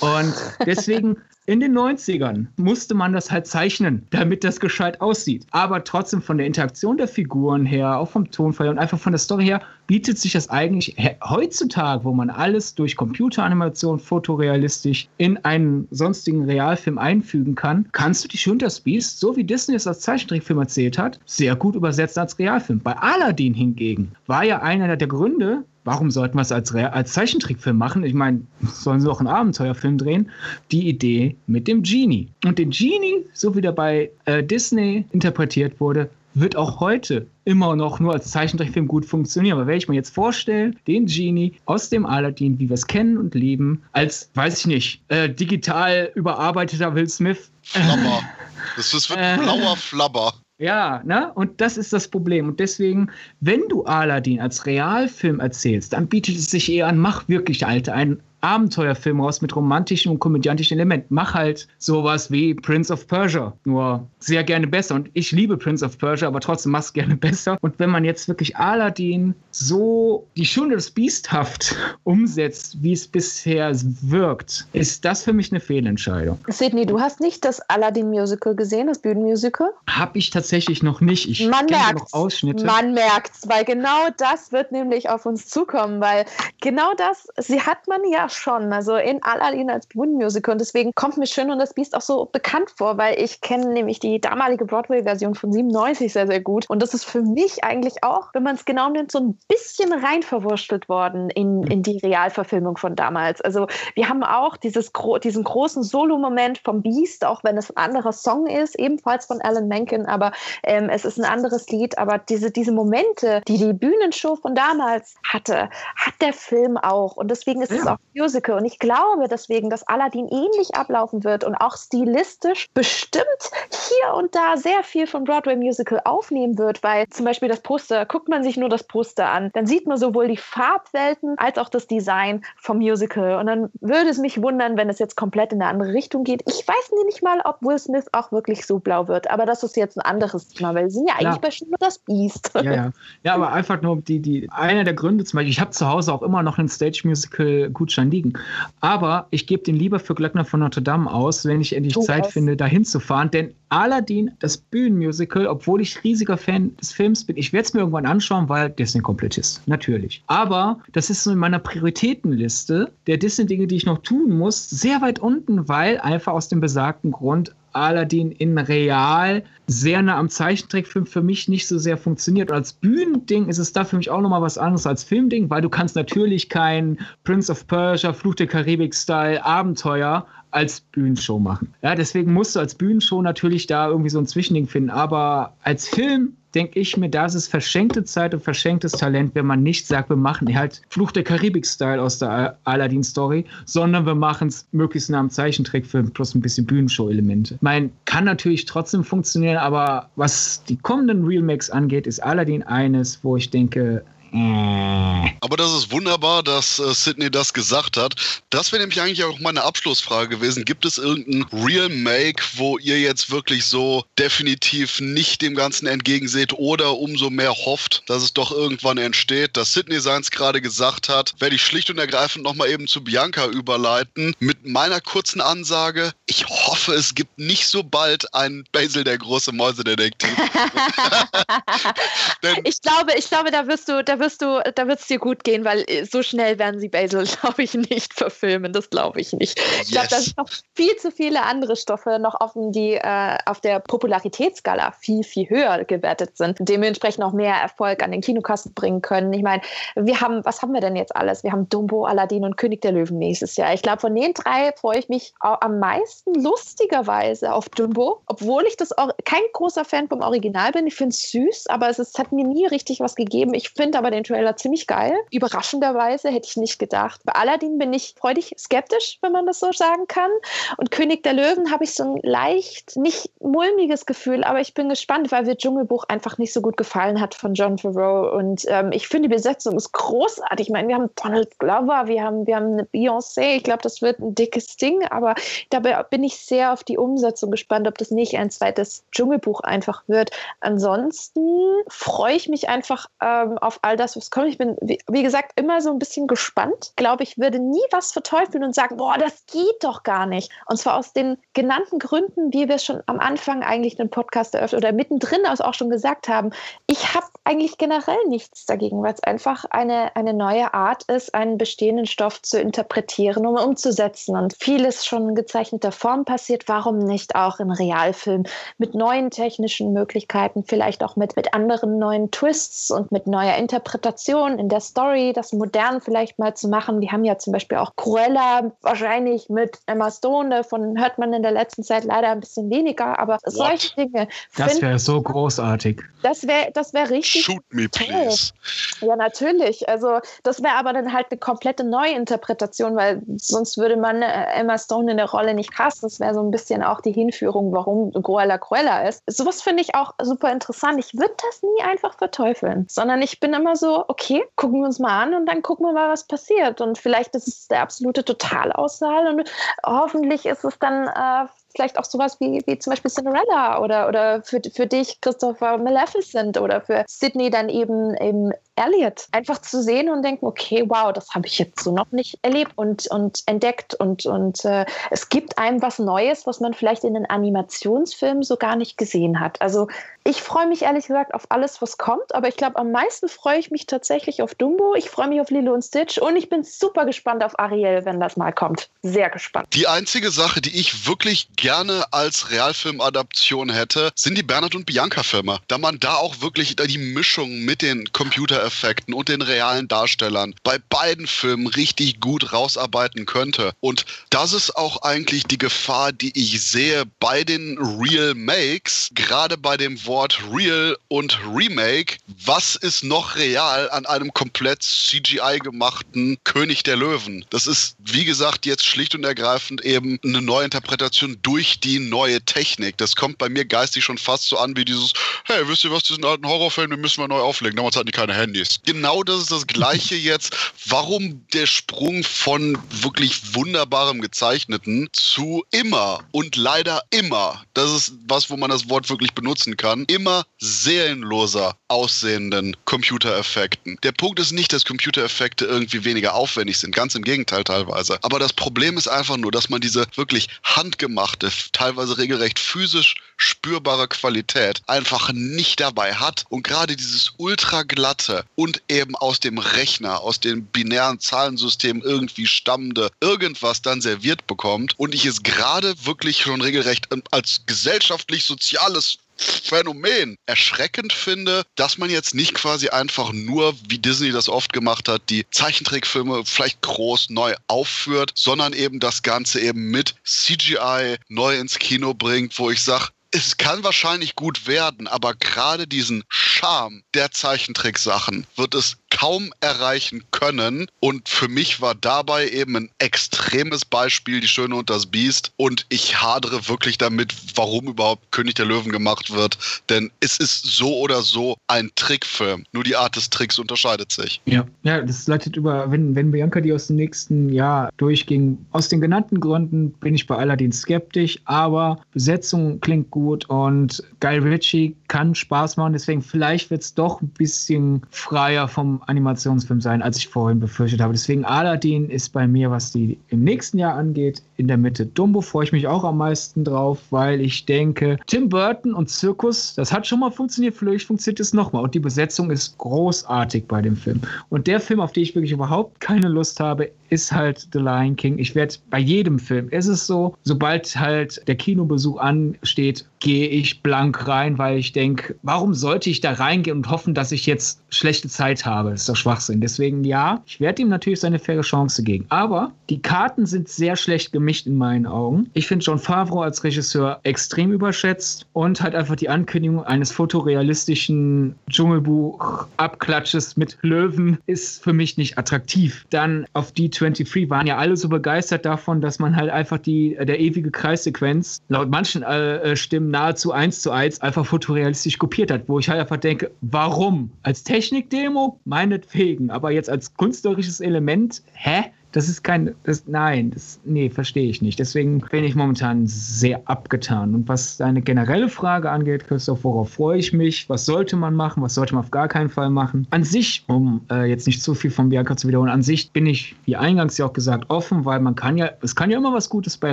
Und deswegen in den 90ern musste man das halt zeichnen, damit das gescheit aussieht. Aber trotzdem von der Interaktion der Figuren her, auch vom Tonfall und einfach von der Story her, bietet sich das eigentlich heutzutage, wo man alles durch Computeranimation fotorealistisch in einen sonstigen Realfilm einfügen kann, kannst du die Schunders Beast, so wie Disney es als Zeichentrickfilm erzählt hat, sehr gut übersetzen als Realfilm. Bei Aladdin hingegen war ja einer der Gründe, warum sollten wir es als, als Zeichentrickfilm machen? Ich meine, sollen sie auch einen Abenteuerfilm drehen? Die Idee mit dem Genie. Und den Genie, so wie der bei äh, Disney interpretiert wurde, wird auch heute immer noch nur als Zeichentrickfilm gut funktionieren. Aber wenn ich mir jetzt vorstelle, den Genie aus dem Aladdin, wie wir es kennen und lieben, als, weiß ich nicht, äh, digital überarbeiteter Will Smith. Flabber. Das ist ein blauer Flabber. Ja, ne? Und das ist das Problem. Und deswegen, wenn du Aladdin als Realfilm erzählst, dann bietet es sich eher an, mach wirklich, Alte, einen Abenteuerfilm raus mit romantischen und komödiantischen Elementen. Mach halt sowas wie Prince of Persia, nur sehr gerne besser. Und ich liebe Prince of Persia, aber trotzdem mach's gerne besser. Und wenn man jetzt wirklich Aladdin so die Schöne des Biesthaft umsetzt, wie es bisher wirkt, ist das für mich eine Fehlentscheidung. Sydney, du hast nicht das Aladdin-Musical gesehen, das Bühnenmusical? Hab ich tatsächlich noch nicht. Ich man merkt Ausschnitte. Man merkt's, weil genau das wird nämlich auf uns zukommen, weil genau das, sie hat man ja schon. Also in Aladdin als Bühnenmusical. Und deswegen kommt mir Schön und das Biest auch so bekannt vor, weil ich kenne nämlich die damalige Broadway-Version von 97 sehr, sehr gut. Und das ist für mich eigentlich auch, wenn man es genau nimmt, so ein bisschen rein verwurschtelt worden in, in die Realverfilmung von damals. Also wir haben auch dieses, diesen großen Solo-Moment vom Beast, auch wenn es ein anderer Song ist, ebenfalls von Alan Menken, aber ähm, es ist ein anderes Lied. Aber diese, diese Momente, die die Bühnenshow von damals hatte, hat der Film auch. Und deswegen ist ja. es auch Musical. Und ich glaube deswegen, dass Aladdin ähnlich ablaufen wird und auch stilistisch bestimmt hier und da sehr viel vom Broadway Musical aufnehmen wird, weil zum Beispiel das Poster, guckt man sich nur das Poster an, dann sieht man sowohl die Farbwelten als auch das Design vom Musical. Und dann würde es mich wundern, wenn es jetzt komplett in eine andere Richtung geht. Ich weiß nicht mal, ob Will Smith auch wirklich so blau wird, aber das ist jetzt ein anderes Thema, weil sie sind ja eigentlich ja. bei Schindler das Beast. Ja, ja. ja, aber einfach nur die, die, einer der Gründe zum Beispiel, ich habe zu Hause auch immer noch einen Stage Musical Gutschein daran liegen. Aber ich gebe den lieber für Glöckner von Notre Dame aus, wenn ich endlich du Zeit was? finde, da hinzufahren. Denn Aladdin, das Bühnenmusical, obwohl ich riesiger Fan des Films bin. Ich werde es mir irgendwann anschauen, weil Disney Komplettist. Natürlich. Aber das ist so in meiner Prioritätenliste der Disney-Dinge, die ich noch tun muss, sehr weit unten, weil einfach aus dem besagten Grund Aladdin in real sehr nah am Zeichentrickfilm für mich nicht so sehr funktioniert. Und als Bühnending ist es da für mich auch nochmal was anderes als Filmding, weil du kannst natürlich kein Prince of Persia, Fluch der Karibik-Style Abenteuer als Bühnenshow machen. Ja, deswegen musst du als Bühnenshow natürlich da irgendwie so ein Zwischending finden. Aber als Film denke ich mir, das ist verschenkte Zeit und verschenktes Talent, wenn man nicht sagt, wir machen halt Fluch der Karibik-Style aus der Aladdin-Story, sondern wir machen es möglichst nah am Zeichentrickfilm plus ein bisschen Bühnenshow-Elemente. Mein kann natürlich trotzdem funktionieren, aber was die kommenden Remakes angeht, ist Aladdin eines, wo ich denke. Aber das ist wunderbar, dass äh, Sydney das gesagt hat. Das wäre nämlich eigentlich auch meine Abschlussfrage gewesen. Gibt es irgendein Real Make, wo ihr jetzt wirklich so definitiv nicht dem Ganzen entgegenseht oder umso mehr hofft, dass es doch irgendwann entsteht? Dass Sydney seins gerade gesagt hat, werde ich schlicht und ergreifend nochmal eben zu Bianca überleiten mit meiner kurzen Ansage. Ich hoffe, es gibt nicht so bald einen Basil der große Mäusedetektiv. ich glaube, ich glaube, da wirst du, da wirst du, da wird es dir gut gehen, weil äh, so schnell werden sie Basil, glaube ich, nicht verfilmen. Das glaube ich nicht. Yes. Ich glaube, da sind noch viel zu viele andere Stoffe noch offen, die äh, auf der Popularitätsskala viel, viel höher gewertet sind. Dementsprechend auch mehr Erfolg an den Kinokassen bringen können. Ich meine, wir haben, was haben wir denn jetzt alles? Wir haben Dumbo, Aladdin und König der Löwen nächstes Jahr. Ich glaube, von den drei freue ich mich am meisten lustigerweise auf Dumbo, obwohl ich das auch kein großer Fan vom Original bin. Ich finde es süß, aber es, ist, hat mir nie richtig was gegeben. Ich finde aber den Trailer ziemlich geil. Überraschenderweise hätte ich nicht gedacht. Bei Aladdin bin ich freudig skeptisch, wenn man das so sagen kann. Und König der Löwen habe ich so ein leicht, nicht mulmiges Gefühl, aber ich bin gespannt, weil mir Dschungelbuch einfach nicht so gut gefallen hat von John Favreau. Und ähm, ich finde, die Besetzung ist großartig. Ich meine, wir haben Donald Glover, wir haben, wir haben eine Beyoncé. Ich glaube, das wird ein dickes Ding, aber dabei bin ich sehr auf die Umsetzung gespannt, ob das nicht ein zweites Dschungelbuch einfach wird. Ansonsten freue ich mich einfach ähm, auf all das, was kommt. Ich bin, wie, wie, gesagt, immer so ein bisschen gespannt. Ich glaube, ich würde nie was verteufeln und sagen, boah, das geht doch gar nicht. Und zwar aus den genannten Gründen, wie wir schon am Anfang eigentlich den Podcast eröffnet oder mittendrin auch schon gesagt haben. Ich habe eigentlich generell nichts dagegen, weil es einfach eine, eine neue Art ist, einen bestehenden Stoff zu interpretieren und umzusetzen. Und vieles schon gezeichneter Form passiert. Warum nicht auch in Realfilm mit neuen technischen Möglichkeiten, vielleicht auch mit, mit anderen neuen Twists und mit neuer Interpretation? In der Story, das modern vielleicht mal zu machen. Wir haben ja zum Beispiel auch Cruella, wahrscheinlich mit Emma Stone, davon hört man in der letzten Zeit leider ein bisschen weniger, aber What? solche Dinge. Das wäre so großartig. Das wäre das wär richtig. Shoot me, please. Ja, natürlich. Also, das wäre aber dann halt eine komplette Neuinterpretation, weil sonst würde man äh, Emma Stone in der Rolle nicht casten. Das wäre so ein bisschen auch die Hinführung, warum Cruella Cruella ist. Sowas finde ich auch super interessant. Ich würde das nie einfach verteufeln, sondern ich bin immer so, so, okay, gucken wir uns mal an und dann gucken wir mal, was passiert. Und vielleicht ist es der absolute Totalaussaal und hoffentlich ist es dann äh, vielleicht auch sowas wie, wie zum Beispiel Cinderella oder, oder für, für dich Christopher Maleficent oder für Sydney dann eben, eben Elliot. Einfach zu sehen und denken, okay, wow, das habe ich jetzt so noch nicht erlebt und, und entdeckt und, und äh, es gibt einem was Neues, was man vielleicht in den Animationsfilmen so gar nicht gesehen hat. Also ich freue mich ehrlich gesagt auf alles, was kommt, aber ich glaube, am meisten freue ich mich tatsächlich auf Dumbo. Ich freue mich auf Lilo und Stitch und ich bin super gespannt auf Ariel, wenn das mal kommt. Sehr gespannt. Die einzige Sache, die ich wirklich gerne als Realfilmadaption hätte, sind die Bernhard und Bianca-Filme. Da man da auch wirklich die Mischung mit den Computereffekten und den realen Darstellern bei beiden Filmen richtig gut rausarbeiten könnte. Und das ist auch eigentlich die Gefahr, die ich sehe bei den Real Makes, gerade bei dem Wort Wort Real und Remake. Was ist noch real an einem komplett CGI gemachten König der Löwen? Das ist, wie gesagt, jetzt schlicht und ergreifend eben eine Neuinterpretation durch die neue Technik. Das kommt bei mir geistig schon fast so an wie dieses, hey, wisst ihr was, diesen alten Horrorfilm, den müssen wir neu auflegen. Damals hatten die keine Handys. Genau das ist das Gleiche jetzt. Warum der Sprung von wirklich wunderbarem Gezeichneten zu immer und leider immer, das ist was, wo man das Wort wirklich benutzen kann, immer seelenloser aussehenden Computereffekten. Der Punkt ist nicht, dass Computereffekte irgendwie weniger aufwendig sind, ganz im Gegenteil teilweise. Aber das Problem ist einfach nur, dass man diese wirklich handgemachte ekelhafte, teilweise regelrecht physisch spürbare Qualität einfach nicht dabei hat. Und gerade dieses ultra glatte und eben aus dem Rechner, aus dem binären Zahlensystem irgendwie stammende irgendwas dann serviert bekommt. Und ich es gerade wirklich schon regelrecht als gesellschaftlich-soziales Phänomen erschreckend finde, dass man jetzt nicht quasi einfach nur, wie Disney das oft gemacht hat, die Zeichentrickfilme vielleicht groß neu aufführt, sondern eben das Ganze eben mit CGI neu ins Kino bringt, wo ich sage, es kann wahrscheinlich gut werden, aber gerade diesen Charme der Zeichentricksachen wird es kaum erreichen können. Und für mich war dabei eben ein extremes Beispiel Die Schöne und das Biest. Und ich hadere wirklich damit, warum überhaupt König der Löwen gemacht wird. Denn es ist so oder so ein Trickfilm. Nur die Art des Tricks unterscheidet sich. Ja, ja das leitet über, wenn, wenn Bianca die aus dem nächsten Jahr durchging. Aus den genannten Gründen bin ich bei Aladdin skeptisch, aber Besetzung klingt gut und Guy Ritchie kann Spaß machen. Deswegen vielleicht wird es doch ein bisschen freier vom Animationsfilm sein, als ich vorhin befürchtet habe. Deswegen Aladdin ist bei mir, was die im nächsten Jahr angeht, in der Mitte. Dumbo freue ich mich auch am meisten drauf, weil ich denke, Tim Burton und Zirkus, das hat schon mal funktioniert, vielleicht funktioniert es nochmal. Und die Besetzung ist großartig bei dem Film. Und der Film, auf den ich wirklich überhaupt keine Lust habe, ist halt The Lion King. Ich werde bei jedem Film, ist es so, sobald halt der Kinobesuch ansteht, gehe ich blank rein, weil ich denke, warum sollte ich da reingehen und hoffen, dass ich jetzt schlechte Zeit habe? Das ist doch Schwachsinn. Deswegen ja, ich werde ihm natürlich seine faire Chance geben. Aber die Karten sind sehr schlecht gemischt in meinen Augen. Ich finde John Favreau als Regisseur extrem überschätzt und halt einfach die Ankündigung eines fotorealistischen Dschungelbuch-Abklatsches mit Löwen ist für mich nicht attraktiv. Dann auf die 23 waren ja alle so begeistert davon, dass man halt einfach die, der ewige Kreissequenz laut manchen äh, äh, Stimmen nahezu eins zu eins einfach fotorealistisch kopiert hat, wo ich halt einfach denke, warum? Als Technikdemo? Meinetwegen, aber jetzt als künstlerisches Element, hä? Das ist kein, das, nein, das, nee, verstehe ich nicht. Deswegen bin ich momentan sehr abgetan. Und was deine generelle Frage angeht, Christoph, worauf freue ich mich? Was sollte man machen? Was sollte man auf gar keinen Fall machen? An sich, um äh, jetzt nicht zu viel von Bianca zu wiederholen, an sich bin ich, wie eingangs ja auch gesagt, offen, weil man kann ja, es kann ja immer was Gutes bei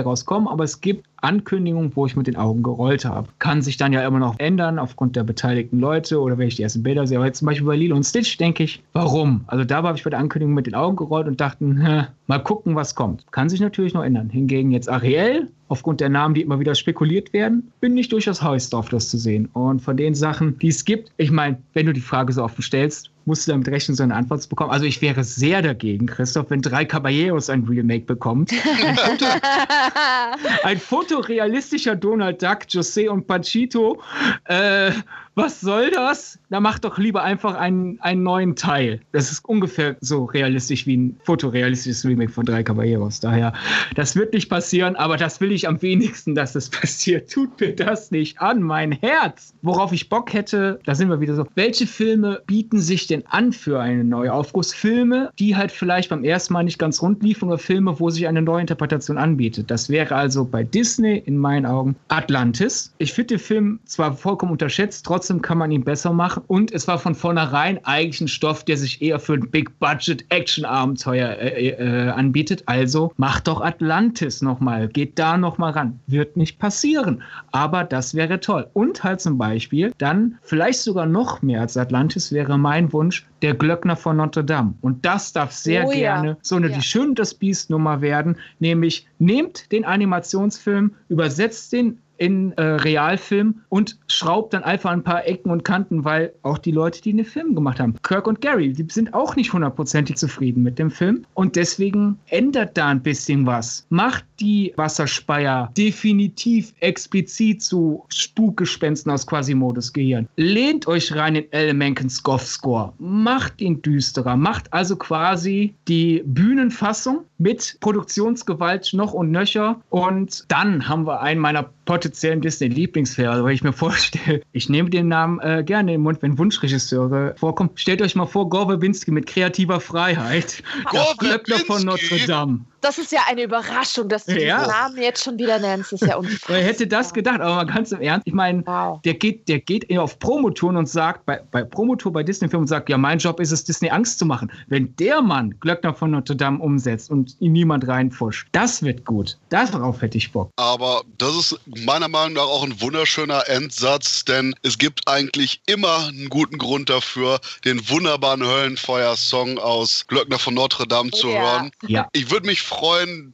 rauskommen, aber es gibt Ankündigungen, wo ich mit den Augen gerollt habe. Kann sich dann ja immer noch ändern aufgrund der beteiligten Leute oder wenn ich die ersten Bilder sehe. Aber jetzt zum Beispiel bei Lilo und Stitch denke ich, warum? Also da habe ich bei der Ankündigung mit den Augen gerollt und dachte, mal gucken, was kommt. Kann sich natürlich noch ändern. Hingegen jetzt Ariel, aufgrund der Namen, die immer wieder spekuliert werden, bin ich durchaus heiß drauf, das zu sehen. Und von den Sachen, die es gibt, ich meine, wenn du die Frage so offen stellst, musst du damit rechnen, so eine Antwort zu bekommen. Also ich wäre sehr dagegen, Christoph, wenn drei Caballeros ein Remake bekommt. Ein, Foto, ein fotorealistischer Donald Duck, José und Pachito. Äh, was soll das? Da mach doch lieber einfach einen, einen neuen Teil. Das ist ungefähr so realistisch wie ein fotorealistisches Remake von Drei Caballeros. Daher, das wird nicht passieren, aber das will ich am wenigsten, dass es passiert. Tut mir das nicht an, mein Herz. Worauf ich Bock hätte, da sind wir wieder so. Welche Filme bieten sich denn an für eine Neuaufguss? Filme, die halt vielleicht beim ersten Mal nicht ganz rund liefen oder Filme, wo sich eine neue Interpretation anbietet. Das wäre also bei Disney in meinen Augen Atlantis. Ich finde den Film zwar vollkommen unterschätzt, trotzdem trotzdem kann man ihn besser machen. Und es war von vornherein eigentlich ein Stoff, der sich eher für ein Big-Budget-Action-Abenteuer äh, äh, anbietet. Also macht doch Atlantis nochmal, geht da nochmal ran. Wird nicht passieren, aber das wäre toll. Und halt zum Beispiel dann vielleicht sogar noch mehr als Atlantis wäre mein Wunsch, der Glöckner von Notre Dame. Und das darf sehr oh, gerne ja. so eine ja. Die Schön das Biest Nummer werden, nämlich nehmt den Animationsfilm, übersetzt den in äh, Realfilm und schraubt dann einfach ein paar Ecken und Kanten, weil auch die Leute, die den Film gemacht haben, Kirk und Gary, die sind auch nicht hundertprozentig zufrieden mit dem Film und deswegen ändert da ein bisschen was. Macht die Wasserspeier definitiv explizit zu Spukgespensten aus Quasimodus Gehirn. Lehnt euch rein in L. Menkens Goff-Score. Macht ihn düsterer. Macht also quasi die Bühnenfassung mit Produktionsgewalt noch und nöcher und dann haben wir einen meiner potenziellen Disney-Lieblingsfilme, also weil ich mir vorstelle, ich nehme den Namen äh, gerne im Mund, wenn Wunschregisseure vorkommen. Stellt euch mal vor, Gore Verbinski mit kreativer Freiheit. Gore Verbinski. von Notre Dame. Das ist ja eine Überraschung, dass du ja. den Namen jetzt schon wieder nennst. Das ist ja unfassbar. Wer hätte das gedacht? Aber mal ganz im Ernst, ich meine, wow. der geht, der geht auf Promotouren und sagt, bei, bei Promotour bei Disney-Filmen und sagt, ja, mein Job ist es, Disney Angst zu machen. Wenn der Mann Glöckner von Notre Dame umsetzt und ihn niemand reinfuscht, das wird gut. Darauf hätte ich Bock. Aber das ist meiner Meinung nach auch ein wunderschöner Endsatz, denn es gibt eigentlich immer einen guten Grund dafür, den wunderbaren Höllenfeuer-Song aus Glöckner von Notre Dame zu ja. hören. Ja. Ich würde mich freuen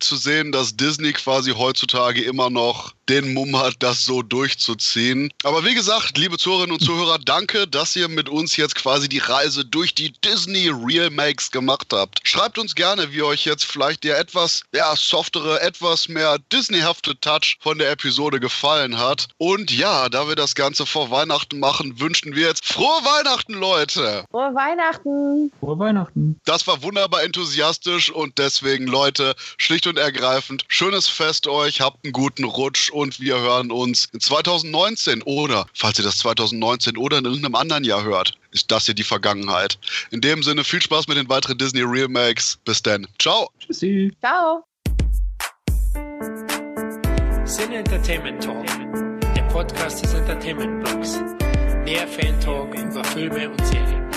zu sehen, dass Disney quasi heutzutage immer noch den Mumm hat, das so durchzuziehen. Aber wie gesagt, liebe Zuhörerinnen und Zuhörer, danke, dass ihr mit uns jetzt quasi die Reise durch die Disney Remakes gemacht habt. Schreibt uns gerne, wie euch jetzt vielleicht der etwas ja, softere, etwas mehr Disney-hafte Touch von der Episode gefallen hat. Und ja, da wir das Ganze vor Weihnachten machen, wünschen wir jetzt frohe Weihnachten, Leute! Frohe Weihnachten! Frohe Weihnachten! Das war wunderbar enthusiastisch und deswegen, Leute, schlicht und ergreifend, schönes Fest euch, habt einen guten Rutsch und wir hören uns in 2019 oder, falls ihr das 2019 oder in irgendeinem anderen Jahr hört, ist das hier die Vergangenheit. In dem Sinne, viel Spaß mit den weiteren Disney Remakes. Bis dann. Ciao. Tschüssi. Ciao. Sin Entertainment Talk, der Podcast des Entertainment Blogs. Mehr Fan Talk über Filme und Serien.